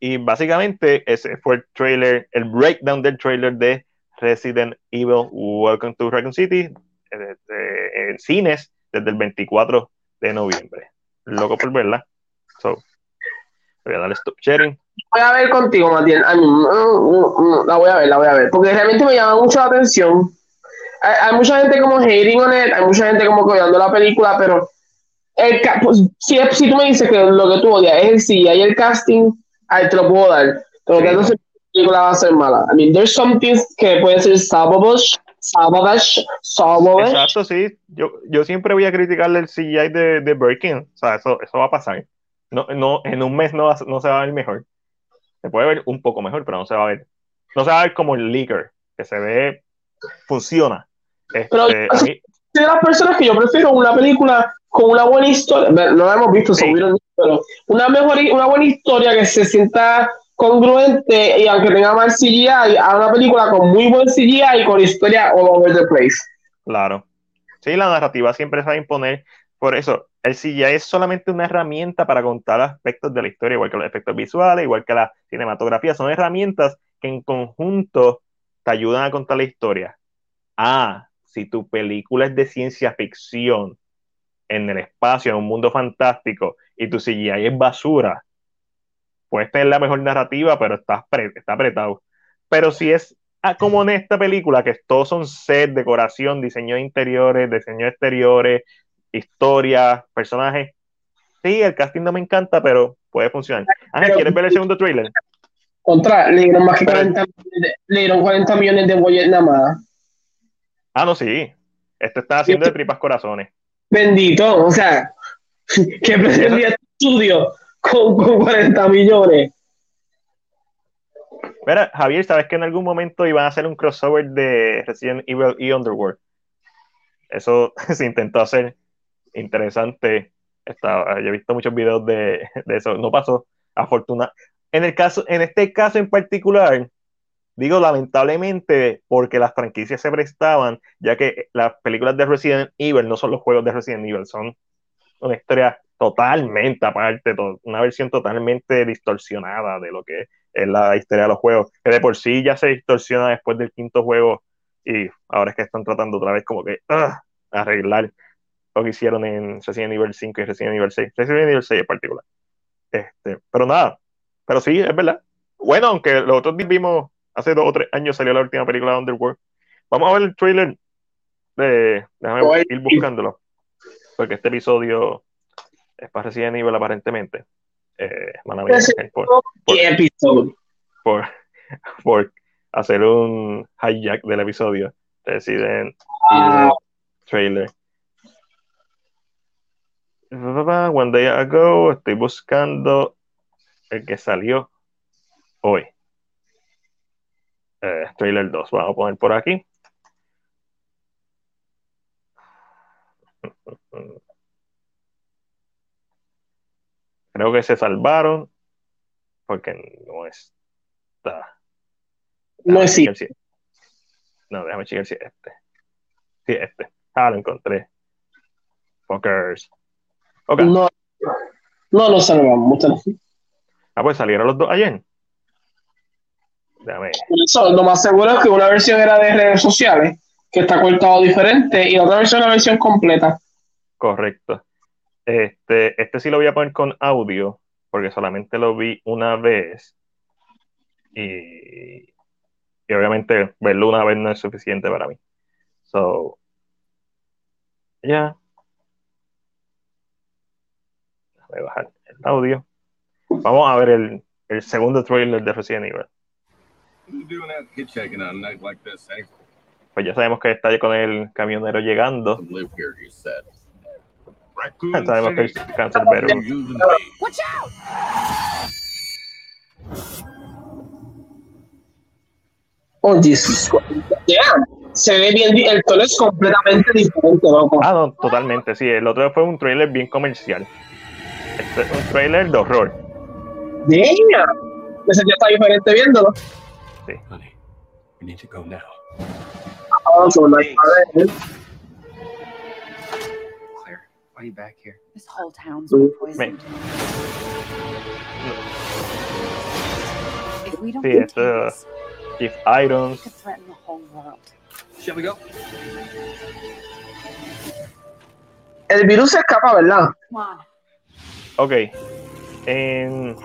Y básicamente ese fue el trailer, el breakdown del trailer de Resident Evil Welcome to Raccoon City en cines desde el 24 de noviembre. Loco por verla. So, voy a darle stop sharing. Voy a ver contigo, Matías. Mm, mm, mm, la voy a ver, la voy a ver. Porque realmente me llama mucho la atención. Hay, mucha gente como hating on it, hay mucha gente como cuidando la película, pero el, pues, si, si tú me dices que lo que tú odias es el sí y el casting, ahí te lo puedo dar. Pero sí. que no película va a ser mala. I mean, there's some things que pueden ser salvables, salvables, salvables. Exacto, sí. Yo, yo siempre voy a criticarle el CGI de, de Breaking. O sea, eso, eso va a pasar. No, no, en un mes no, no se va a ver mejor. Se puede ver un poco mejor, pero no se va a ver. No se va a ver como el leaker, que se ve, funciona. Este, pero mí, de las personas que yo prefiero una película con una buena historia, no la hemos visto, sí. pero una, mejor, una buena historia que se sienta congruente y aunque tenga mal CGI, a una película con muy buen CGI y con historia all over the place. Claro. Sí, la narrativa siempre se va a imponer. Por eso, el CGI es solamente una herramienta para contar aspectos de la historia, igual que los efectos visuales, igual que la cinematografía. Son herramientas que en conjunto te ayudan a contar la historia. Ah, si tu película es de ciencia ficción, en el espacio, en un mundo fantástico, y tu CGI es basura, puedes tener la mejor narrativa, pero está, está apretado. Pero si es ah, como en esta película, que todos son set, decoración, diseño de interiores, diseño exteriores, historia, personajes. Sí, el casting no me encanta, pero puede funcionar. Ángel, ¿quieres ver el segundo trailer? Contra, le dieron más que 40, le dieron 40 millones de bolles nada más. Ah, no, sí. Esto está haciendo de tripas corazones. Bendito, o sea, que pretendía este estudio con, con 40 millones. Mira, Javier, ¿sabes que en algún momento iban a hacer un crossover de Resident Evil y Underworld? Eso se intentó hacer interesante. Estaba, yo he visto muchos videos de, de eso. No pasó, afortunadamente. En, el caso, en este caso en particular, digo lamentablemente porque las franquicias se prestaban, ya que las películas de Resident Evil no son los juegos de Resident Evil, son una historia totalmente aparte, una versión totalmente distorsionada de lo que es la historia de los juegos, que de por sí ya se distorsiona después del quinto juego y ahora es que están tratando otra vez como que uh, arreglar lo que hicieron en Resident Evil 5 y Resident Evil 6, Resident Evil 6 en particular. Este, pero nada, pero sí, es verdad. Bueno, aunque los otros vimos hace dos o tres años salió la última película de Underworld. Vamos a ver el trailer de, déjame ir buscándolo, porque este episodio es para Resident Evil aparentemente. Eh, por, por, por, por, hacer un hijack del episodio. Resident Evil trailer. One day ago, estoy buscando el que salió hoy. Eh, trailer 2, vamos a poner por aquí. Creo que se salvaron porque no está. No es sí. No, déjame checar si es este. Sí, este. Ah, lo encontré. Fuckers. Okay. No, no nos salvamos. Ah, pues salieron los dos ayer. Eso, lo más seguro es que una versión era de redes sociales, que está cortado diferente, y la otra versión es la versión completa. Correcto. Este, este sí lo voy a poner con audio, porque solamente lo vi una vez. Y, y obviamente verlo una vez no es suficiente para mí. So, ya. Yeah. Déjame bajar el audio. Vamos a ver el, el segundo trailer de Resident Evil. Pues ya sabemos que está con el camionero llegando. Sabemos que es cancerbero. Oh, Jesus. Yeah. se ve bien, el tono es completamente diferente, loco. Ah, no, totalmente, sí. El otro fue un trailer bien comercial. Este es un trailer de horror. Niña, ese ya está diferente viéndolo. Sí. Honey, we need to go now. Ah, so nice. Claire, why are you back here? This whole town's been poisoned. If we don't Sí, contain esto- this, Chief it Irons. could threaten the whole world. Shall we go? El virus se escapa, ¿verdad? Come on. Ok. En...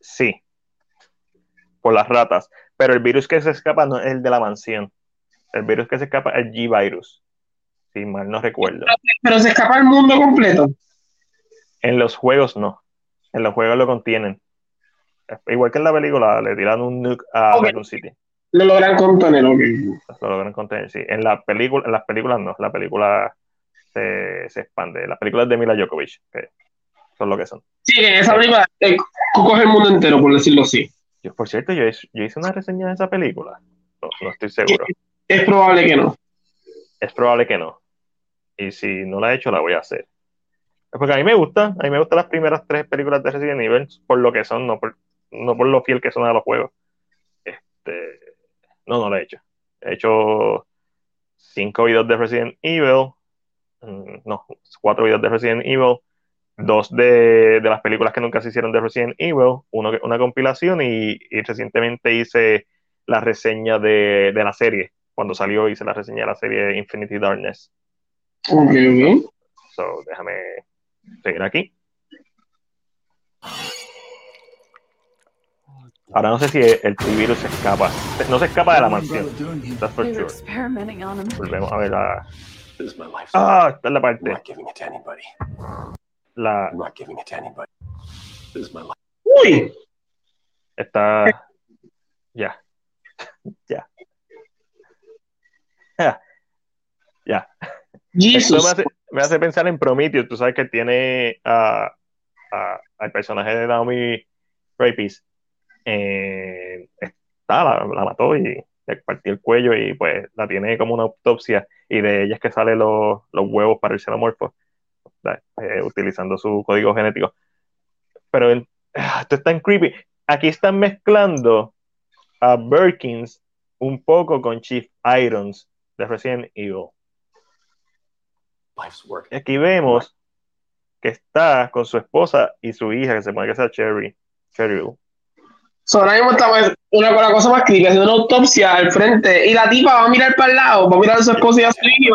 Sí. Por las ratas. Pero el virus que se escapa no es el de la mansión. El virus que se escapa es el G-Virus. Si mal no recuerdo. Pero se escapa el mundo completo. En los juegos no. En los juegos lo contienen. Igual que en la película, le tiran un nuke a Ok. Raccoon City. Lo logran contener, ok. Lo logran contener, sí. En, la película, en las películas no. La película se, se expande. Las películas de Mila Djokovic, que son lo que son. Sí, en esa película eh, coge el mundo entero, por decirlo así. Yo, por cierto, yo, hice- yo hice una reseña de esa película. No, no estoy seguro. Es probable que no. Es probable que no. Y si no la he hecho, la voy a hacer. Porque a mí me gusta, a mí me gustan las primeras tres películas de Resident Evil por lo que son, no por, no por lo fiel que son a los juegos. Este, no, no la he hecho. He hecho cinco videos de Resident Evil, mm, no, cuatro videos de Resident Evil, dos de, de las películas que nunca se hicieron de Resident Evil, uno, una compilación y, y recientemente hice la reseña de, de la serie. Cuando salió hice la reseña de la serie Infinity Darkness. Ok, ok. So, déjame seguir aquí. Ahora no sé si el T-Virus se escapa. No se escapa de la mansión. That's for sure. experimenting on him. Volvemos a ver la. This is my life. Ah, esta es la parte. La, I'm not giving it to anybody. This is my life. Uy, está. Ya. Ya. Ya. Esto me hace, me hace pensar en Prometheus. Tú sabes que tiene a, a- al personaje de Naomi Rapis. Eh, está, la, la mató y le partió el cuello y pues la tiene como una autopsia y de ella es que salen los, los huevos para el xenomorfo eh, utilizando su código genético. Pero en- ah, esto es tan creepy. Aquí están mezclando a Birkins un poco con Chief Irons de Resident Evil. Life's work. Y aquí vemos que está con su esposa y su hija, que se pone que sea Cherry. Cheryl. So, ahora mismo estamos una, una cosa más crítica, haciendo una autopsia al frente. Y la tipa va a mirar para el lado, va a mirar a su esposa y a su hijo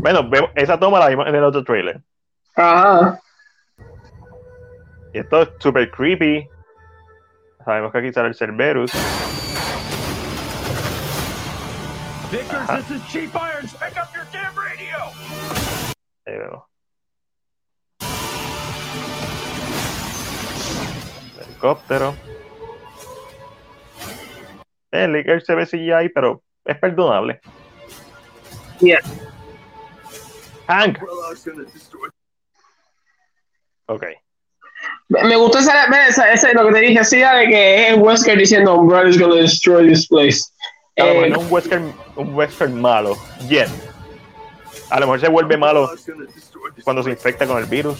Bueno, vemos, esa toma la vimos en el otro trailer. Ajá. Y esto es super creepy. Sabemos que aquí sale el Cerberus. Vickers, this is Chief Irons. Pick up your damn radio. Ahí vemos. Helicóptero. El Licker se ve CGI, pero es perdonable. Yeah. Hank. Ok. Me gustó esa, esa, esa- lo que te dije, así de que es Wesker diciendo, Umbrella is gonna destroy this place. A lo Eh, mejor no un western, un western malo. Jen. A lo mejor se vuelve malo cuando se infecta con el virus.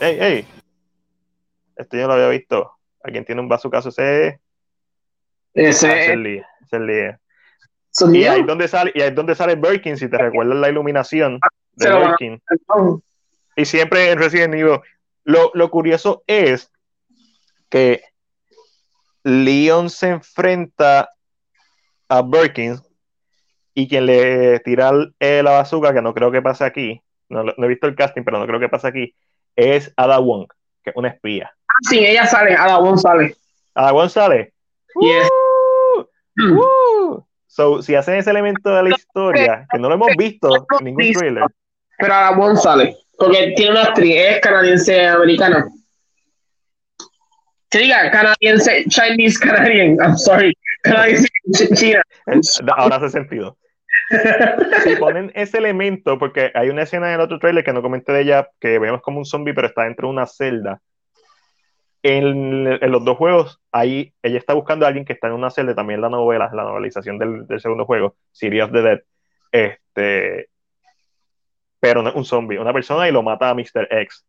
¡Ey, ey! Esto yo lo había visto. ¿A quién tiene un bazucazo? Ese es ah, ese es ese Lee. Ese es Lee. Y ahí donde sale, y ahí es donde sale Birkin, si te recuerdas la iluminación de Birkin. Y siempre en Resident Evil. Lo, lo curioso es que Leon se enfrenta a Birkin y quien le tira el- la bazooka, que no creo que pase aquí, no, he visto el casting, pero no creo que pase aquí, es Ada Wong, que es una espía. Ah, sí, ella sale, Ada Wong sale. Ada Wong sale. Yes. ¡Uh! ¡Uh! So, si hacen ese elemento de la historia, que no lo hemos visto en ningún trailer, Pero Ada Wong sale, porque tiene una actriz, es canadiense-americana. Que diga, canadiense, Chinese Canadian, I'm sorry, canadiense China. eh, ahora hace sentido. si ponen ese elemento, porque hay una escena en el otro trailer que no comenté de ella, que vemos como un zombie, pero está dentro de una celda. En, los dos juegos, ahí ella está buscando a alguien que está en una celda, también la novela, la novelización del, segundo juego, City of the Dead, este, pero es un zombie, una persona y lo mata a Mr. X.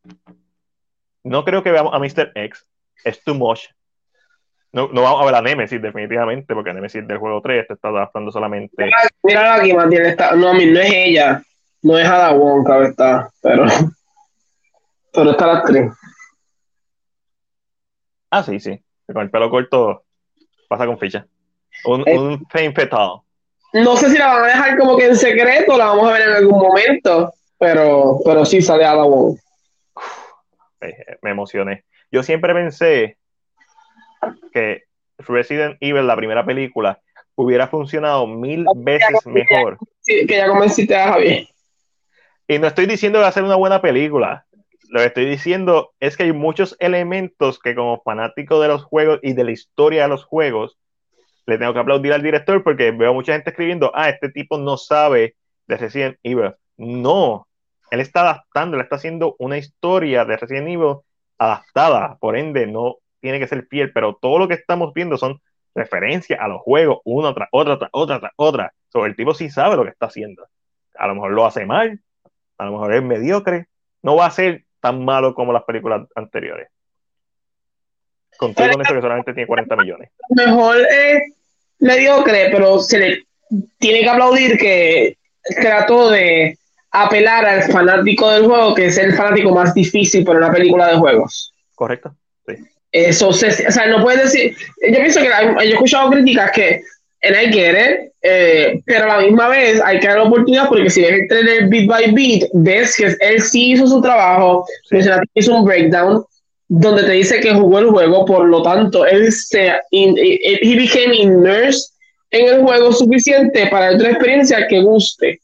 No creo que veamos a Mr. X, es too much. No, no vamos a ver a Nemesis definitivamente, porque Nemesis del juego 3 te está adaptando solamente. Mira aquí, Matías, está, no, no es ella, no es Ada Wong, cabe está, pero, pero está la actriz. Ah, sí, sí, con el pelo corto pasa con ficha. Un, Eh. un fame fatal. No sé si la van a dejar como que en secreto, la vamos a ver en algún momento, pero, pero sí sale Ada Wong. eh, me emocioné. Yo siempre pensé que Resident Evil, la primera película, hubiera funcionado mil veces mejor. Sí, que ya convenciste a Javier. Y no estoy diciendo que va a ser una buena película. Lo que estoy diciendo es que hay muchos elementos que como fanático de los juegos y de la historia de los juegos, le tengo que aplaudir al director porque veo mucha gente escribiendo, ah, este tipo no sabe de Resident Evil. No, él está adaptando, él está haciendo una historia de Resident Evil adaptada, por ende no tiene que ser fiel, pero todo lo que estamos viendo son referencias a los juegos, una tras otra, tras otra, tras otra. Sobre el tipo sí sabe lo que está haciendo. A lo mejor lo hace mal, a lo mejor es mediocre, no va a ser tan malo como las películas anteriores. Contigo con eso que solamente tiene 40 millones. Mejor es mediocre, pero se le tiene que aplaudir que trató de apelar al fanático del juego, que es el fanático más difícil para una película de juegos. ¿Correcto? Eso se, o sea, no puedes decir. Yo pienso que yo he escuchado críticas que en I get it, eh, pero a la misma vez hay que dar la oportunidad porque si ves el trailer beat by beat, ves que él sí hizo su trabajo, Sí. hizo un breakdown donde te dice que jugó el juego, por lo tanto, él se in- eh, eh, he became immersed en el juego suficiente para otra experiencia que guste.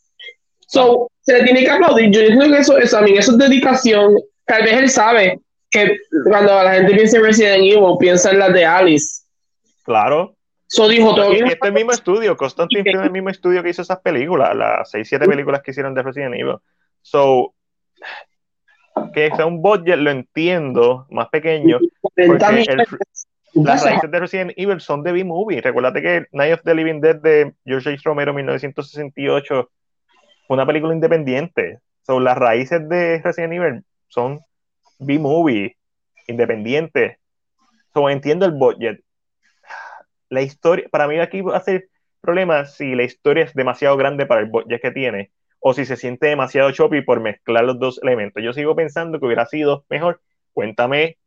So, se le tiene que aplaudir. Yo creo que eso, eso, a mí, eso es dedicación. Tal vez él sabe que cuando la gente piensa en Resident Evil, piensa en las de Alice. Claro. So dijo este mismo estudio, Constantine fue el mismo estudio que hizo esas películas, las 6, 7 películas que hicieron de Resident Evil. So, que sea un budget, lo entiendo, más pequeño, porque el- las raíces de Resident Evil son de B-Movie. Recuérdate que Night of the Living Dead de George H. Romero 1968 fue una película independiente. So, las raíces de Resident Evil son B-Movie, independientes. So, entiendo el budget. La historia, para mí aquí va a ser problema si la historia es demasiado grande para el budget que tiene o si se siente demasiado choppy por mezclar los dos elementos. Yo sigo pensando que hubiera sido mejor. Cuéntame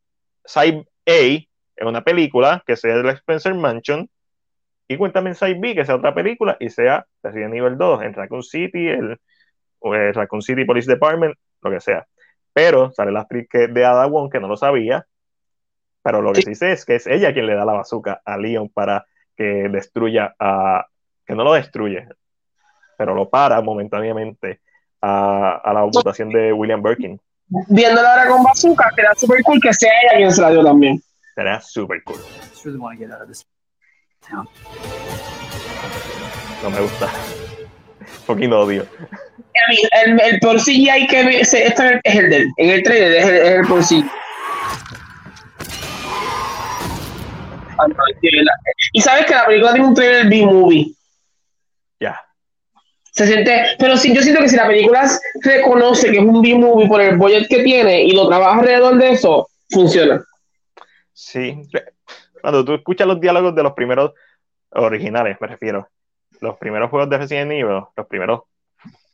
Side A en una película que sea el Spencer Mansion y cuéntame Side B que sea otra película y sea Resident Evil 2 en Raccoon City, el, o el Raccoon City Police Department, lo que sea. Pero sale la actriz de Ada Wong que no lo sabía, pero lo que sí sé es que es ella quien le da la bazooka a Leon para que destruya a. que no lo destruye, pero lo para momentáneamente a, a la votación de William Birkin. Viéndolo ahora con Bazooka, queda súper cool que sea ella quien se la dio también. Sería súper cool. No me gusta. Fucking odio. A mí, el, el por CGI que ve- se- este es el del, en el trailer es el, es el por CGI. Ah, no, Y sabes que la película tiene un trailer B-movie. Ya. Se siente, pero sí, yo siento que si la película reconoce que es un B-movie por el budget que tiene y lo trabaja alrededor de eso, funciona. Sí. Cuando tú escuchas los diálogos de los primeros originales, me refiero, los primeros juegos de Resident Evil, los primeros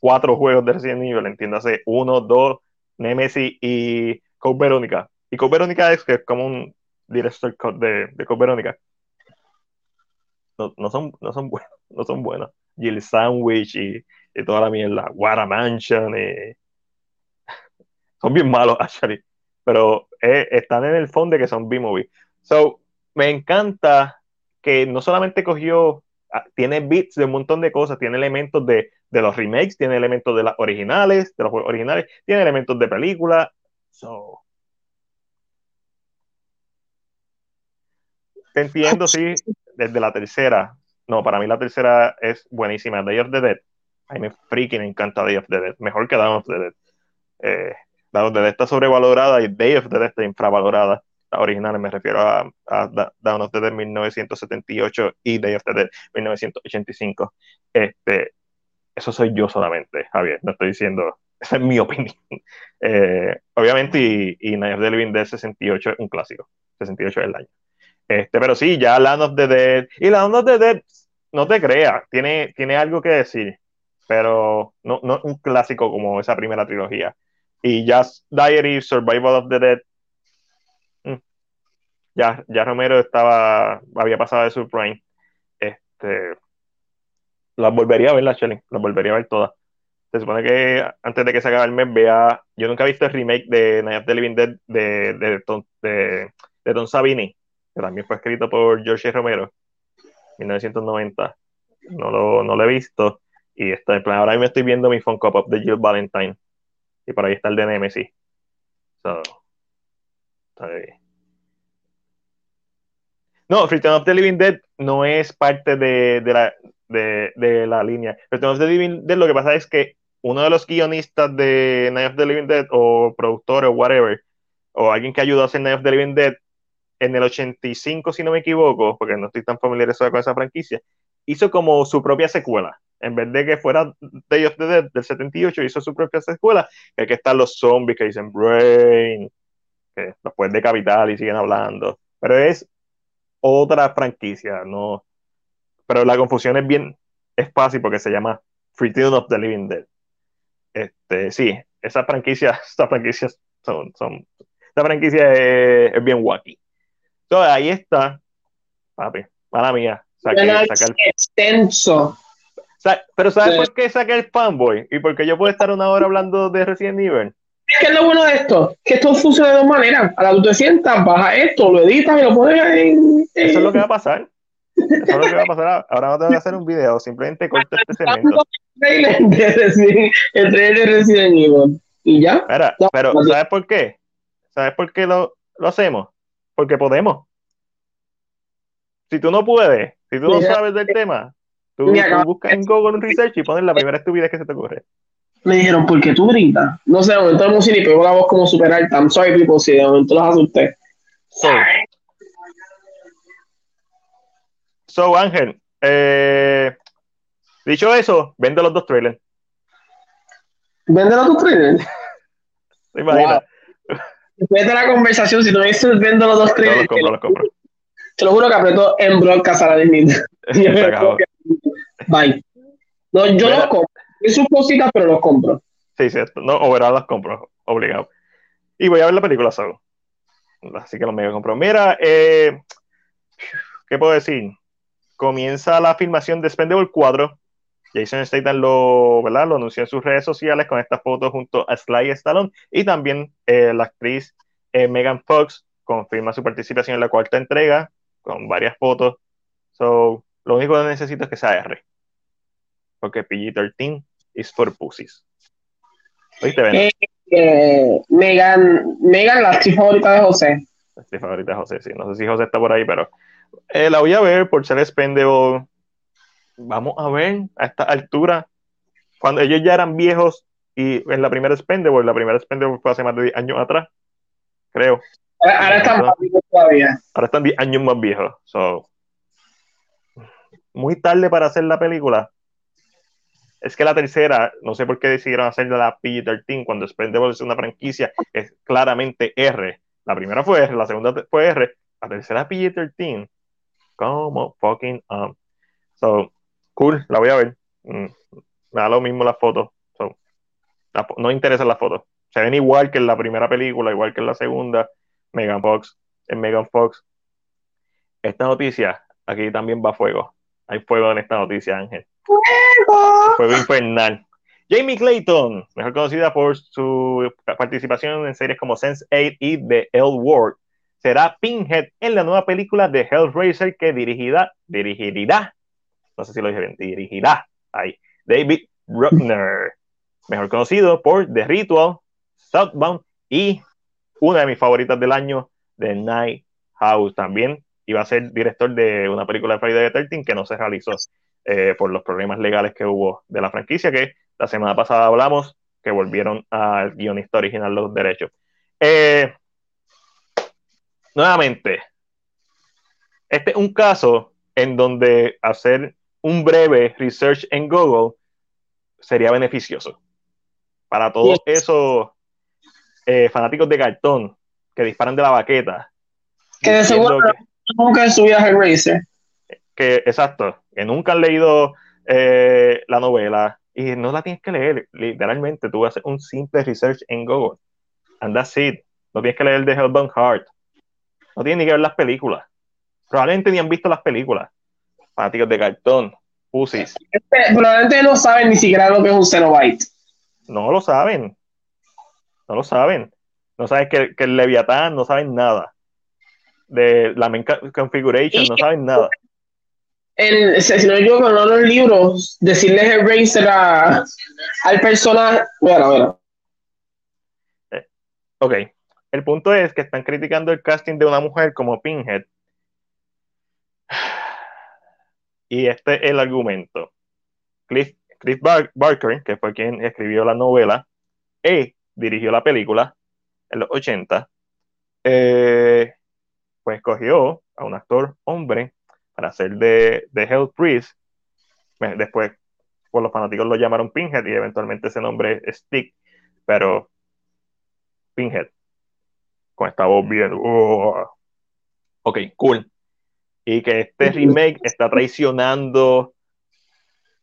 cuatro juegos de Resident Evil, entiéndase, uno, dos, Nemesis y Code Verónica. Y Code Verónica es que es como un director cut de, de Code Verónica. No, no son, no son buenos, no son buenos. Jill Sandwich y, y toda la mierda, Wara Mansion, y... son bien malos, actually. Pero eh, están en el fondo de que son B-movie. So, me encanta que no solamente cogió, ah, tiene bits de un montón de cosas, tiene elementos de, de los remakes, tiene elementos de las originales, de los originales, tiene elementos de película. So, te entiendo, sí, desde la tercera. No, para mí la tercera es buenísima. Day of the Dead. A mí me freaking encanta Day of the Dead. Mejor que Dawn of the Dead. Eh, Dawn of the Dead está sobrevalorada y Day of the Dead está infravalorada. las originales, me refiero a, a Da- Dawn of the Dead 1978 y Day of the Dead 1985. Este, eso soy yo solamente, Javier, no estoy diciendo, esa es mi opinión. Eh, obviamente, y, y Night of the Living Dead 68 es un clásico, 68 es el año. Este, pero sí, ya Land of the Dead, y Land of the Dead, no te creas, tiene, tiene algo que decir, pero no, no un clásico como esa primera trilogía. Y Just Diary, Survival of the Dead, mm, ya, ya Romero estaba, había pasado de su prime. Este, las volvería a ver, las Shelly, las volvería a ver todas. Se supone que antes de que se acabe el mes vea, yo nunca he visto el remake de Night of the Living Dead de, de, de, de Tom Savini, que también fue escrito por George Romero, 1990. No lo, no lo he visto. Y está en plan, ahora mismo estoy viendo mi Funko Pop de Jill Valentine. Y por ahí está el de Nemesis. So, está ahí. No, Return of the Living Dead no es parte de, de la, de la línea. Return of the Living Dead lo que pasa es que uno de los guionistas de Night of the Living Dead o productor o whatever, o alguien que ayudó a hacer Night of the Living Dead en el 85, si no me equivoco, porque no estoy tan familiarizado con esa franquicia, hizo como su propia secuela. En vez de que fuera Day of the Dead del 78, hizo su propia secuela, que aquí están los zombies que dicen Brain, que los pueden y siguen hablando. Pero es otra franquicia, no. Pero la confusión es bien, es fácil porque se llama Return of the Living Dead. Este, sí, esas franquicias, estas franquicias son, son, esta franquicia es bien wacky. Entonces ahí está, papi, mala mía. Saqué, saqué el- extenso. sa- pero ¿sabes Sí. por qué saqué el fanboy? Y porque yo puedo estar una hora hablando de Resident Evil. ¿Qué es lo bueno de esto? Que esto funciona de dos maneras. A la que tú te sientas, baja esto, lo editas y lo pones en. Eso es lo que va a pasar. Eso es lo que va a pasar. Ahora no tengo que hacer un video, simplemente corto este segmento. el trailer de Resident Evil. Y ya. Mira, pero ¿sabes por qué? ¿Sabes por qué lo, lo hacemos? Porque podemos. Si tú no puedes, si tú no sabes del tema, tú, tú buscas en Google un research y pones la primera estupidez que se te ocurre. Me dijeron, ¿por qué tú gritas? No sé, de momento el música y pegó la voz como super alta. I'm sorry, people, si de momento los asusté. So, so Ángel, eh, dicho eso, vende los dos trailers. Véndelo a tu trailer. ¿Te imaginas? Después de la conversación, si me dices vendo los dos No, trailers, los compro, los compro. te lo juro que apretó en broadcast a la misma. Bye. No, yo Mira. los compro. Y sus cositas, pero los compro. Sí, cierto. No, overall las compro, obligado. Y voy a ver la película solo. Así que los mega compro. Mira, eh, ¿qué puedo decir? Comienza la filmación de Spendable 4. Jason Statham lo, ¿verdad? lo anunció en sus redes sociales con esta foto junto a Sly Stallone y también eh, la actriz eh, Megan Fox confirma su participación en la cuarta entrega con varias fotos. So, lo único que necesito es que sea R. Porque PG-13 is for pussies. ¿Oíste, Ben? Eh, eh, Megan, Megan, la actriz favorita de José. Mi favorita es José, sí. No sé si José está por ahí, pero eh, la voy a ver por ser Spendable. Vamos a ver a esta altura. Cuando ellos ya eran viejos y en la primera Spendable, la primera Spendable fue hace más de 10 años atrás, creo. Ahora, ahora está más vivo todavía. Ahora están 10 años más viejos. So, muy tarde para hacer la película. Es que la tercera, no sé por qué decidieron hacer la PG-13 cuando Spendable es una franquicia que es claramente R. La primera fue R, la segunda fue R, la tercera PG-13. Como fucking um. So, cool, la voy a ver. Mm, me da lo mismo las fotos. So, la fo- no me interesan las fotos. Se ven igual que en la primera película, igual que en la segunda. Megan Fox, en Megan Fox. Esta noticia, aquí también va fuego. Hay fuego en esta noticia, Ángel. Fuego infernal. Jamie Clayton, mejor conocida por su participación en series como Sense8 y The L Word, será Pinhead en la nueva película de Hellraiser que dirigirá, dirigirá, no sé si lo dije bien, dirigirá, ahí, David Bruckner, mejor conocido por The Ritual, Southbound y una de mis favoritas del año, The Night House. También iba a ser director de una película de Friday the 13 que no se realizó eh, por los problemas legales que hubo de la franquicia, que la semana pasada hablamos, que volvieron al guionista original los derechos. Eh, nuevamente, este es un caso en donde hacer un breve research en Google sería beneficioso para todos Yes. esos eh, fanáticos de cartón que disparan de la baqueta. Que seguro que- nunca en su vida Hellraiser. que, exacto, que nunca han leído eh, la novela y no la tienes que leer, literalmente, tú haces un simple research en Google, and that's it. No tienes que leer de Hellbound Heart, no tienes ni que ver las películas, probablemente ni han visto las películas, fanáticos de cartón, pussies, Este, Probablemente no saben ni siquiera lo que es un Cenobite. no lo saben, no lo saben, no saben que, que el Leviatán, no saben nada. De la main configuration, no saben nada. En, si no yo con los libros, decirle Hellraiser a, al personaje. Bueno, bueno. Ok, el punto es que están criticando el casting de una mujer como Pinhead. Y este es el argumento. Cliff, Cliff Bar- Barker, que fue quien escribió la novela y dirigió la película en los 80, eh, pues escogió a un actor hombre para hacer de, de Hell Priest. Después, por los fanáticos lo llamaron Pinhead y eventualmente ese nombre es Stick, pero Pinhead. Con esta voz bien. uh. Ok, cool. Y que este remake está traicionando.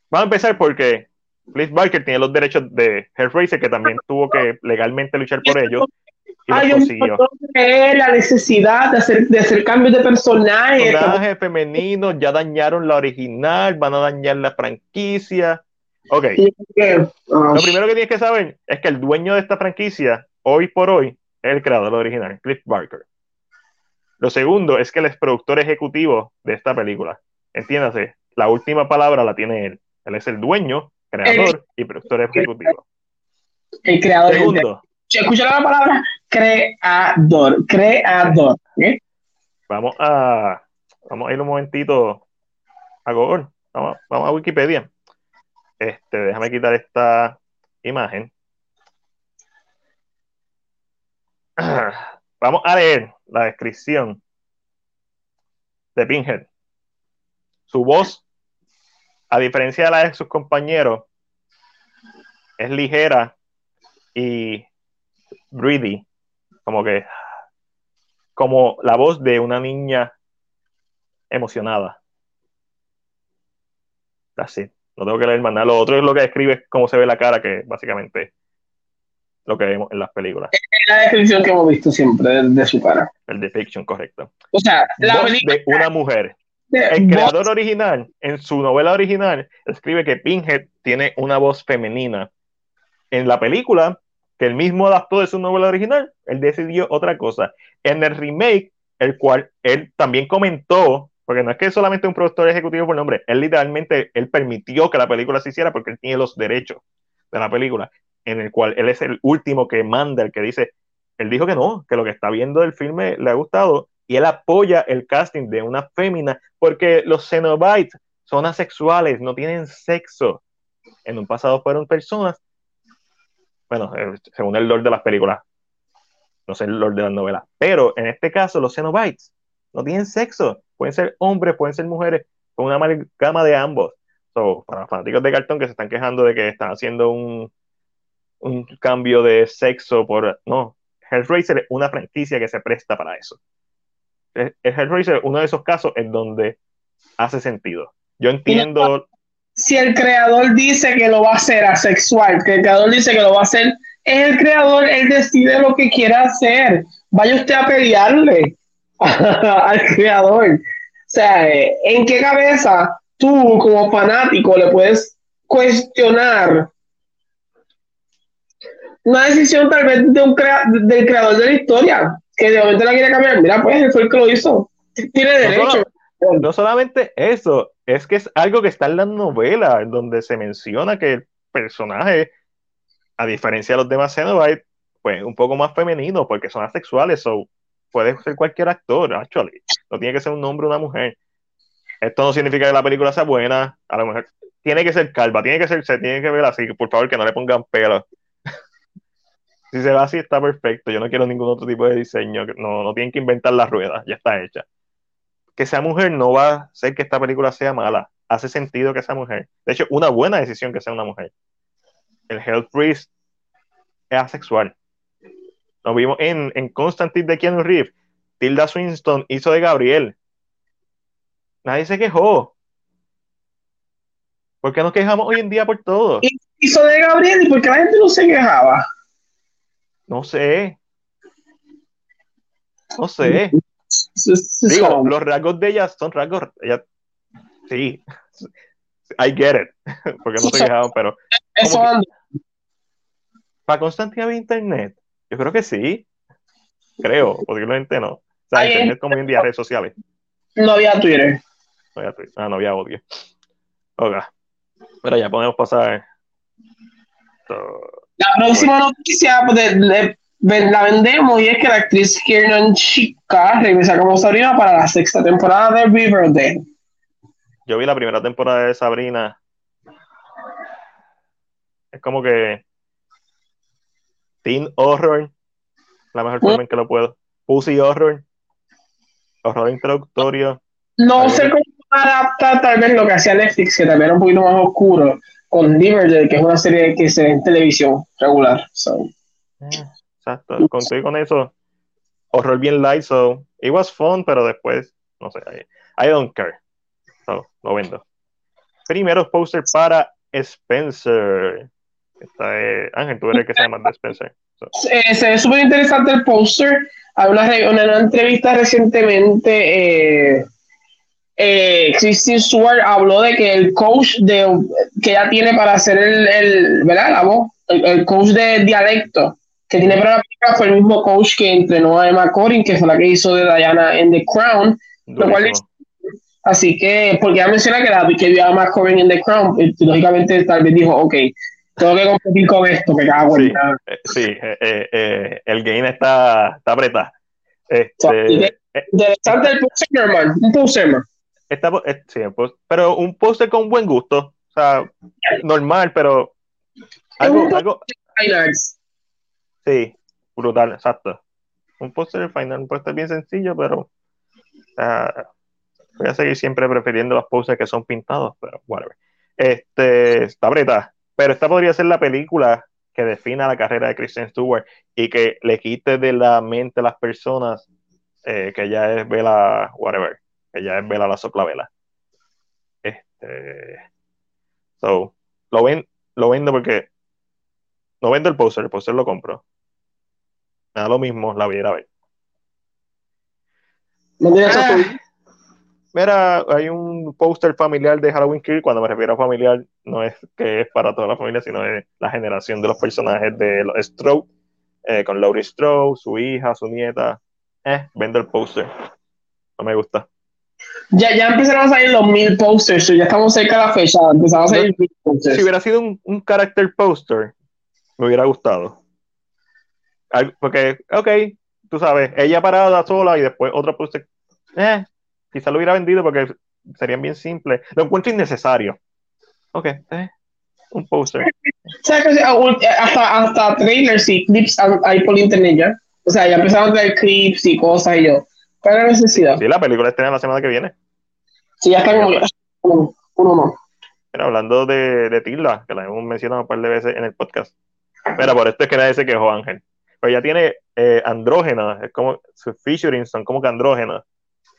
Vamos a empezar porque Cliff Barker tiene los derechos de Hellraiser, que también tuvo que legalmente luchar por ellos. Y Ay, consiguió. la necesidad de hacer, de hacer cambios de personaje. Personajes femeninos ya dañaron la original, van a dañar la franquicia. Ok, ah, lo primero que tienes que saber es que el dueño de esta franquicia, hoy por hoy, es el creador original, Cliff Barker. Lo segundo es que él es productor ejecutivo de esta película. Entiéndase, la última palabra la tiene él. Él es el dueño, creador y productor ejecutivo. el creador. Segundo, Escucha la palabra creador. Creador. ¿eh? vamos a, vamos a ir un momentito a Google. Vamos, vamos a Wikipedia. Este, déjame quitar esta imagen. Vamos a leer la descripción de Pinhead. Su voz, a diferencia de la de sus compañeros, es ligera y breathy, como que como la voz de una niña emocionada. Así. No tengo que leer más nada. Lo otro es lo que describe cómo se ve la cara, que básicamente lo que vemos en las películas. La descripción que hemos visto siempre de, de su cara. El depiction, correcto. O sea, la Voz de una mujer. de El voz- creador original, en su novela original, escribe que Pinhead tiene una voz femenina. En la película, que él mismo adaptó de su novela original, él decidió otra cosa. En el remake, el cual él también comentó, porque no es que solamente un productor ejecutivo por nombre, él literalmente, él permitió que la película se hiciera porque él tiene los derechos de la película, en el cual él es el último que manda, el que dice, él dijo que no, que lo que está viendo del filme le ha gustado y él apoya el casting de una fémina porque los Cenobites son asexuales, no tienen sexo. En un pasado fueron personas, bueno, eh, según el lore de las películas, no sé el lore de las novelas, pero en este caso los Cenobites no tienen sexo, pueden ser hombres, pueden ser mujeres, con una amalgama de ambos. So, para los fanáticos de cartón que se están quejando de que están haciendo un, un cambio de sexo por... No, Hellraiser es una franquicia que se presta para eso. El el Hellraiser es uno de esos casos en donde hace sentido. Yo entiendo, Si el creador dice que lo va a hacer asexual, que el creador dice que lo va a hacer, es el creador, él decide lo que quiera hacer. Vaya usted a pelearle al creador. O sea, eh, ¿en qué cabeza tú como fanático le puedes cuestionar una decisión tal vez de un crea- del creador de la historia? Que de momento la quiere cambiar. Mira, pues él fue el que lo hizo. Tiene derecho. no solamente eso, es que es algo que está en la novela, en donde se menciona que el personaje, a diferencia de los demás Xenobites, pues un poco más femenino, porque son asexuales, so puede ser cualquier actor, actually. No tiene que ser un hombre o una mujer. Esto no significa que la película sea buena, a lo mejor tiene que ser calva, tiene que ser, se tiene que ver así, por favor que no le pongan pelo. Si se va así, está perfecto. Yo no quiero ningún otro tipo de diseño. No, no tienen que inventar la rueda, ya está hecha. Que sea mujer no va a hacer que esta película sea mala. Hace sentido que sea mujer. De hecho, una buena decisión que sea una mujer. El Hell Priest es asexual. Lo vimos en, en Constantine de Keanu Reeves. Tilda Swinton hizo de Gabriel. Nadie se quejó. ¿Por qué nos quejamos hoy en día por todo? Hizo de Gabriel y porque la gente no se quejaba. No sé. No sé. Digo, los rasgos de ella son rasgos. Ella, sí. I get it. Porque no se quejaban, pero eso que-. ¿para Constantine había internet? Yo creo que sí. Creo, posiblemente no. O sea, Ay, internet como hoy en día, redes sociales. no había Twitter. No había, Twitter. ah, no había audio. Ok. Pero ya podemos pasar. La próxima noticia pues, de- de- ven- la vendemos y es que la actriz Kiernan Chica regresa como Sabrina para la sexta temporada de Riverdale. Yo vi la primera temporada de Sabrina. Es como que. Teen Horror. La mejor forma en que lo puedo. Pussy Horror. Horror introductorio. No sé cómo adaptar tal vez lo que hacía Netflix, que también era un poquito más oscuro, con Riverdale, que es una serie que se ve en televisión regular. So, Exacto. Conté con eso. Horror bien light, so. It was fun, pero después. No sé. I, I don't care. So, lo vendo. Primero poster para Spencer. Esta es, Ángel, tú eres el que se llama de Spencer. So, eh, se ve súper interesante el póster. Hay una, una entrevista recientemente. Eh, eh, Kristen Stewart habló de que el coach de, que ella tiene para hacer el, el ¿verdad? La voz, el, el coach de dialecto que tiene para la película fue el mismo coach que entrenó a Emma Corrin, que fue la que hizo de Diana en The Crown. Lo cual. Así que, porque ella menciona que, la, que vio a Emma Corrin en The Crown, y lógicamente tal vez dijo, ok, tengo que competir con esto, que cago en Sí. nada. Eh, sí, eh, eh, el game está, está apretado. So, y Este, de- Interesante el hermano, un poster, está- eh, sí, pero un póster con buen gusto. O sea, normal, pero algo, algo, sí, brutal, exacto. Un póster final, un póster bien sencillo, pero ah, voy a seguir siempre prefiriendo los pósters que son pintados, pero whatever. Este, está apretada, pero esta podría ser la película que defina la carrera de Kristen Stewart y que le quite de la mente a las personas eh, que ella es Vela, whatever, ella es Vela la soplavela. Este, so, lo, ven, lo vendo porque no vendo el póster, el póster lo compro. Me da lo mismo, la voy a ir a ver. No Ah. Mira, hay un póster familiar de Halloween Kill. Cuando me refiero a familiar, no es que es para toda la familia, sino es la generación de los personajes de los Strode, eh, con Laurie Strode, su hija, su nieta. Eh, vendo el póster. No me gusta. Ya, ya empezaron a salir los mil posters, ya estamos cerca de la fecha, empezaron a salir mil posters. Si hubiera sido un, un character poster, me hubiera gustado. Al- Porque, ok, tú sabes, ella parada sola y después otro póster. Eh, quizá lo hubiera vendido porque serían bien simples. Lo encuentro innecesario. Ok, eh, un. O sea, que hasta, hasta trailers y clips hay- hay por internet ya. O sea, ya empezaron a traer clips y cosas y yo. ¿Cuál es la necesidad? Sí, la película estrena la semana que viene. Sí, ya está como uno, no. Mira, hablando de, de Tilda, que la hemos mencionado un par de veces en el podcast. Mira, por esto es que nadie se quejó, Ángel. Pero ella tiene eh, andrógenas, es como sus featuring son como que andrógenas.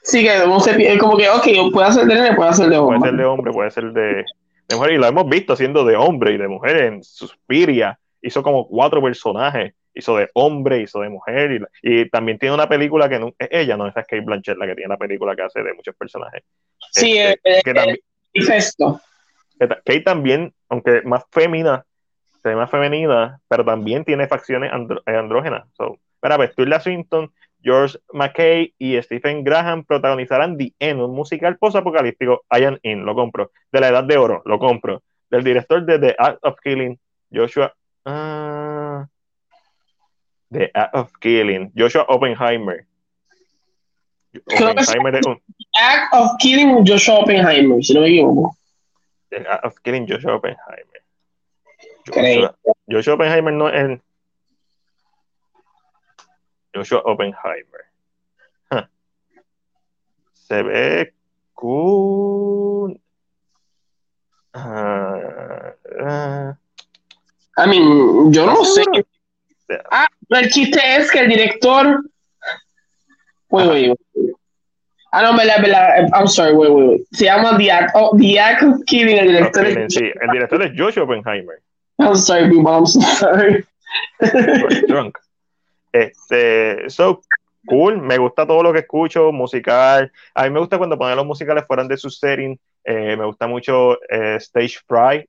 Sí, que se pi- como que, ok, puede hacer de nene, puede hacer de Puede hombre. ser de hombre, puede ser de, de mujer. Y lo hemos visto haciendo de hombre y de mujer en Suspiria. Hizo como cuatro personajes. Hizo de hombre, hizo de mujer. Y, y también tiene una película que no, es ella, no es Kate Blanchett la que tiene la película que hace de muchos personajes. Sí, Este, eh, que también, manifesto. que ta- Kate también, aunque más femina, se ve más femenina, pero también tiene facciones andro- eh, andrógenas. So, mira, pues Tilda Swinton, George McKay y Stephen Graham protagonizarán The End, un musical post-apocalíptico. I Am In, lo compro. De la Edad de Oro, lo compro. Del director de The Act of Killing, Joshua. ah, The Act of Killing, Joshua Oppenheimer. Creo que sí. Oppenheimer es un. Act of Killing Joshua Oppenheimer, si no me equivoco. The Act of Killing, Joshua Oppenheimer. Joshua, Joshua Oppenheimer no es el. Joshua Oppenheimer. Huh. Se ve cool. Ah, ah, I mean, yo no sé. Ah, el chiste es que el director. Wait, wait, wait. Ah, no, me la, me la- I'm sorry, wait, wait, wait. Se llama The Act, oh, The Act of Killing. El director es. sí, el director es Joshua Oppenheimer. I'm sorry, people, I'm so sorry. Or drunk. Este, so cool, me gusta todo lo que escucho, musical. A mí me gusta cuando ponen los musicales fuera de su setting. Eh, me gusta mucho eh, Stage Fright,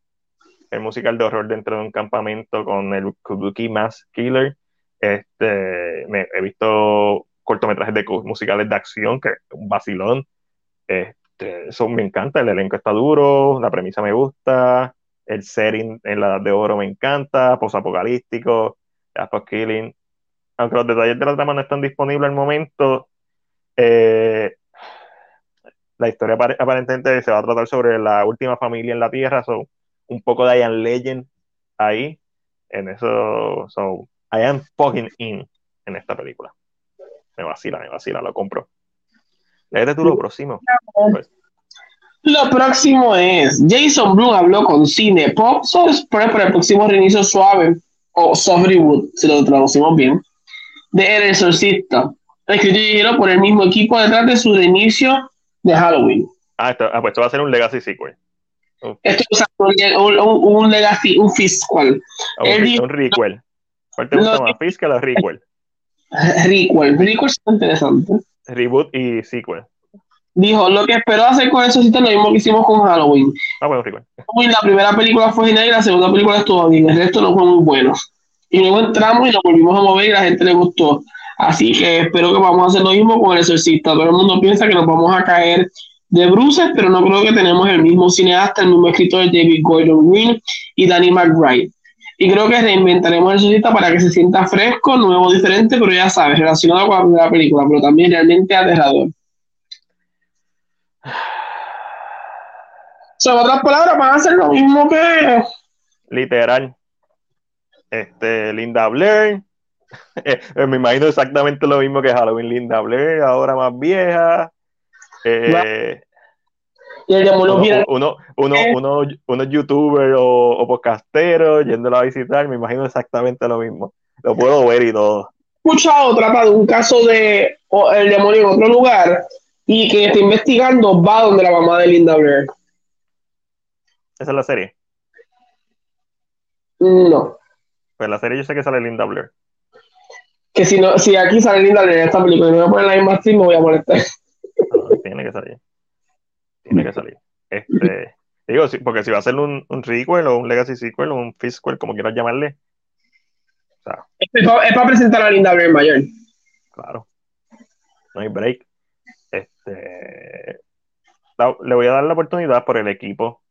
el musical de horror dentro de un campamento con el Kabuki Mask Killer. Este, me- he visto cortometrajes de musicales de acción, que es un vacilón. Este, eso me encanta, el elenco está duro, la premisa me gusta, el setting en la Edad de Oro me encanta, posapocalíptico, Jasper Killing. Aunque los detalles de la trama no están disponibles al momento, eh, la historia apare- aparentemente se va a tratar sobre la última familia en la Tierra, so, un poco de Ian Legend ahí, en eso, so, I am fucking in en esta película. Me vacila, me vacila, lo compro. Léete tú lo próximo. Lo próximo es Jason Blum habló con Cine Pop para el próximo reinicio suave o soft reboot, si lo traducimos bien, de El Exorcista, escrito y dirigido por el mismo equipo detrás de su reinicio de Halloween. Ah, esto, ah, pues esto va a ser un Legacy Sequel. Un, Esto es un, un, un legacy, un fiscal, un, él dijo- un requel. ¿Cuál te gusta No, más? ¿Fiscal o requel? requel, requel es interesante. Reboot y sequel. Dijo, lo que espero hacer con El Exorcista es lo mismo que hicimos con Halloween. Ah, bueno, requel. La primera película fue genial y la segunda película estuvo bien, el resto no fue muy bueno. Y luego entramos y nos volvimos a mover y la gente le gustó. Así que espero que vamos a hacer lo mismo con El Exorcista. Todo el mundo piensa que nos vamos a caer de bruces, pero no creo que tenemos el mismo cineasta, el mismo escritor David Gordon Green y Danny McBride. Y creo que reinventaremos El Exorcista para que se sienta fresco, nuevo, diferente, pero ya sabes, relacionado con la película, pero también realmente aterrador. So, en otras palabras, van a hacer lo mismo que Literal. Este, Linda Blair. Eh, me imagino exactamente lo mismo que Halloween. Linda Blair, ahora más vieja. Eh, uno, uno, uno, Eh. uno, unos youtubers o, o podcasteros yéndolo a visitar, me imagino exactamente lo mismo. Lo puedo ver y todo. escuchado trata de un caso de o, el demonio en otro lugar y que está investigando va donde la mamá de Linda Blair. Esa es la serie. No. Pues la serie yo sé que sale Linda Blair. Que si no, si aquí sale Linda Blair en esta película y no voy a poner la misma actriz, me voy a molestar. No, tiene que salir. Tiene que salir. Este, digo, porque si va a ser un, un requel o un legacy sequel o un fiscal, como quieras llamarle, Es para presentar a Linda Blair mayor. claro. No hay break. Este, la- le voy a dar la oportunidad por el equipo.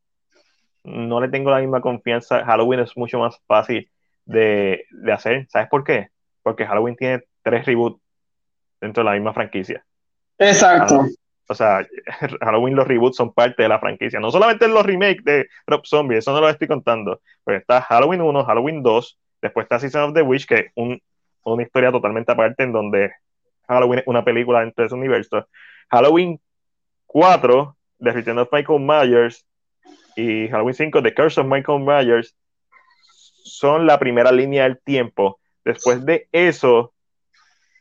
No le tengo la misma confianza. Halloween es mucho más fácil de, de hacer. ¿Sabes por qué? Porque Halloween tiene tres reboots dentro de la misma franquicia. Exacto. O sea, Halloween los reboots son parte de la franquicia. No solamente los remakes de Rob Zombie, eso no lo estoy contando. Pero está Halloween 1, Halloween 2, después está Season of the Witch, que es un- una historia totalmente aparte en donde Halloween es una película dentro de ese universo. Halloween 4, The Return of Michael Myers, y Halloween 5, The Curse of Michael Myers, son la primera línea del tiempo. Después de eso,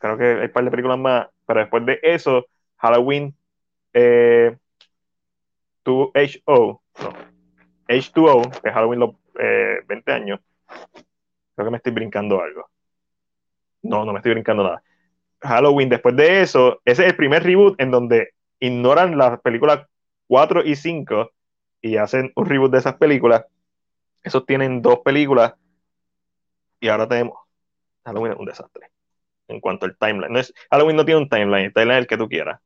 creo que hay un par de películas más, pero después de eso, Halloween eh, 2HO, no, H2O, que Halloween los eh, 20 años. Creo que me estoy brincando algo. No, no me estoy brincando nada. Halloween, después de eso, ese es el primer reboot en donde ignoran las películas 4 y 5 y hacen un reboot de esas películas. Esos tienen dos películas y ahora tenemos Halloween es un desastre en cuanto al timeline. Halloween no tiene un timeline, el timeline es el que tú quieras.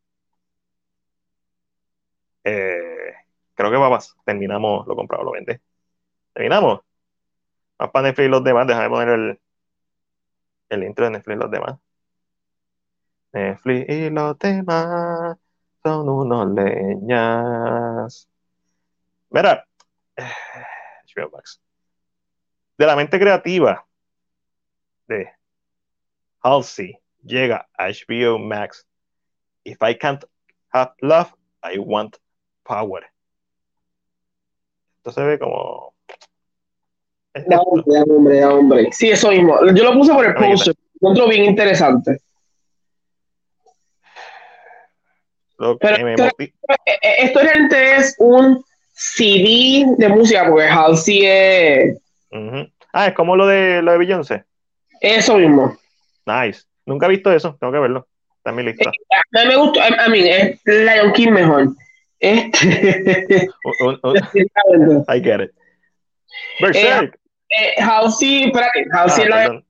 Eh, creo que vamos, terminamos, lo comprado, lo vende. Terminamos. Más para Netflix y los demás, déjame poner el, el intro de Netflix y los demás. Netflix y los demás son unos leñas. Mira, HBO Max. De la mente creativa de Halsey llega a HBO Max. If I can't have love, I want power. Esto se ve como. Da hombre, da hombre, da hombre. Sí, eso mismo. Yo lo puse por el poster. Encuentro bien interesante. Lo que Pero- me moti- Eh, eh, Esto realmente es un CD de música, porque Halsey es. Ah, es como lo de lo de Beyoncé. eso mismo. Nice. Nunca he visto eso, tengo que verlo. Está en mi lista. A mí me gustó, a, a mí es Lion King mejor. Este, Un- un-. I get it. Berserk. Eh, Halsey, espérate, Ah, Halsey es la.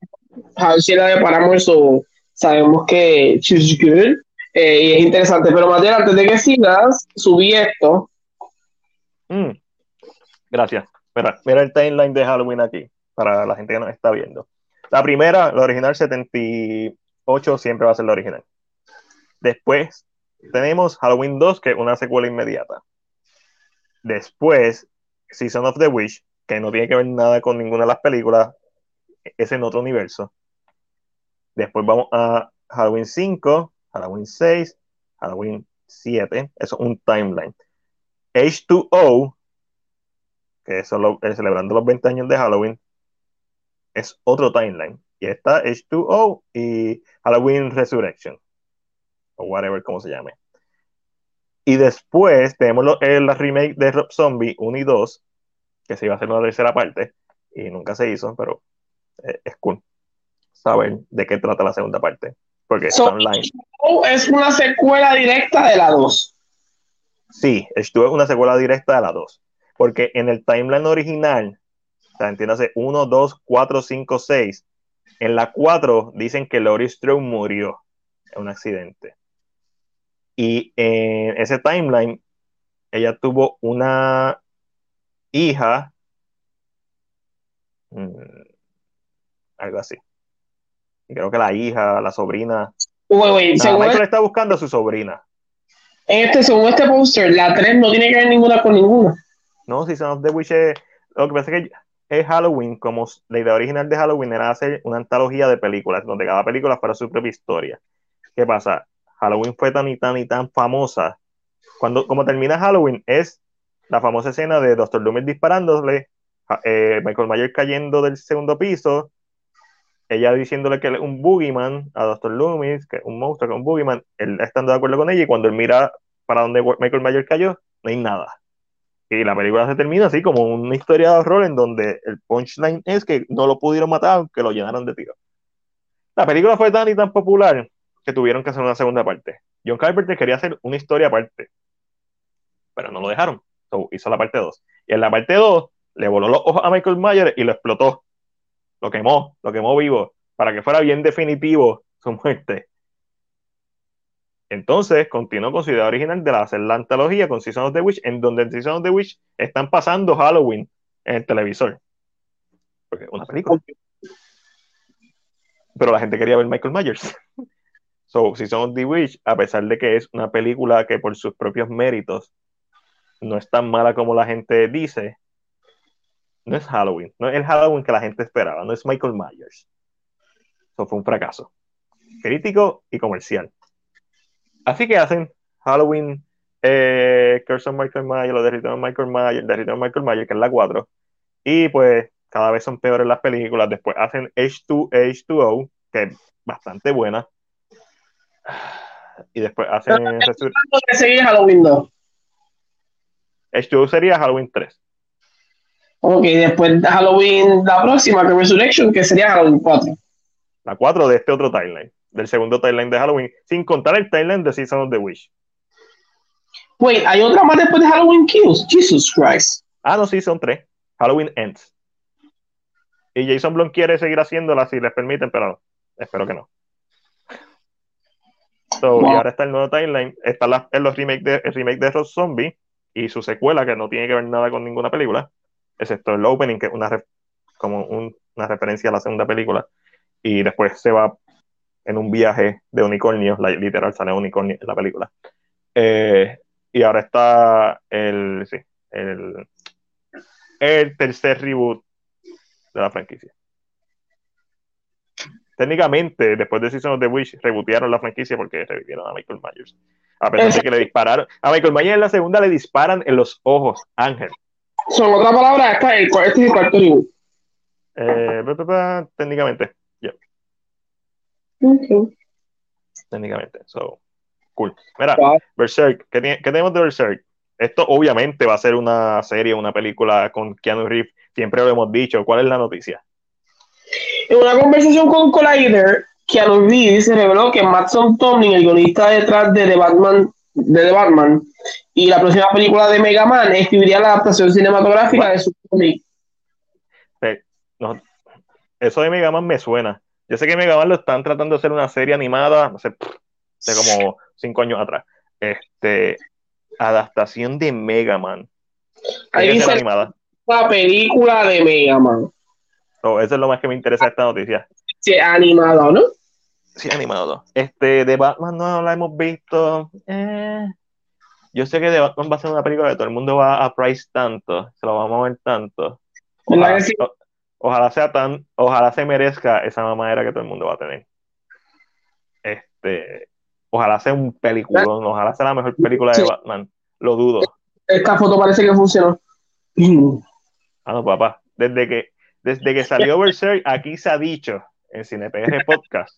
Halsey la de Paramore, so sabemos que she's good eh, y es interesante. Pero Mateo, antes de que sigas, subí esto. Mm. Gracias. Mira, mira el timeline de Halloween aquí, para la gente que nos está viendo. La primera, la original 78, siempre va a ser la original. Después tenemos Halloween 2, que es una secuela inmediata. Después, Season of the Witch, que no tiene que ver nada con ninguna de las películas, es en otro universo. Después vamos a Halloween 5, Halloween 6, Halloween 7, eso es un timeline. H2O, que es solo, eh, celebrando los 20 años de Halloween, es otro timeline. Y está H2O y Halloween Resurrection, o whatever, como se llame. Y después tenemos lo- la remake de Rob Zombie 1 y 2, que se iba a hacer una tercera parte, y nunca se hizo, pero eh, es cool saber de qué trata la segunda parte, porque está So, online. H2O es una secuela directa de la 2. Sí, H2 es una secuela directa de la 2. Porque en el timeline original, o sea, entiéndase 1, 2, 4, 5, 6, en la 4 dicen que Laurie Strode murió en un accidente. Y en ese timeline, ella tuvo una hija, mm, algo así. Y creo que la hija, la sobrina. Güey, Nada, según, Michael está buscando a su sobrina. en este, según este póster, la 3 no tiene que ver ninguna con ninguna. No, Season of the Witch es, lo que pasa es que es Halloween, como la idea original de Halloween era hacer una antología de películas, donde cada película fuera su propia historia. ¿Qué pasa? Halloween fue tan y tan y tan famosa. Cuando, como termina Halloween, es la famosa escena de Dr. Loomis disparándole, eh, Michael Myers cayendo del segundo piso, ella diciéndole que es un boogeyman a Dr. Loomis, que es un monstruo, que es un boogeyman, él estando de acuerdo con ella, y cuando él mira para donde Michael Myers cayó, no hay nada. Y la película se termina así como una historia de horror en donde el punchline es que no lo pudieron matar aunque lo llenaron de tiros. La película fue tan y tan popular que tuvieron que hacer una segunda parte. John Carpenter quería hacer una historia aparte, pero no lo dejaron. So, hizo la parte 2. Y en la parte 2 le voló los ojos a Michael Myers y lo explotó. Lo quemó, lo quemó vivo, para que fuera bien definitivo su muerte. Entonces, continuó con su idea original de hacer la antología con Season of the Witch, en donde en Season of the Witch están pasando Halloween en el televisor. Porque es una película. Pero la gente quería ver Michael Myers. So, Season of the Witch, a pesar de que es una película que por sus propios méritos no es tan mala como la gente dice, no es Halloween. No es el Halloween que la gente esperaba. No es Michael Myers. Eso fue un fracaso. Crítico y comercial. Así que hacen Halloween, eh, Curse of Michael Myers, lo de Return of Michael Myers, de Return of Michael Myers, que es la 4. Y pues cada vez son peores las películas. Después hacen H2, H2O, que es bastante buena. Y después hacen Lo que es Halloween 2. H2O sería Halloween 3. Ok, después de Halloween, la próxima, que es Resurrection, que sería Halloween 4. La 4 de este otro timeline, del segundo timeline de Halloween, sin contar el timeline de Season of the Witch. Wait, ¿hay otra más después de Halloween Kills? Jesus Christ. Ah, no, sí, son tres. Halloween Ends. Y Jason Blum quiere seguir haciéndola si les permiten, pero espero que no. So, Wow. Y ahora está el nuevo timeline. Está la, en los remake de, el remake de Rob Zombie y su secuela, que no tiene que ver nada con ninguna película, excepto el opening, que es una, como un- una referencia a la segunda película. Y después se va en un viaje de unicornios, la- literal sale unicornio en la película. Eh, y ahora está el, sí, el, el tercer reboot de la franquicia. Técnicamente, después de Season of the Witch, rebotearon la franquicia porque revivieron a Michael Myers. A pesar de que le dispararon. A Michael Myers en la segunda le disparan en los ojos, Ángel. Son otra palabra, esta es el, este cuarto reboot. Eh, técnicamente, Ok. técnicamente. So, cool. Mira. Berserk, ¿qué, qué tenemos de Berserk? Esto obviamente va a ser una serie, una película con Keanu Reeves, siempre lo hemos dicho. ¿Cuál es la noticia? En una conversación con Collider, Keanu Reeves reveló que Matson Tomlin, el guionista detrás de The Batman, de The Batman y la próxima película de Mega Man, escribiría la adaptación cinematográfica de su cómic. Eh, no, eso de Mega Man me suena. Yo sé que Mega Man lo están tratando de hacer una serie animada, no sé, de como cinco años atrás. Este, adaptación de Mega Man. Ahí dice animada. la película de Mega Man. So, eso es lo más que me interesa de esta noticia. Sí, animada, ¿no? Sí, animado. Este, de Batman no la hemos visto. Eh, yo sé que de Batman va a ser una película que todo el mundo va a price tanto, se lo vamos a ver tanto. ¿Verdad Ojalá, que sí? o- ojalá sea tan, ojalá se merezca esa mamadera que todo el mundo va a tener. Este, ojalá sea un peliculón, ojalá sea la mejor película de Sí. Batman. Lo dudo. Esta foto parece que funcionó. Ah, no, papá. Desde que, desde que salió Berserk, aquí se ha dicho en CinePR Podcast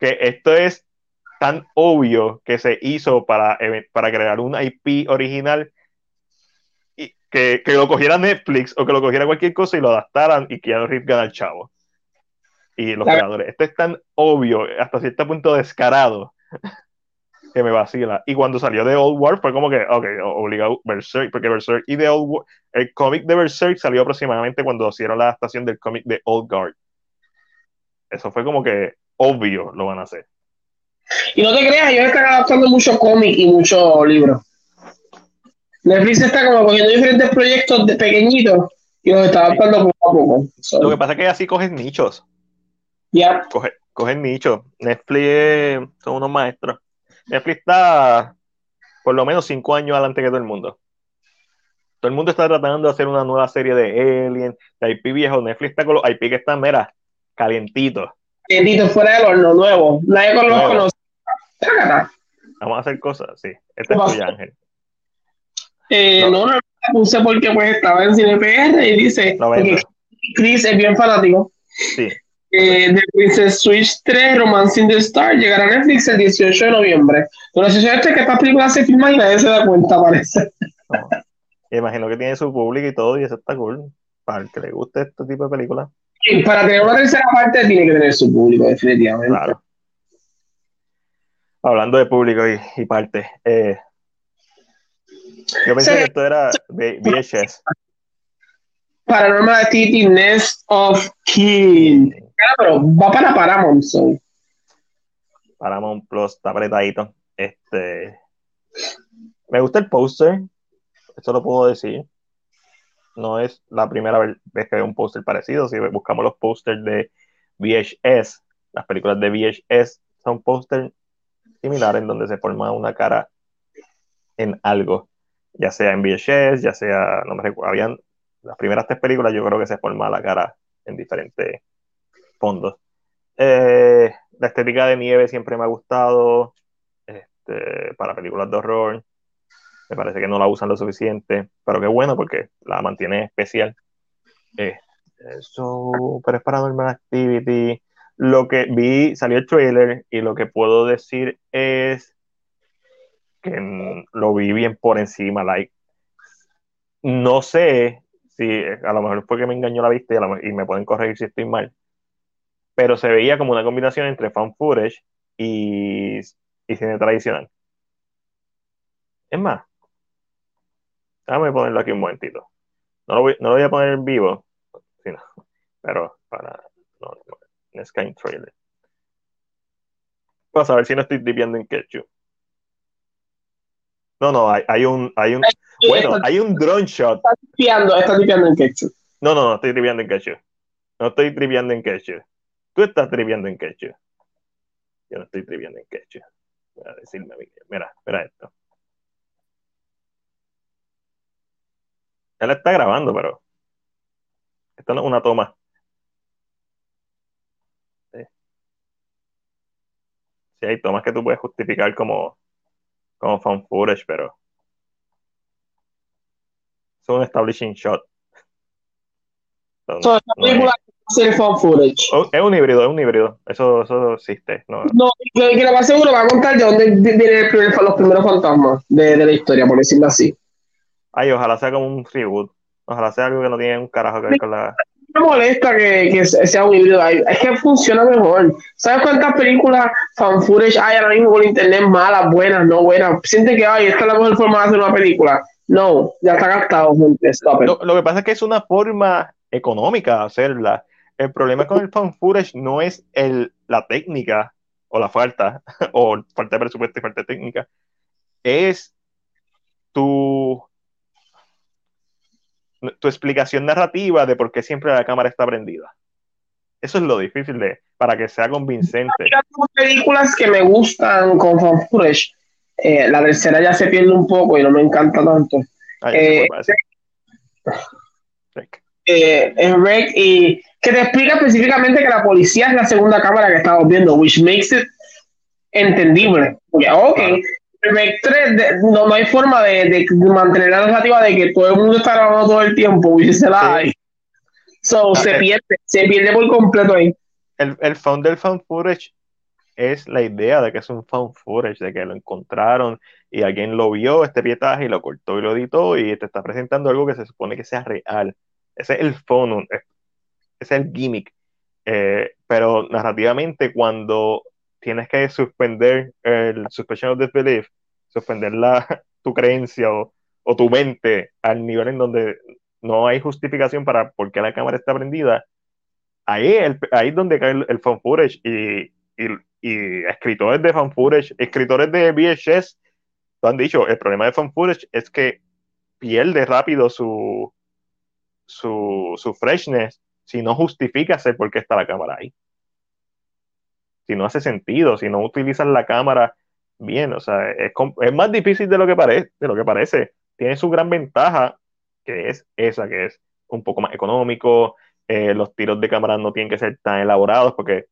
que esto es tan obvio que se hizo para, para crear un IP original y que, que lo cogiera Netflix o que lo cogiera cualquier cosa y lo adaptaran y Keanu Reeves gana el chavo. Y los creadores. Esto es tan obvio, hasta cierto punto descarado, que me vacila. Y cuando salió de Old War fue como que, ok, obligado Berserk, porque Berserk y The Old War, el cómic de Berserk salió aproximadamente cuando hicieron la adaptación del cómic de Old Guard. Eso fue como que obvio lo van a hacer. Y no te creas, ellos están adaptando mucho cómic y muchos libros. Netflix está como cogiendo diferentes proyectos de pequeñitos y los está adaptando poco a poco. So, Lo que pasa es que así cogen nichos. ya. Coge- cogen nichos. Netflix son unos maestros. Netflix está por lo menos cinco años adelante que todo el mundo. Todo el mundo está tratando de hacer una nueva serie de Alien, de IP viejo. Netflix está con los IP que están, mira, calientitos. Tito fuera del horno, nuevo. Nadie con los conoce. Vamos a hacer cosas, sí. Este es tuyo, Ángel. Eh, No. no, no, la puse porque pues estaba en CinePR y dice Chris es bien fanático. Sí. Eh, de Princess Switch 3, Romancing the Star, llegará a Netflix el 18 de noviembre. Lo gracioso es que estas películas se filman y nadie se da cuenta, parece. No. Imagino que tiene su público y todo, y eso está cool. Para el que le guste este tipo de películas. Para tener una tercera parte tiene que tener su público, definitivamente. Claro. Hablando de público y, y parte. eh, yo pensé Sí. que esto era VHS. Paranormal Activity Nest of Kin. Va para Paramount. so. Paramount Plus está apretadito. Este, me gusta el póster, eso lo puedo decir. No es la primera vez que veo un póster parecido. Si buscamos los pósters de VHS, las películas de VHS son pósters similares en donde se forma una cara en algo, ya sea en VHS, ya sea, no me recuerdo, habían las primeras tres películas, yo creo que se forma la cara en diferentes fondos. Eh, la estética de nieve siempre me ha gustado. Este, para películas de horror. Me parece que no la usan lo suficiente. Pero qué bueno porque la mantiene especial. Eh, eso, pero es Paranormal Activity. Lo que vi, salió el trailer y lo que puedo decir es que lo vi bien por encima. Like, no sé si a lo mejor fue que me engañó la vista y me pueden corregir si estoy mal pero se veía como una combinación entre fan footage y, y cine tradicional. Es más, déjame ponerlo aquí un momentito. No lo voy, no lo voy a poner en vivo, sino, pero para no, en Sky Trailer. Vamos a ver si no estoy tripeando en Ketchup. No, no, hay, hay un, hay un, bueno, hay un drone shot. Está tipeando, está tipeando en ketchup. No, no, no estoy tripeando en Ketchup. No estoy tripeando en Ketchup. Tú estás tripeando en Ketchup. Yo no estoy tripeando en Ketchup. Voy a decirme. Mira, mira esto. Él está grabando, pero esto no es una toma. Sí, hay tomas que tú puedes justificar como, como fan footage, pero es un establishing shot. So, esta No, no es- película va a ser fan footage. Oh, es un híbrido, es un híbrido. Eso, eso existe. No, No, que, que lo más seguro va a contar de dónde vienen los primeros fantasmas de, de la historia, por decirlo así. Ay, ojalá sea como un reboot. Ojalá sea algo que no tiene un carajo que ver con la. me molesta que, que sea un híbrido. Es que funciona mejor. ¿Sabes cuántas películas fan footage hay ahora mismo por internet? Malas, buenas, no buenas. Siente que, ay, esta es la mejor forma de hacer una película. No, ya está gastado, gente. Lo, lo que pasa es que es una forma económica de hacerla. El problema con el fan footage no es el, la técnica o la falta, o falta de presupuesto y falta de técnica. Es tu, tu explicación narrativa de por qué siempre la cámara está prendida. Eso es lo difícil de, para que sea convincente. Hay algunas películas que me gustan con fan footage. Eh, la tercera ya se pierde un poco y no me encanta tanto. Ay, ese Eh, eh, Rec y que te explica específicamente que la policía es la segunda cámara que estamos viendo, which makes it entendible. Porque, ok, Claro. Rec 3 de- no, no hay forma de, de mantener la narrativa de que todo el mundo está grabando todo el tiempo, which is a lie. So, se pierde, se pierde por completo ahí. el, el found del fan footage es la idea de que es un found footage, de que lo encontraron y alguien lo vio, este pietaje, y lo cortó y lo editó y te está presentando algo que se supone que sea real. Ese es el found, ese es el gimmick. Eh, pero narrativamente, cuando tienes que suspender el suspension of disbelief, suspender la, tu creencia o, o tu mente al nivel en donde no hay justificación para por qué la cámara está prendida, ahí, el- ahí es donde cae el, el fan footage y, y, y escritores de fan footage, escritores de VHS, lo han dicho, el problema de fan footage es que pierde rápido su, su, su freshness si no justificas el por qué está la cámara ahí. Si no hace sentido, si no utilizas la cámara bien, o sea, es más difícil de lo que parece, de lo que parece. Tiene su gran ventaja, que es esa, que es un poco más económico, eh, los tiros de cámara no tienen que ser tan elaborados porque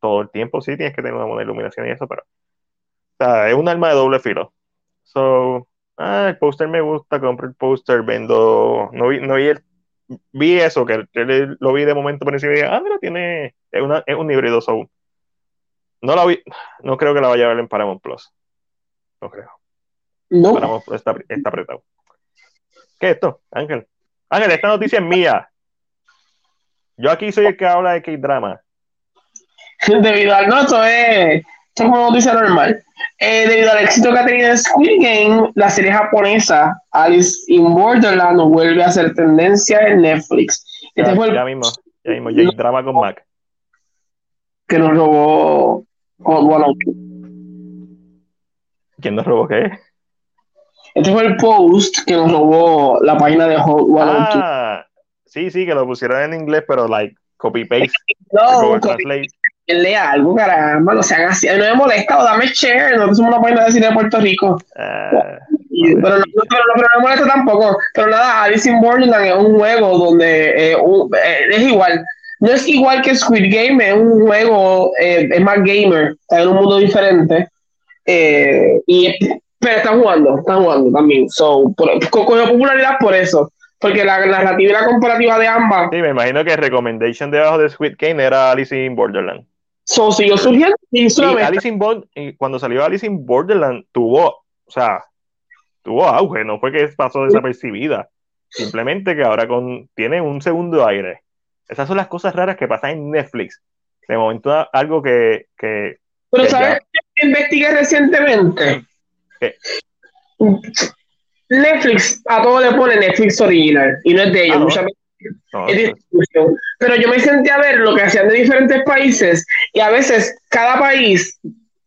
todo el tiempo sí tienes que tener una buena iluminación y eso, pero o sea, es un arma de doble filo. So, ah, el póster me gusta, compro el póster, vendo, no vi, no vi el- vi eso, que, le- lo vi de momento por encima y dije, ah, mira, tiene, es, una, es un híbrido, so, no la vi, no creo que la vaya a ver en Paramount Plus. No creo. No, Paramount Plus está, está apretado. ¿Qué es esto, Ángel? Ángel, esta noticia es mía. Yo aquí soy el que habla de K-drama. debido al no, esto es, esto es como noticia normal. Eh, debido al éxito que ha tenido Squid Game, la serie japonesa Alice in Borderland vuelve a ser tendencia en Netflix. Este Ya, fue el ya mismo, ya mismo, J-drama con Mac. que nos robó Hot 102. ¿Quién nos robó qué? Este fue el post que nos robó la página de Hot 102. Ah, sí, sí, que lo pusieron en inglés, pero like copy-paste, no, Google con- Translate. Lea algo, caramba, no sean así. No me molesta, o dame share. Nosotros somos una página de cine de Puerto Rico. Ah, Y- pero, no, no- pero, no- pero no me molesta tampoco. Pero nada, Alice in Borderland es un juego donde eh, un- eh, es igual. No es igual que Squid Game, es un juego, eh, es más gamer, está en un mundo diferente. Y, pero están jugando, están jugando también. So, por, co- cogió popularidad por eso. Porque la narrativa y la comparativa de ambas sí, me imagino que el recommendation debajo de Squid Game era Alice in Borderland. So, siguió surgiendo y solamente Alice in Bor- y cuando salió Alice in Borderland tuvo, o sea, tuvo auge, no fue que pasó desapercibida. Simplemente que ahora con, tiene un segundo aire. Esas son las cosas raras que pasan en Netflix. De momento algo que, que Pero Que ¿sabes qué investigué recientemente? ¿Qué? Netflix, a todo le pone Netflix original y no es de ellos, Ah, ¿no? muchas veces no, es distribución. Pero yo me senté a ver lo que hacían de diferentes países y a veces cada país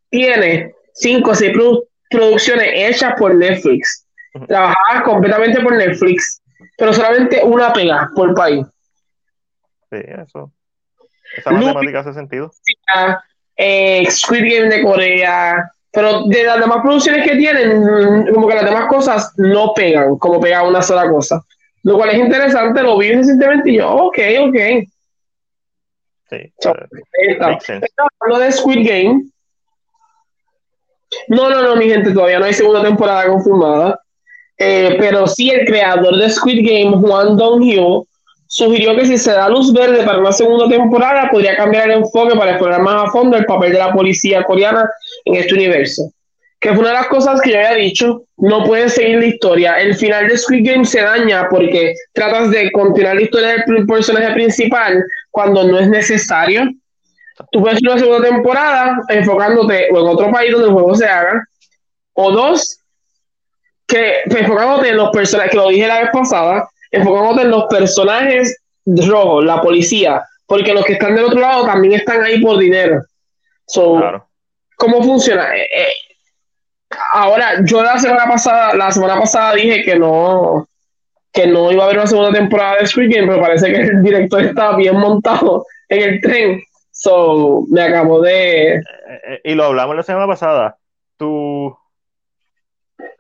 tiene cinco o seis produ- producciones hechas por Netflix, Ujú. trabajadas completamente por Netflix, pero solamente una pega por país. sí, eso. Esa matemática hace sentido. eh, Squid Game de Corea, pero de las demás producciones que tienen, mm, como que las demás cosas no pegan, como pega una sola cosa. Lo cual es interesante, lo vi recientemente y yo, ok, ok. Sí. So, eh, Hablando de Squid Game, No, no, no, mi gente, todavía no hay segunda temporada confirmada. Eh, pero sí, el creador de Squid Game, Juan Dong-hyo, sugirió que si se da luz verde para una segunda temporada, podría cambiar el enfoque para explorar más a fondo el papel de la policía coreana en este universo. Que fue una de las cosas que yo había dicho, no puedes seguir la historia. El final de Squid Game se daña porque tratas de continuar la historia del personaje principal cuando no es necesario. Tú puedes hacer una segunda temporada enfocándote o en otro país donde el juego se haga, o dos, que enfocándote en los personajes, que lo dije la vez pasada, enfocándote en los personajes rojos, la policía, porque los que están del otro lado también están ahí por dinero. So, Claro. ¿Cómo funciona? Eh, eh, ahora, yo la semana pasada, la semana pasada dije que no, que no iba a haber una segunda temporada de Squid Game, pero parece que el director estaba bien montado en el tren. So, me acabo de. Eh, eh, y lo hablamos la semana pasada. Tu,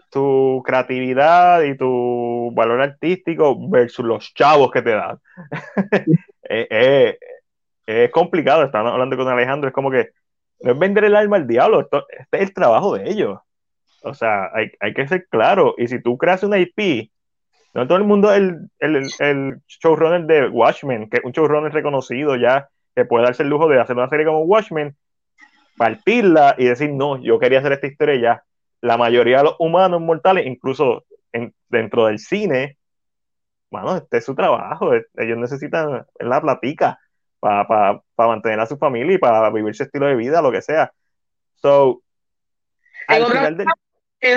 tu creatividad y tu valor artístico versus los chavos que te dan. Eh, es complicado. Estaban hablando con Alejandro. Es como que no es vender el alma al diablo. Esto, este es el trabajo de ellos. O sea, hay, hay que ser claro. Y si tú creas una IP, no todo el mundo es el, el, el showrunner de Watchmen, que es un showrunner reconocido ya, que puede darse el lujo de hacer una serie como Watchmen, partirla y decir, no, yo quería hacer esta historia ya. La mayoría de los humanos mortales, incluso en- dentro del cine, bueno, este es su trabajo. Ellos necesitan la platica para mantener a su familia y para vivir su estilo de vida, lo que sea. So, al final del, El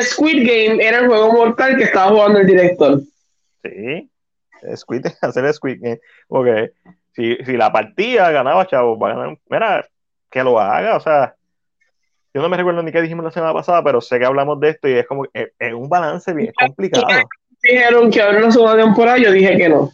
Squid Game era el juego mortal que estaba jugando el director. Sí, Squid, hacer Squid Game. Porque si, si la partida ganaba, chavos, va a ganar. Mira, que lo haga, o sea. Yo no me recuerdo ni qué dijimos la semana pasada, pero sé que hablamos de esto y es como es, es un balance bien complicado. Dijeron que haber una segunda temporada, yo dije que no.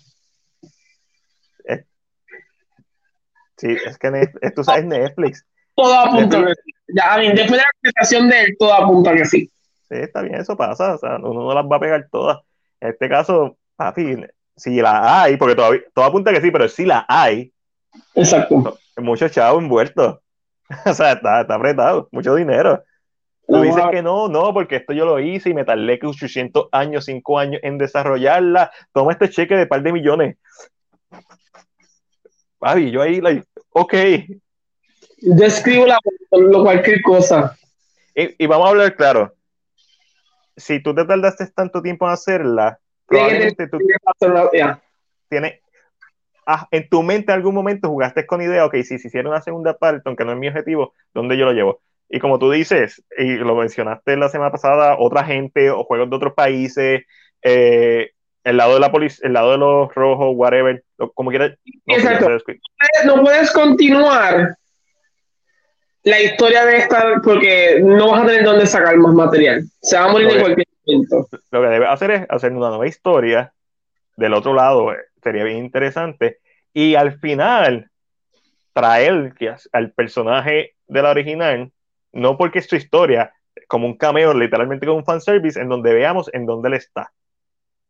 Sí, es que esto es Netflix. Todo apunta que sí. Ya, a mí, después de la presentación de él, todo apunta que sí. Sí, está bien, eso pasa. O sea, uno no las va a pegar todas. En este caso, papi, si la hay, porque todavía, todo apunta que sí, pero si la hay, Exacto. muchos chavos envueltos. O sea, está, está apretado, mucho dinero. Tú dices que no, no, porque esto yo lo hice y me tardé que 800 años, 5 años en desarrollarla. Toma este cheque de par de millones. Papi, yo ahí, like, ok. Yo escribo la, lo cualquier cosa. Y, y vamos a hablar claro. Si tú te tardaste tanto tiempo en hacerla, probablemente tú tienes. ah, en tu mente en algún momento jugaste con idea, ok, si se hiciera una segunda parte, aunque no es mi objetivo, ¿dónde yo lo llevo? Y como tú dices, y lo mencionaste la semana pasada, otra gente o juegos de otros países, eh, el lado de la policía, el lado de los rojos, whatever, como quieras. No, Exacto. no puedes continuar la historia de esta porque no vas a tener dónde sacar más material. Se va a morir en cualquier momento. lo que debes hacer es hacer una nueva historia del otro lado, eh, sería bien interesante. Y al final, traer que al personaje de la original, no porque es su historia, como un cameo, literalmente como un fanservice, en donde veamos en dónde él está.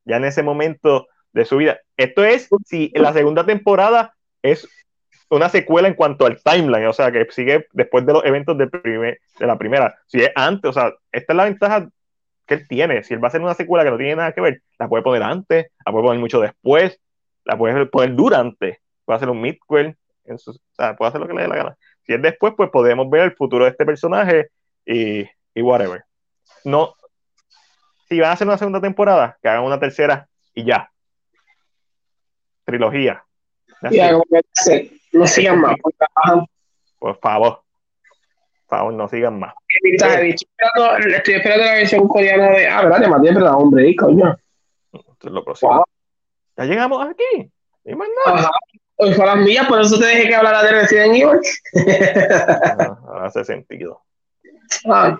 Ya en ese momento de su vida. Esto es si la segunda temporada es una secuela en cuanto al timeline, o sea, que sigue después de los eventos de la primera. Si es antes, o sea, esta es la ventaja que él tiene. Si él va a hacer una secuela que no tiene nada que ver, la puede poner antes, la puede poner mucho después, la puede poner durante, puede hacer un midquel, o sea, puede hacer lo que le dé la gana. Si es después, pues podemos ver el futuro de este personaje y, y whatever. No, si van a hacer una segunda temporada, que hagan una tercera y ya. Trilogía. Ya, no sigan más. porque, ajá, Por favor. Por favor, no sigan más. Estoy esperando, estoy esperando la versión coreana de. Ah, ¿verdad? Te maté, ¿verdad? Hombre, y coño. Esto es lo próximo. Wow. Ya llegamos aquí. Más nada. Ajá. Hoy fue a las mías, por eso te dejé que hablara de Resident Evil. Ah, ahora hace sentido. Ah.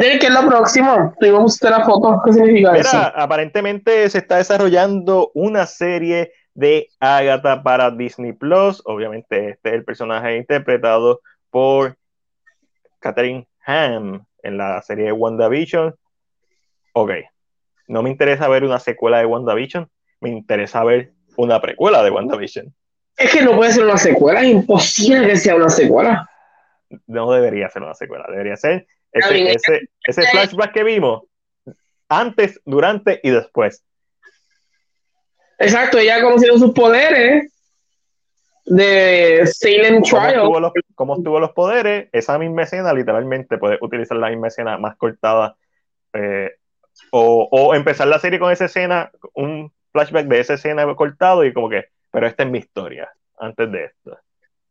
¿qué es lo próximo? Tuvimos usted la foto. ¿Qué significa eso? Mira, aparentemente se está desarrollando una serie de Agatha para Disney Plus. Obviamente, este es el personaje interpretado por Catherine Ham en la serie de WandaVision. Ok, no me interesa ver una secuela de WandaVision, me interesa ver una precuela de WandaVision. Es que no puede ser una secuela, es imposible que sea una secuela. no debería ser una secuela, debería ser ese, bien, ese, ese flashback que vimos antes, durante y después. Exacto, ella conocido sus poderes de Salem cómo Trial. obtuvo, los, cómo los poderes, esa misma escena, literalmente puedes utilizar la misma escena más cortada eh, o, o empezar la serie con esa escena, un flashback de esa escena cortado y como que, pero esta es mi historia, antes de esto.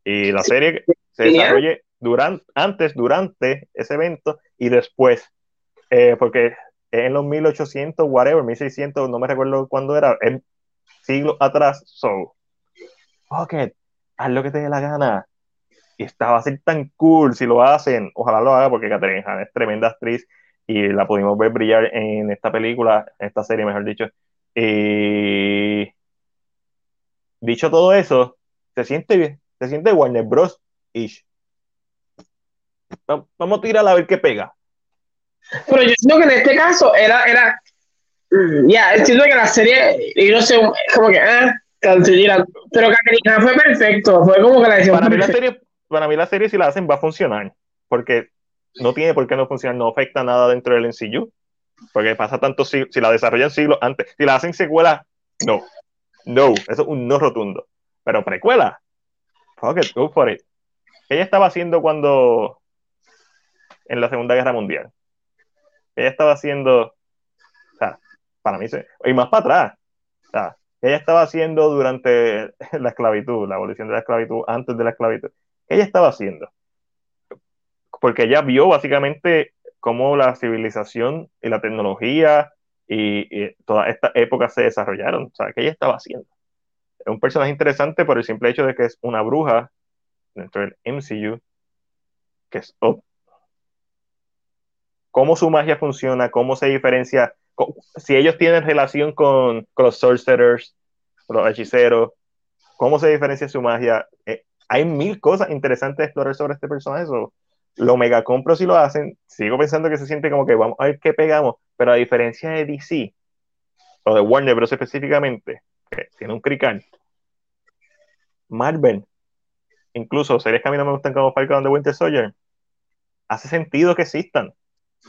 Y la serie se Genial. desarrolle durante, antes, durante ese evento y después, eh, porque en los 1800, whatever, 1600, no me recuerdo cuándo era, en siglos atrás, so, fuck haz lo que te dé la gana. Y esta va a ser tan cool si lo hacen. Ojalá lo haga porque Catherine Hahn es tremenda actriz y la pudimos ver brillar en esta película, en esta serie, mejor dicho. Y dicho todo eso, se siente bien, se siente Warner Bros. ish. Va- Vamos a tirar a ver qué pega. Pero yo siento que en este caso era, era, mm, ya, siento que la serie, y no sé, como que, cancelaron. pero Caterina fue perfecto, fue como que la decisión Para mí la serie, para mí la serie si la hacen va a funcionar, porque no tiene por qué no funcionar, no afecta nada dentro del MCU, porque pasa tanto si, si la desarrollan siglos antes, si la hacen secuela, no, no, eso es un no rotundo, pero precuela, fuck it, go for it. ¿Qué ella estaba haciendo cuando en la Segunda Guerra Mundial? ¿Qué ella estaba haciendo? Para mí, y más para atrás, o sea, ¿qué ella estaba haciendo durante la esclavitud, la abolición de la esclavitud, antes de la esclavitud? ¿Qué ella estaba haciendo? Porque ella vio básicamente cómo la civilización y la tecnología y, y todas estas épocas se desarrollaron. O sea, ¿qué ella estaba haciendo? Es un personaje interesante por el simple hecho de que es una bruja dentro del MCU, que es oh, cómo su magia funciona, cómo se diferencia, si ellos tienen relación con, con los sorcerers, los hechiceros, cómo se diferencia su magia. Eh, hay mil cosas interesantes de explorar sobre este personaje. so, lo mega compro si lo hacen. Sigo pensando que se siente como que vamos a ver qué pegamos, pero a diferencia de DC, o de Warner Bros. específicamente, que tiene un crical, Marvel, incluso series que a mí no me gustan como Falcon the Winter Soldier, hace sentido que existan.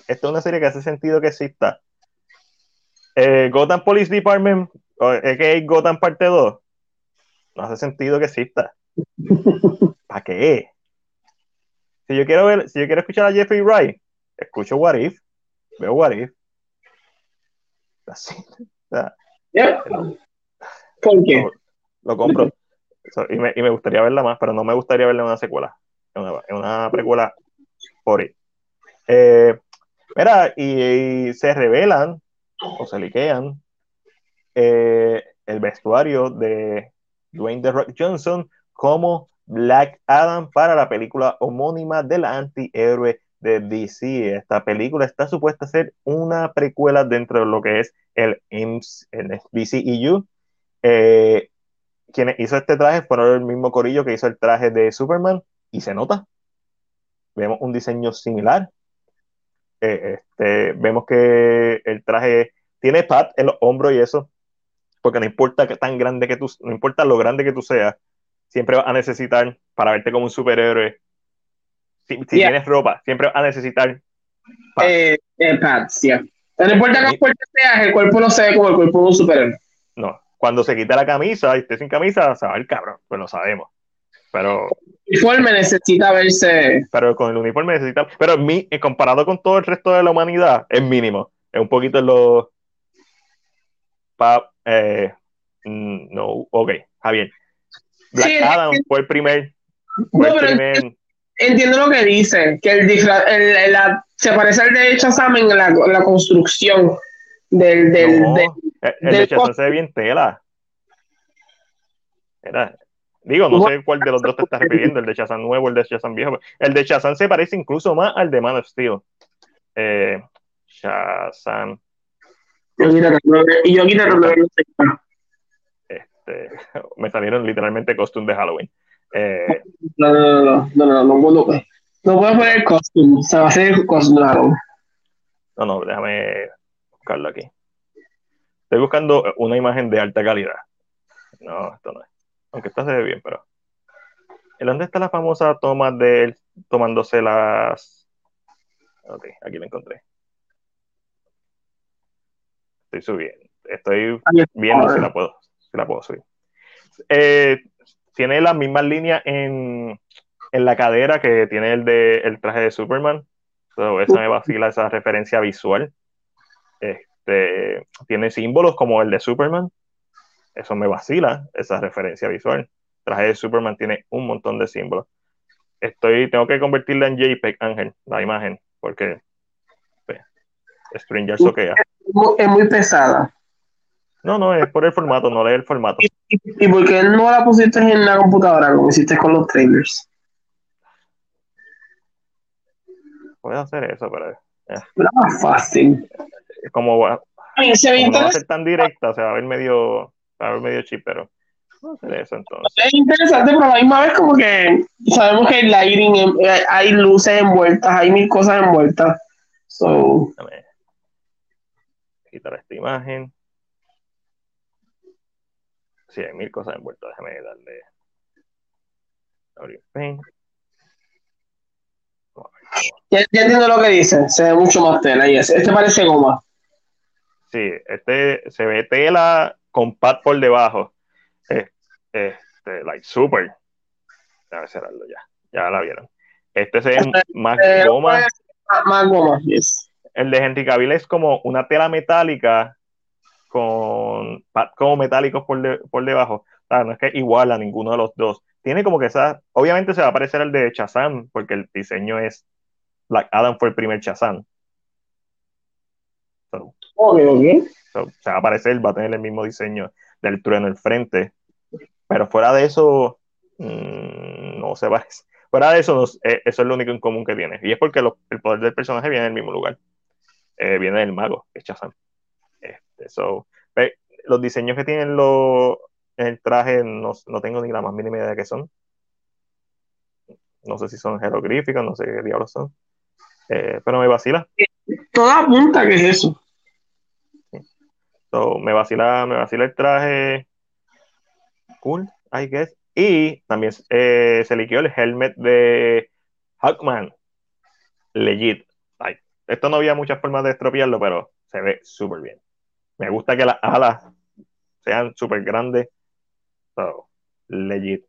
Esta es una serie que hace sentido que exista. Eh, Gotham Police Department, o, a.k.a. Gotham Parte 2, no hace sentido que exista. ¿Para qué? Si yo quiero ver, si yo quiero escuchar a Jeffrey Wright, escucho What If, veo What If. Así, o sea, Ya. ¿Por qué? lo, lo compro. So, y, me, y me gustaría verla más, pero no me gustaría verla en una secuela. En una, en una precuela por ahí. Eh, mira, y, y se revelan o se liquean eh, el vestuario de Dwayne The Rock Johnson como Black Adam para la película homónima del antihéroe de DC. Esta película está supuesta a ser una precuela dentro de lo que es el, MC el DCEU. Eh, quienes hizo este traje fueron el mismo corillo que hizo el traje de Superman y se nota. Vemos un diseño similar. Eh, este, vemos que el traje tiene pad en los hombros y eso, porque no importa que tan grande que tú, no importa lo grande que tú seas, siempre vas a necesitar para verte como un superhéroe. Si, si Yeah. tienes ropa, siempre vas a necesitar pads. Eh, eh, pads, ya. No importa qué fuerte seas, el cuerpo no se ve como el cuerpo de un superhéroe. No, cuando se quita la camisa y esté sin camisa, se va el cabrón, pues lo sabemos. Pero El uniforme necesita verse. pero con el uniforme necesita, pero mi, comparado con todo el resto de la humanidad, es mínimo. Es un poquito en los pa, eh, mm, no, ok, Javier. Black Sí, Adam fue el primer, fue No, el pero primer, Entiendo lo que dice, que el, el- el- la- se parece al de Shazam en la, la construcción del, del, no, del- el, el del de Shazam se ve bien tela. Era, digo, no sé cuál de los dos te estás refiriendo, el de Shazam nuevo, el de Shazam viejo. El de Shazam se parece incluso más al de Man of Steel. Eh, Shazam, Yo aquí tratando de- y yo aquí de- este, me salieron literalmente costume de Halloween. Eh, No, no, no, no, no, no, no, no, no, no puedo poner costume, se va a hacer costume. claro. no, no, déjame buscarlo aquí. Estoy buscando una imagen de alta calidad. No, esto no es. Aunque esta se ve bien, pero. ¿En dónde está la famosa toma del tomándose las. Ok, aquí lo encontré. Estoy subiendo. Estoy viendo si la puedo, si la puedo subir. Eh, tiene las mismas líneas en, en la cadera que tiene el de el traje de Superman. So, esa me vacila esa referencia visual. Este, tiene símbolos como el de Superman. Eso me vacila, esa referencia visual. El traje de Superman tiene un montón de símbolos. Estoy, tengo que convertirla en JPEG, Ángel, la imagen, porque pues, Stranger soquea. Es muy- Es muy pesada. No, no, es por el formato, no lee el formato. ¿Y, y por qué no la pusiste en la computadora como hiciste con los trailers? Puedo hacer eso, pero Era más fácil. como, va- se ve como no va a ser tan directa, o sea, va a ver medio, va a ver medio chip, pero hacer eso entonces. es interesante, pero a la misma vez como que sabemos que hay lighting, eh, hay luces envueltas, hay mil cosas envueltas. So, quitar esta imagen. Sí, hay mil cosas envueltas. Déjame darle. Abrir Paint. A ver ya, ya entiendo lo que dicen, se ve mucho más tela y ese. Este parece goma. Sí, este se ve tela con pad por debajo. Eh, Este, like super. Déjame cerrarlo ya. Ya la vieron. Este se ve más Eh, goma. más, más goma, yes. El de Henry Cavill es como una tela metálica con como metálicos por, de- por debajo. O sea, no es que igual a ninguno de los dos. Tiene como que esa. Obviamente se va a parecer al de Shazam, porque el diseño es. Black Adam fue el primer Shazam. So, Ok, ok. so, se va a parecer, va a tener el mismo diseño del trueno al frente. Pero fuera de eso, mm, no se parece. Fuera de eso, no- eh, eso es lo único en común que tiene. Y es porque lo- el poder del personaje viene del mismo lugar. Eh, viene del mago, que es Shazam. Este, so, los diseños que tienen los, el traje no, no tengo ni la más mínima idea de qué son. No sé si son jeroglíficos, no sé qué diablos son. Eh, pero me vacila. Todo apunta que es eso. So, me vacila, me vacila el traje. Cool, I guess. Y también eh, se liquidó el helmet de Hawkman. Legit. Esto no había muchas formas de estropearlo, pero se ve súper bien. Me gusta que las alas sean súper grandes. So, legit.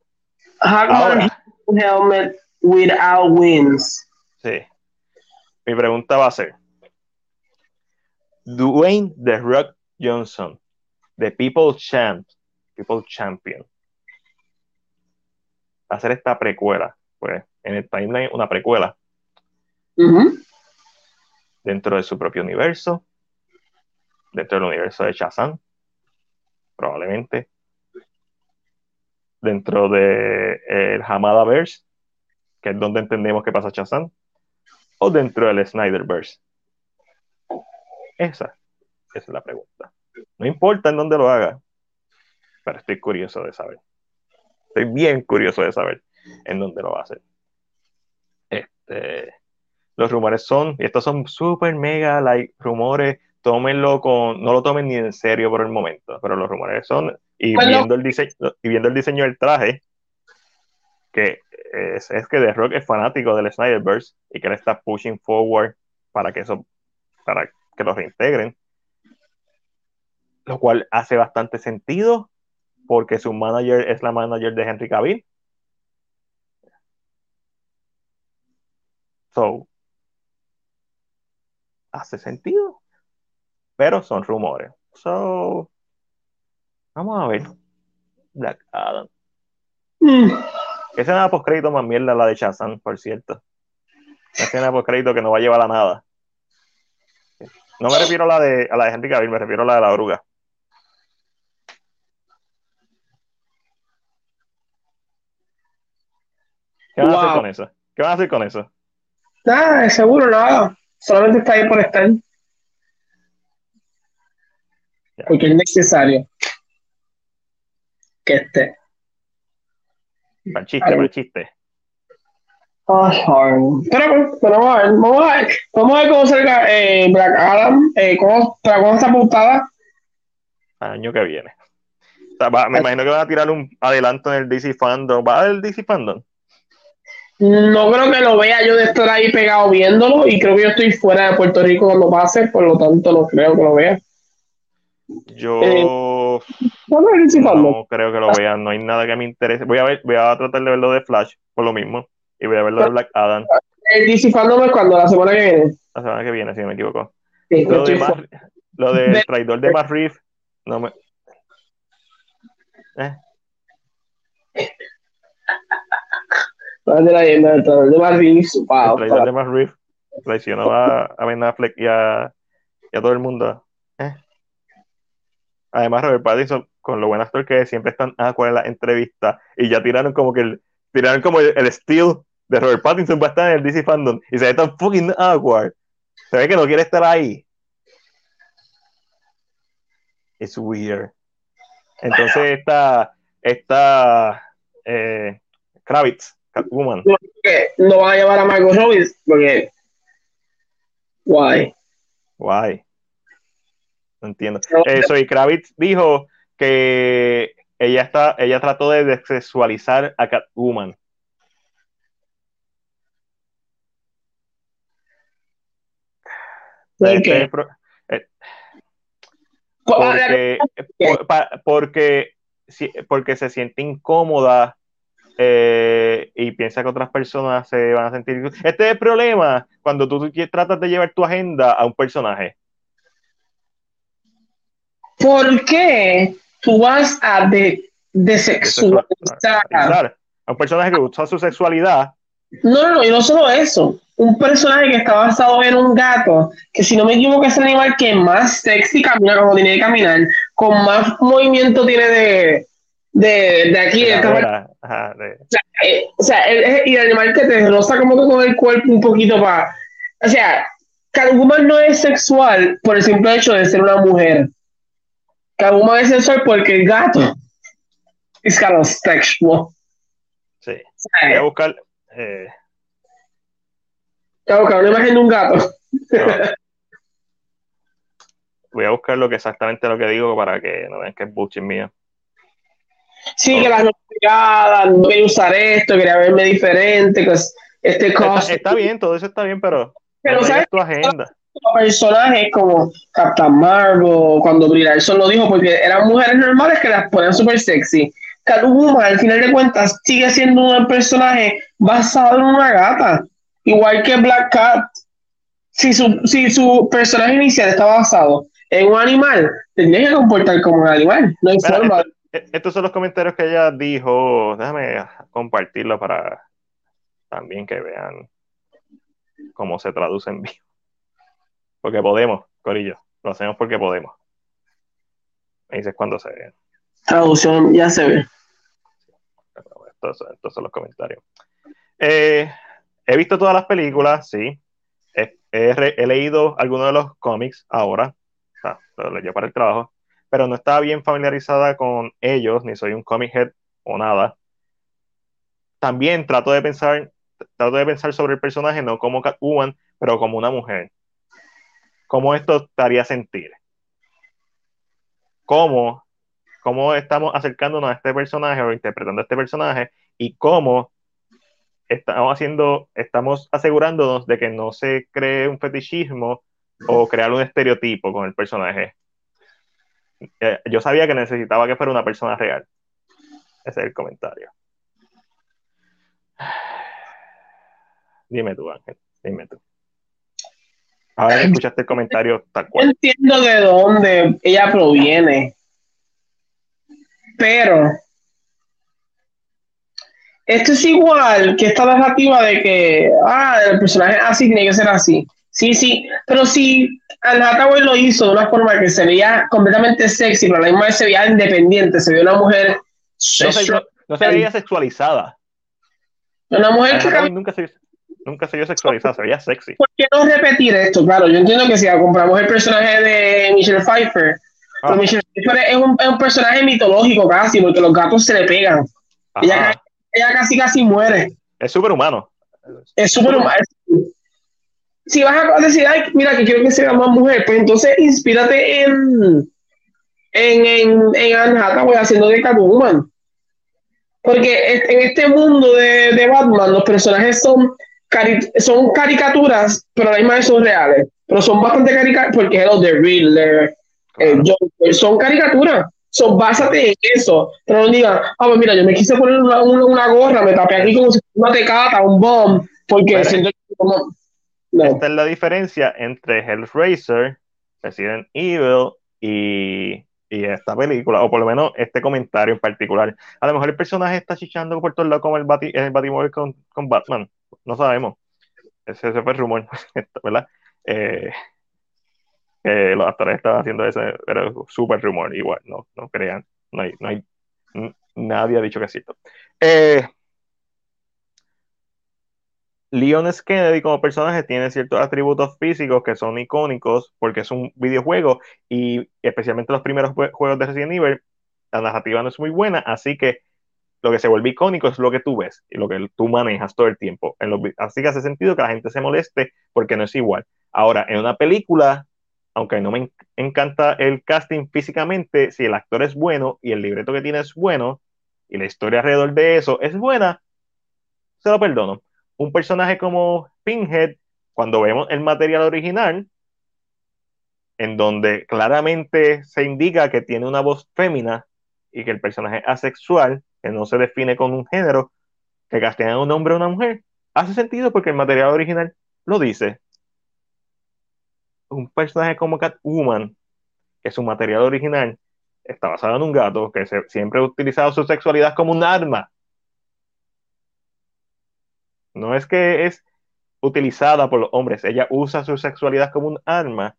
Ahora, helmet without wings. sí. Mi pregunta va a ser: Dwayne The Rock Johnson, The People Champ, People Champion, va a hacer esta precuela. Pues en el timeline, una precuela Ujú. Dentro de su propio universo, dentro del universo de Shazam, probablemente, dentro de eh, el Hamadaverse, que es donde entendemos que pasa Shazam, o dentro del Snyderverse. Esa, esa es la pregunta. No importa en dónde lo haga, pero estoy curioso de saber. Estoy bien curioso de saber en dónde lo va a hacer. Este, los rumores son, y estos son super mega like rumores, tómenlo con, no lo tomen ni en serio por el momento, pero los rumores son, y Bueno. viendo el diseño, y viendo el diseño del traje, que es, es que The Rock es fanático del Snyderverse y que él está pushing forward para que eso, para que lo reintegren. Lo cual hace bastante sentido porque su manager es la manager de Henry Cavill. So, hace sentido, pero son rumores. So, vamos a ver. Black Adam. Mm. Escena post crédito más mierda la de Shazam, por cierto. Una escena post crédito que no va a llevar a nada. No me refiero a la de, a la de Henry Cavill, me refiero a la de la oruga. ¿Qué van a hacer con eso? ¿Qué van a hacer con eso? Nada, de seguro nada. Solamente está ahí por estar. Porque es necesario que esté. Para el chiste, para el chiste. Ay. Pero, pues, pero vamos a ver, vamos a ver, vamos a ver cómo salga eh, Black Adam, eh, cómo, para cómo está apuntada. Al año que viene. O sea, va- me imagino que van a tirar un adelanto en el DC Fandom. ¿Va a haber el DC Fandom? No creo que lo vea yo de estar ahí pegado viéndolo y creo que yo estoy fuera de Puerto Rico cuando pase, por lo tanto no creo que lo vea. Yo Eh, no creo que lo vean, no hay nada que me interese. Voy a ver, voy a tratar de ver lo de Flash por lo mismo. Y voy a ver lo de Black Adam El DC Fandom es cuando la semana que viene. la semana que viene, si no me equivoco. Sí, Lo, de fuera. lo del De- traidor de Matt Reeves, no me. Eh, de la de Matt Reeves. el Wow, traidor de Matt Reeves traicionó a, a Ben Affleck y a, y a todo el mundo. Eh. Además, Robert Pattinson, con lo buen actor que es, siempre están awkward en la entrevista y ya tiraron como que el, tiraron como el, el steel de Robert Pattinson va a estar en el DC Fandom y se ve tan fucking awkward. Se ve que no quiere estar ahí. It's weird. Entonces esta, esta eh, Kravitz, Catwoman, que no van a llevar a Margot Robbie porque. Why? Guay. No entiendo. Eh, Zoe Kravitz dijo que ella está, ella trató de desexualizar a Catwoman. ¿Por Este qué? eh, porque, por- pa- porque, porque se siente incómoda eh, y piensa que otras personas se van a sentir. Este es el problema cuando tú tratas de llevar tu agenda a un personaje. ¿Por qué tú vas a de, desexualizar? Desexualizar A un personaje que usa su sexualidad No, no, no, y no solo eso. Un personaje que está basado en un gato, que si no me equivoco es el animal que más sexy camina como tiene que caminar, con más movimiento tiene de, de, de aquí, de esta parte. Cadera, ajá, de- Eh, o sea, el, el- y el animal que te roza como que con el cuerpo un poquito para. O sea, Catwoman no es sexual por el simple hecho de ser una mujer. Catwoman es sexual porque el gato es kind of sexual. sí. O sea, Voy a buscar. eh, Claro, claro, una imagen de un gato. no. Voy a buscar lo que exactamente lo que digo para que no vean que es bullshit mío. Sí, que las notificadas, no quería usar esto, quería verme diferente, este Está, cosa. está bien, todo eso está bien, pero Pero, no ¿sabes? tu agenda. personajes como Captain Marvel, cuando Brie Larson lo dijo, porque eran mujeres normales que las ponían súper sexy. Catwoman, al final de cuentas, sigue siendo un personaje basado en una gata, igual que Black Cat. Si su, si su personaje inicial estaba basado en un animal, tendría que comportar como un animal. No hay Mira, forma. esto- estos son los comentarios que ella dijo. Déjame compartirlo para también que vean cómo se traduce en vivo. Porque podemos, Corillo. Lo hacemos porque podemos. Me dices cuando se ve. Traducción, ya se ve. Estos, estos son los comentarios. Eh, he visto todas las películas, sí. He, he re- he leído algunos de los cómics ahora. O sea, lo leí para el trabajo. Pero no estaba bien familiarizada con ellos, ni soy un comic head o nada. También trato de pensar, trato de pensar sobre el personaje no como Catwoman, pero como una mujer. ¿Cómo esto te haría sentir? ¿Cómo cómo estamos acercándonos a este personaje o interpretando a este personaje y cómo estamos haciendo, estamos asegurándonos de que no se cree un fetichismo o crear un estereotipo con el personaje. Eh, yo sabía que necesitaba que fuera una persona real. Ese es el comentario. Dime tú, Ángel, dime tú. Ahora que escuchaste el comentario tal entiendo de dónde ella proviene, pero esto es igual que esta narrativa de que, ah, el personaje así tiene que ser así. Sí, sí, pero si Anne Hathaway lo hizo de una forma que se veía completamente sexy, pero a la misma vez se veía independiente, se veía una mujer, No se, no- se veía sexualizada. una mujer que nunca se, nunca se vio sexualizada, se veía sexy. ¿por qué no repetir esto? Claro, yo entiendo que si compramos el personaje de Michelle Pfeiffer, Ah, pero Michelle Pfeiffer es un, es un personaje mitológico casi, porque los gatos se le pegan. Ella, ella casi casi muere. Es superhumano. Es súper humano. Si vas a decir, ay, mira, que quiero que sea más mujer, pues entonces inspírate en en, en, en Anne Hathaway haciendo de Catwoman. Porque en este mundo de, de Batman, los personajes son, cari- son caricaturas, pero a la misma vez son reales. Pero son bastante caricaturas, porque es lo de Riddler, eh, Joker, son caricaturas. Son, básate en eso. Pero no digan, ah, pues mira, yo me quise poner una, una, una gorra, me tapé aquí como si fuera una tecata, un bomb, porque siento que como- Esta es la diferencia entre Hellraiser, Resident Evil y, y esta película, o por lo menos este comentario en particular. A lo mejor el personaje está chichando por todos lados como el, Bati, el Batimóvil con, con Batman. No sabemos. Ese, ese fue el rumor, ¿verdad? Eh, los actores estaban haciendo eso, pero súper rumor, igual, no, no crean. No no hay, nadie ha dicho que es cierto. Eh, Leon S. Kennedy como personaje tiene ciertos atributos físicos que son icónicos porque es un videojuego y especialmente los primeros jue- juegos de Resident Evil, la narrativa no es muy buena, así que lo que se vuelve icónico es lo que tú ves y lo que tú manejas todo el tiempo. En así que hace sentido que la gente se moleste porque no es igual. Ahora, en una película, aunque no me en- encanta el casting físicamente, si el actor es bueno y el libreto que tiene es bueno y la historia alrededor de eso es buena, se lo perdono un personaje como Pinhead, cuando vemos el material original, en donde claramente se indica que tiene una voz fémina y que el personaje es asexual, que no se define con un género, que castigan a un hombre o una mujer, hace sentido porque el material original lo dice. Un personaje como Catwoman, que su material original está basado en un gato, que siempre ha utilizado su sexualidad como un arma. No es que es utilizada por los hombres, ella usa su sexualidad como un arma.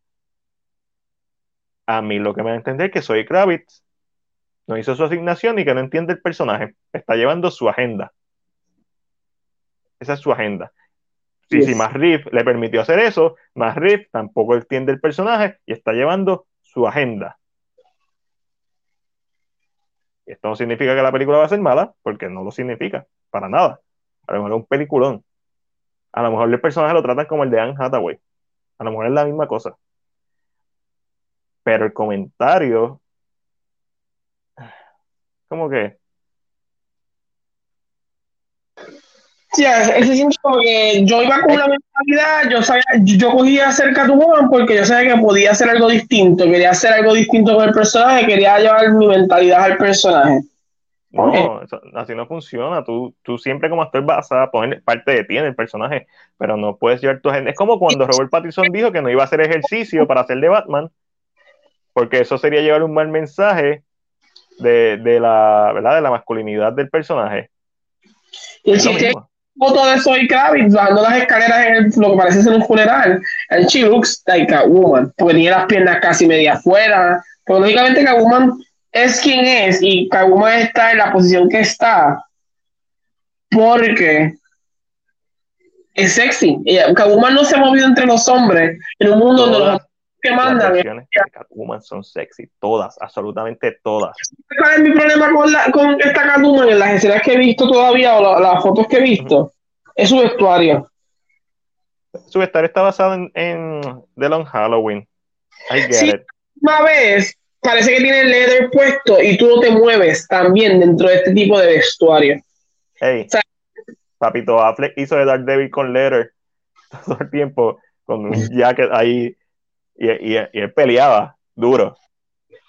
A mí lo que me da a entender es que soy Kravitz no hizo su asignación y que no entiende el personaje. Está llevando su agenda. Esa es su agenda. Sí, Yes. si Matt Reeves le permitió hacer eso, Matt Reeves tampoco entiende el personaje y está llevando su agenda. Y esto no significa que la película va a ser mala, porque no lo significa, para nada. A lo mejor es un peliculón. A lo mejor el personaje lo tratan como el de Anne Hathaway. A lo mejor es la misma cosa. Pero el comentario, como que, Sí, ese siente como yo iba con una mentalidad, yo sabía, yo cogía hacer Catwoman porque yo sabía que podía hacer algo distinto, quería hacer algo distinto con el personaje, quería llevar mi mentalidad al personaje. No, eso- así no funciona. Tú, tú siempre como actor vas a poner parte de ti en el personaje, pero no puedes llevar tu agenda. Es como cuando Robert Pattinson dijo que no iba a hacer ejercicio para hacer de Batman, porque eso sería llevar un mal mensaje de, de la, ¿verdad? de la masculinidad del personaje. Y el chiste foto de Zoe Kravitz bajando las escaleras en el- lo que parece ser un funeral. And she looks like a woman, porque tiene las piernas casi media afuera. Pero lógicamente Catwoman es quien es y Catwoman está en la posición que está porque es sexy. Ella- Catwoman no se ha movido entre los hombres en un mundo donde los que las mandan. de Catwoman son sexy, todas, absolutamente todas. ¿Cuál es mi problema con, la, con esta Catwoman en las escenas que he visto todavía o la- las fotos que he visto? Es su vestuario. Su vestuario está basado en, en The Long Halloween. I get Sí. it. Una vez parece que tiene el leather puesto y tú no te mueves también dentro de este tipo de vestuario. Hey, O sea- Papito Affleck hizo de Daredevil con Letter todo el tiempo, con un jacket ahí, y, y- y él peleaba duro.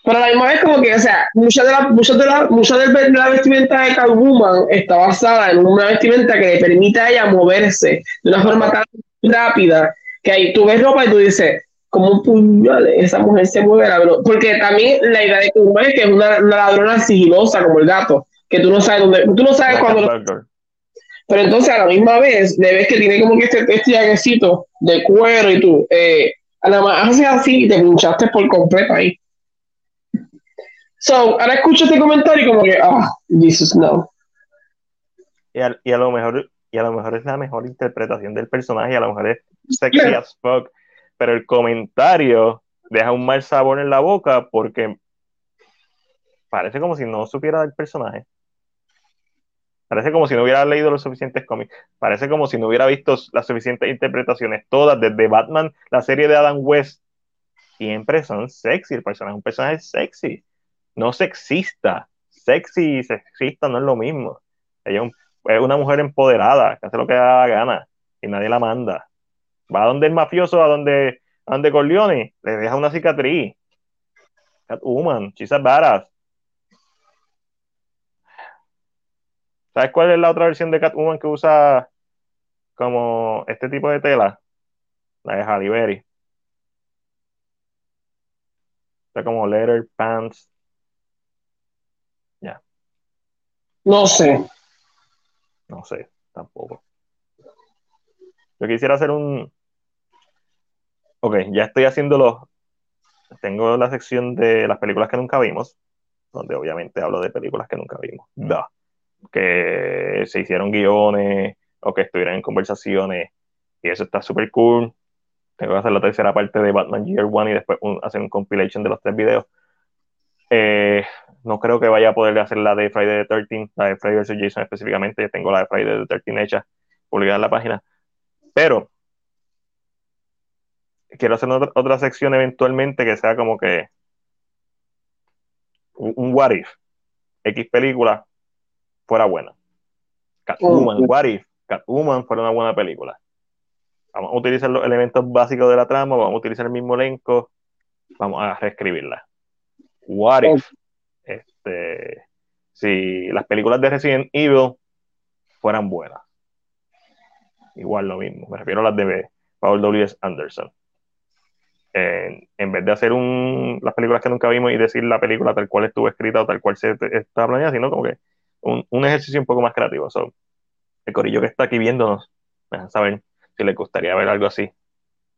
Pero a la misma vez como que, o sea, mucha de la, mucha de la, mucha de la vestimenta de Catwoman está basada en una vestimenta que le permite a ella moverse de una forma tan rápida que ahí tú ves ropa y tú dices, como un puñal, esa mujer se mueve, la verdad. porque también la idea de Catwoman es que es una, una ladrona sigilosa como el gato, que tú no sabes dónde, tú no sabes cuándo lo. Pero entonces a la misma vez le ves que tiene como que este, este jaquecito de cuero y tú, eh, a la más haces así y te pinchaste por completo ahí. So, ahora escucho este comentario y como que, ah, Jesus, no. Y a, y a lo mejor y a lo mejor es la mejor interpretación del personaje, y a lo mejor es sexy Yeah. as fuck, pero el comentario deja un mal sabor en la boca porque parece como si no supiera del personaje. Parece como si no hubiera leído los suficientes cómics. Parece como si no hubiera visto las suficientes interpretaciones, todas, desde Batman, la serie de Adam West. Siempre son sexy. El personaje es un personaje sexy. No sexista. Sexy y sexista no es lo mismo. Ella es, un- es una mujer empoderada, que hace lo que da la gana y nadie la manda. Va a donde el mafioso, a donde, a donde Corleone, le deja una cicatriz. Catwoman, a badass. ¿Sabes cuál es la otra versión de Catwoman que usa como este tipo de tela? La de Halle Berry. Está como leather pants. No sé. No sé, tampoco. Yo quisiera hacer un. Ok, ya estoy haciéndolo. Tengo la sección de las películas que nunca vimos, donde obviamente hablo de películas que nunca vimos. Que se hicieron guiones o que estuvieran en conversaciones. Y eso está súper cool. Tengo que hacer la tercera parte de Batman Year One y después un- hacer un compilation de los tres videos. Eh, no creo que vaya a poder hacer la de Friday the 13, la de Friday vs. Jason específicamente. Yo tengo la de Friday the 13 hecha, publicada en la página. Pero quiero hacer otra, otra sección eventualmente que sea como que un, un what if. X película fuera buena. Catwoman, Ok. what if Catwoman fuera una buena película. Vamos a utilizar los elementos básicos de la trama, vamos a utilizar el mismo elenco, vamos a reescribirla. What if este, si las películas de Resident Evil fueran buenas. Igual lo mismo, me refiero a las de Paul W.S. Anderson. En, en vez de hacer las películas que nunca vimos y decir la película tal cual estuvo escrita o tal cual se está planeada, sino como que un, ejercicio un poco más creativo. So, el corillo que está aquí viéndonos, dejan saber si les gustaría ver algo así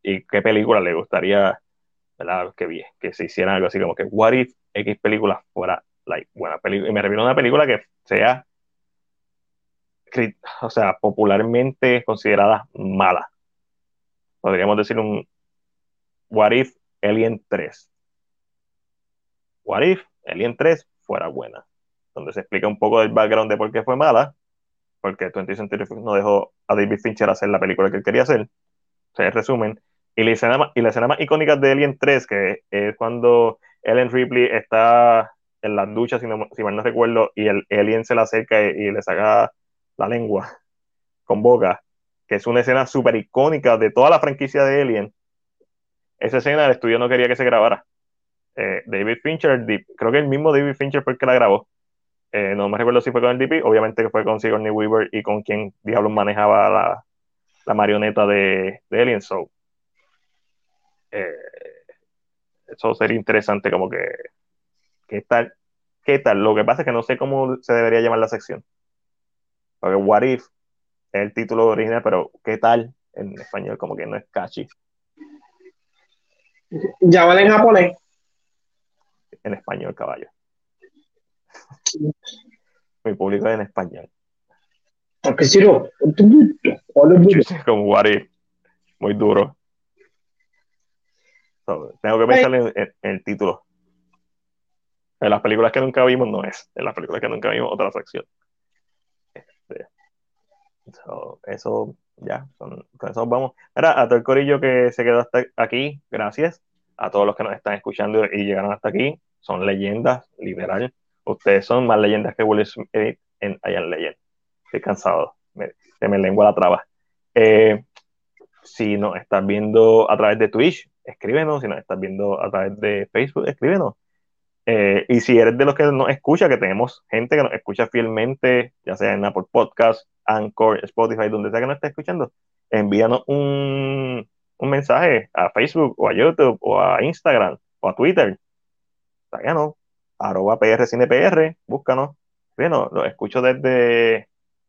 y qué película le gustaría ¿verdad? Que, que se hiciera algo así como que What if X película fuera like, buena película. Y me refiero a una película que sea, o sea, popularmente considerada mala. Podríamos decir un What if Alien 3. What if Alien 3 fuera buena. Donde se explica un poco del background de por qué fue mala. Porque 20th Century Fox no dejó a David Fincher hacer la película que él quería hacer. O sea, en resumen. Y la escena y la escena más icónica de Alien 3, que es cuando Ellen Ripley está en las duchas, si, no- mal no recuerdo, y el alien se le acerca y, y le saca la lengua con boca, que es una escena súper icónica de toda la franquicia de Alien. Esa escena el estudio no quería que se grabara. Eh, David Fincher, creo que el mismo David Fincher fue el que la grabó. Eh, no me recuerdo si fue con el DP, obviamente que fue con Sigourney Weaver y con quien diablos manejaba la, marioneta de, de Alien Soul. Eh, eso sería interesante como que ¿qué tal? ¿Qué tal? Lo que pasa es que no sé cómo se debería llamar la sección. Porque What If es el título original, pero ¿qué tal? En español como que no es catchy. Llámale en japonés. En español, caballo. Mi público es en español. No, Como If. Muy duro. So, tengo que pensar en, en- en el título. En las películas que nunca vimos no es. En las películas que nunca vimos otra sección. Este, so, eso ya, son- con eso vamos. Ahora, a todo el corillo que se quedó hasta aquí, gracias. A todos los que nos están escuchando y llegaron hasta aquí, son leyendas, literal. Ustedes son más leyendas que Will Smith en I Am Legend. Estoy cansado, me, se me lengua la traba. Eh, si nos estás viendo a través de Twitch, escríbenos. Si nos estás viendo a través de Facebook, escríbenos. Eh, y si eres de los que nos escucha, que tenemos gente que nos escucha fielmente, ya sea en Apple Podcast, Anchor, Spotify, donde sea que nos esté escuchando, envíanos un, mensaje a Facebook o a YouTube o a Instagram o a Twitter. Ságanos, arroba PRCinePR, búscanos. Bueno, los escucho desde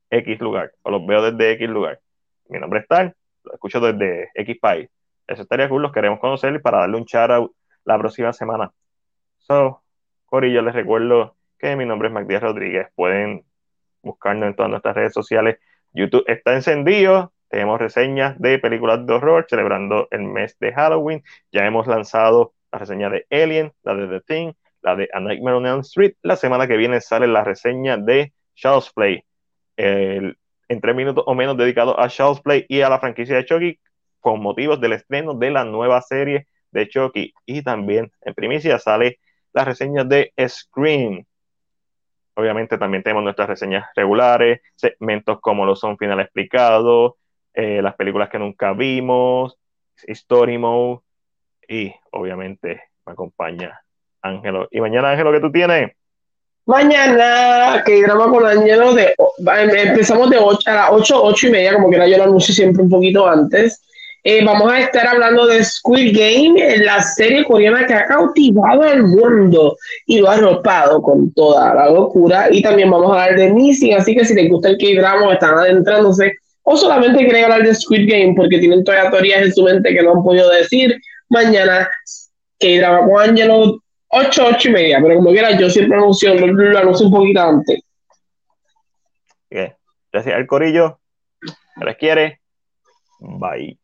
X lugar o los veo desde X lugar. Mi nombre es Tal, los escucho desde X país. Eso estaría cool, los queremos conocer para darle un shout out la próxima semana. So, Corillo, les recuerdo que mi nombre es Magdías Rodríguez. Pueden buscarnos en todas nuestras redes sociales. YouTube está encendido. Tenemos reseñas de películas de horror celebrando el mes de Halloween. Ya hemos lanzado la reseña de Alien, la de The Thing, la de A Nightmare on Elm Street. La semana que viene sale la reseña de Child's Play. El, en tres minutos o menos dedicado a Child's Play y a la franquicia de Chucky con motivos del estreno de la nueva serie de Chucky. Y también en primicia sale las reseñas de Scream. obviamente también tenemos nuestras reseñas regulares, segmentos como lo son Final Explicado, eh, las películas que nunca vimos, Story Mode y obviamente me acompaña Ángelo. Y mañana, Ángelo, ¿qué tú tienes? Mañana, que drama con Ángelo, de, em, empezamos de 8 a las 8, 8 y media, como que yo lo anuncio siempre un poquito antes. Eh, vamos a estar hablando de Squid Game, la serie coreana que ha cautivado al mundo y lo ha arropado con toda la locura. Y también vamos a hablar de Missing, así que si les gusta el K-drama, están adentrándose o solamente quieren hablar de Squid Game porque tienen todavía teorías en su mente que no han podido decir, mañana K-drama con Angelo, 8, 8 y media, pero como quiera, yo siempre anuncio, lo, lo anuncio un poquito antes. Gracias al corillo. ¿Les quiere? Bye.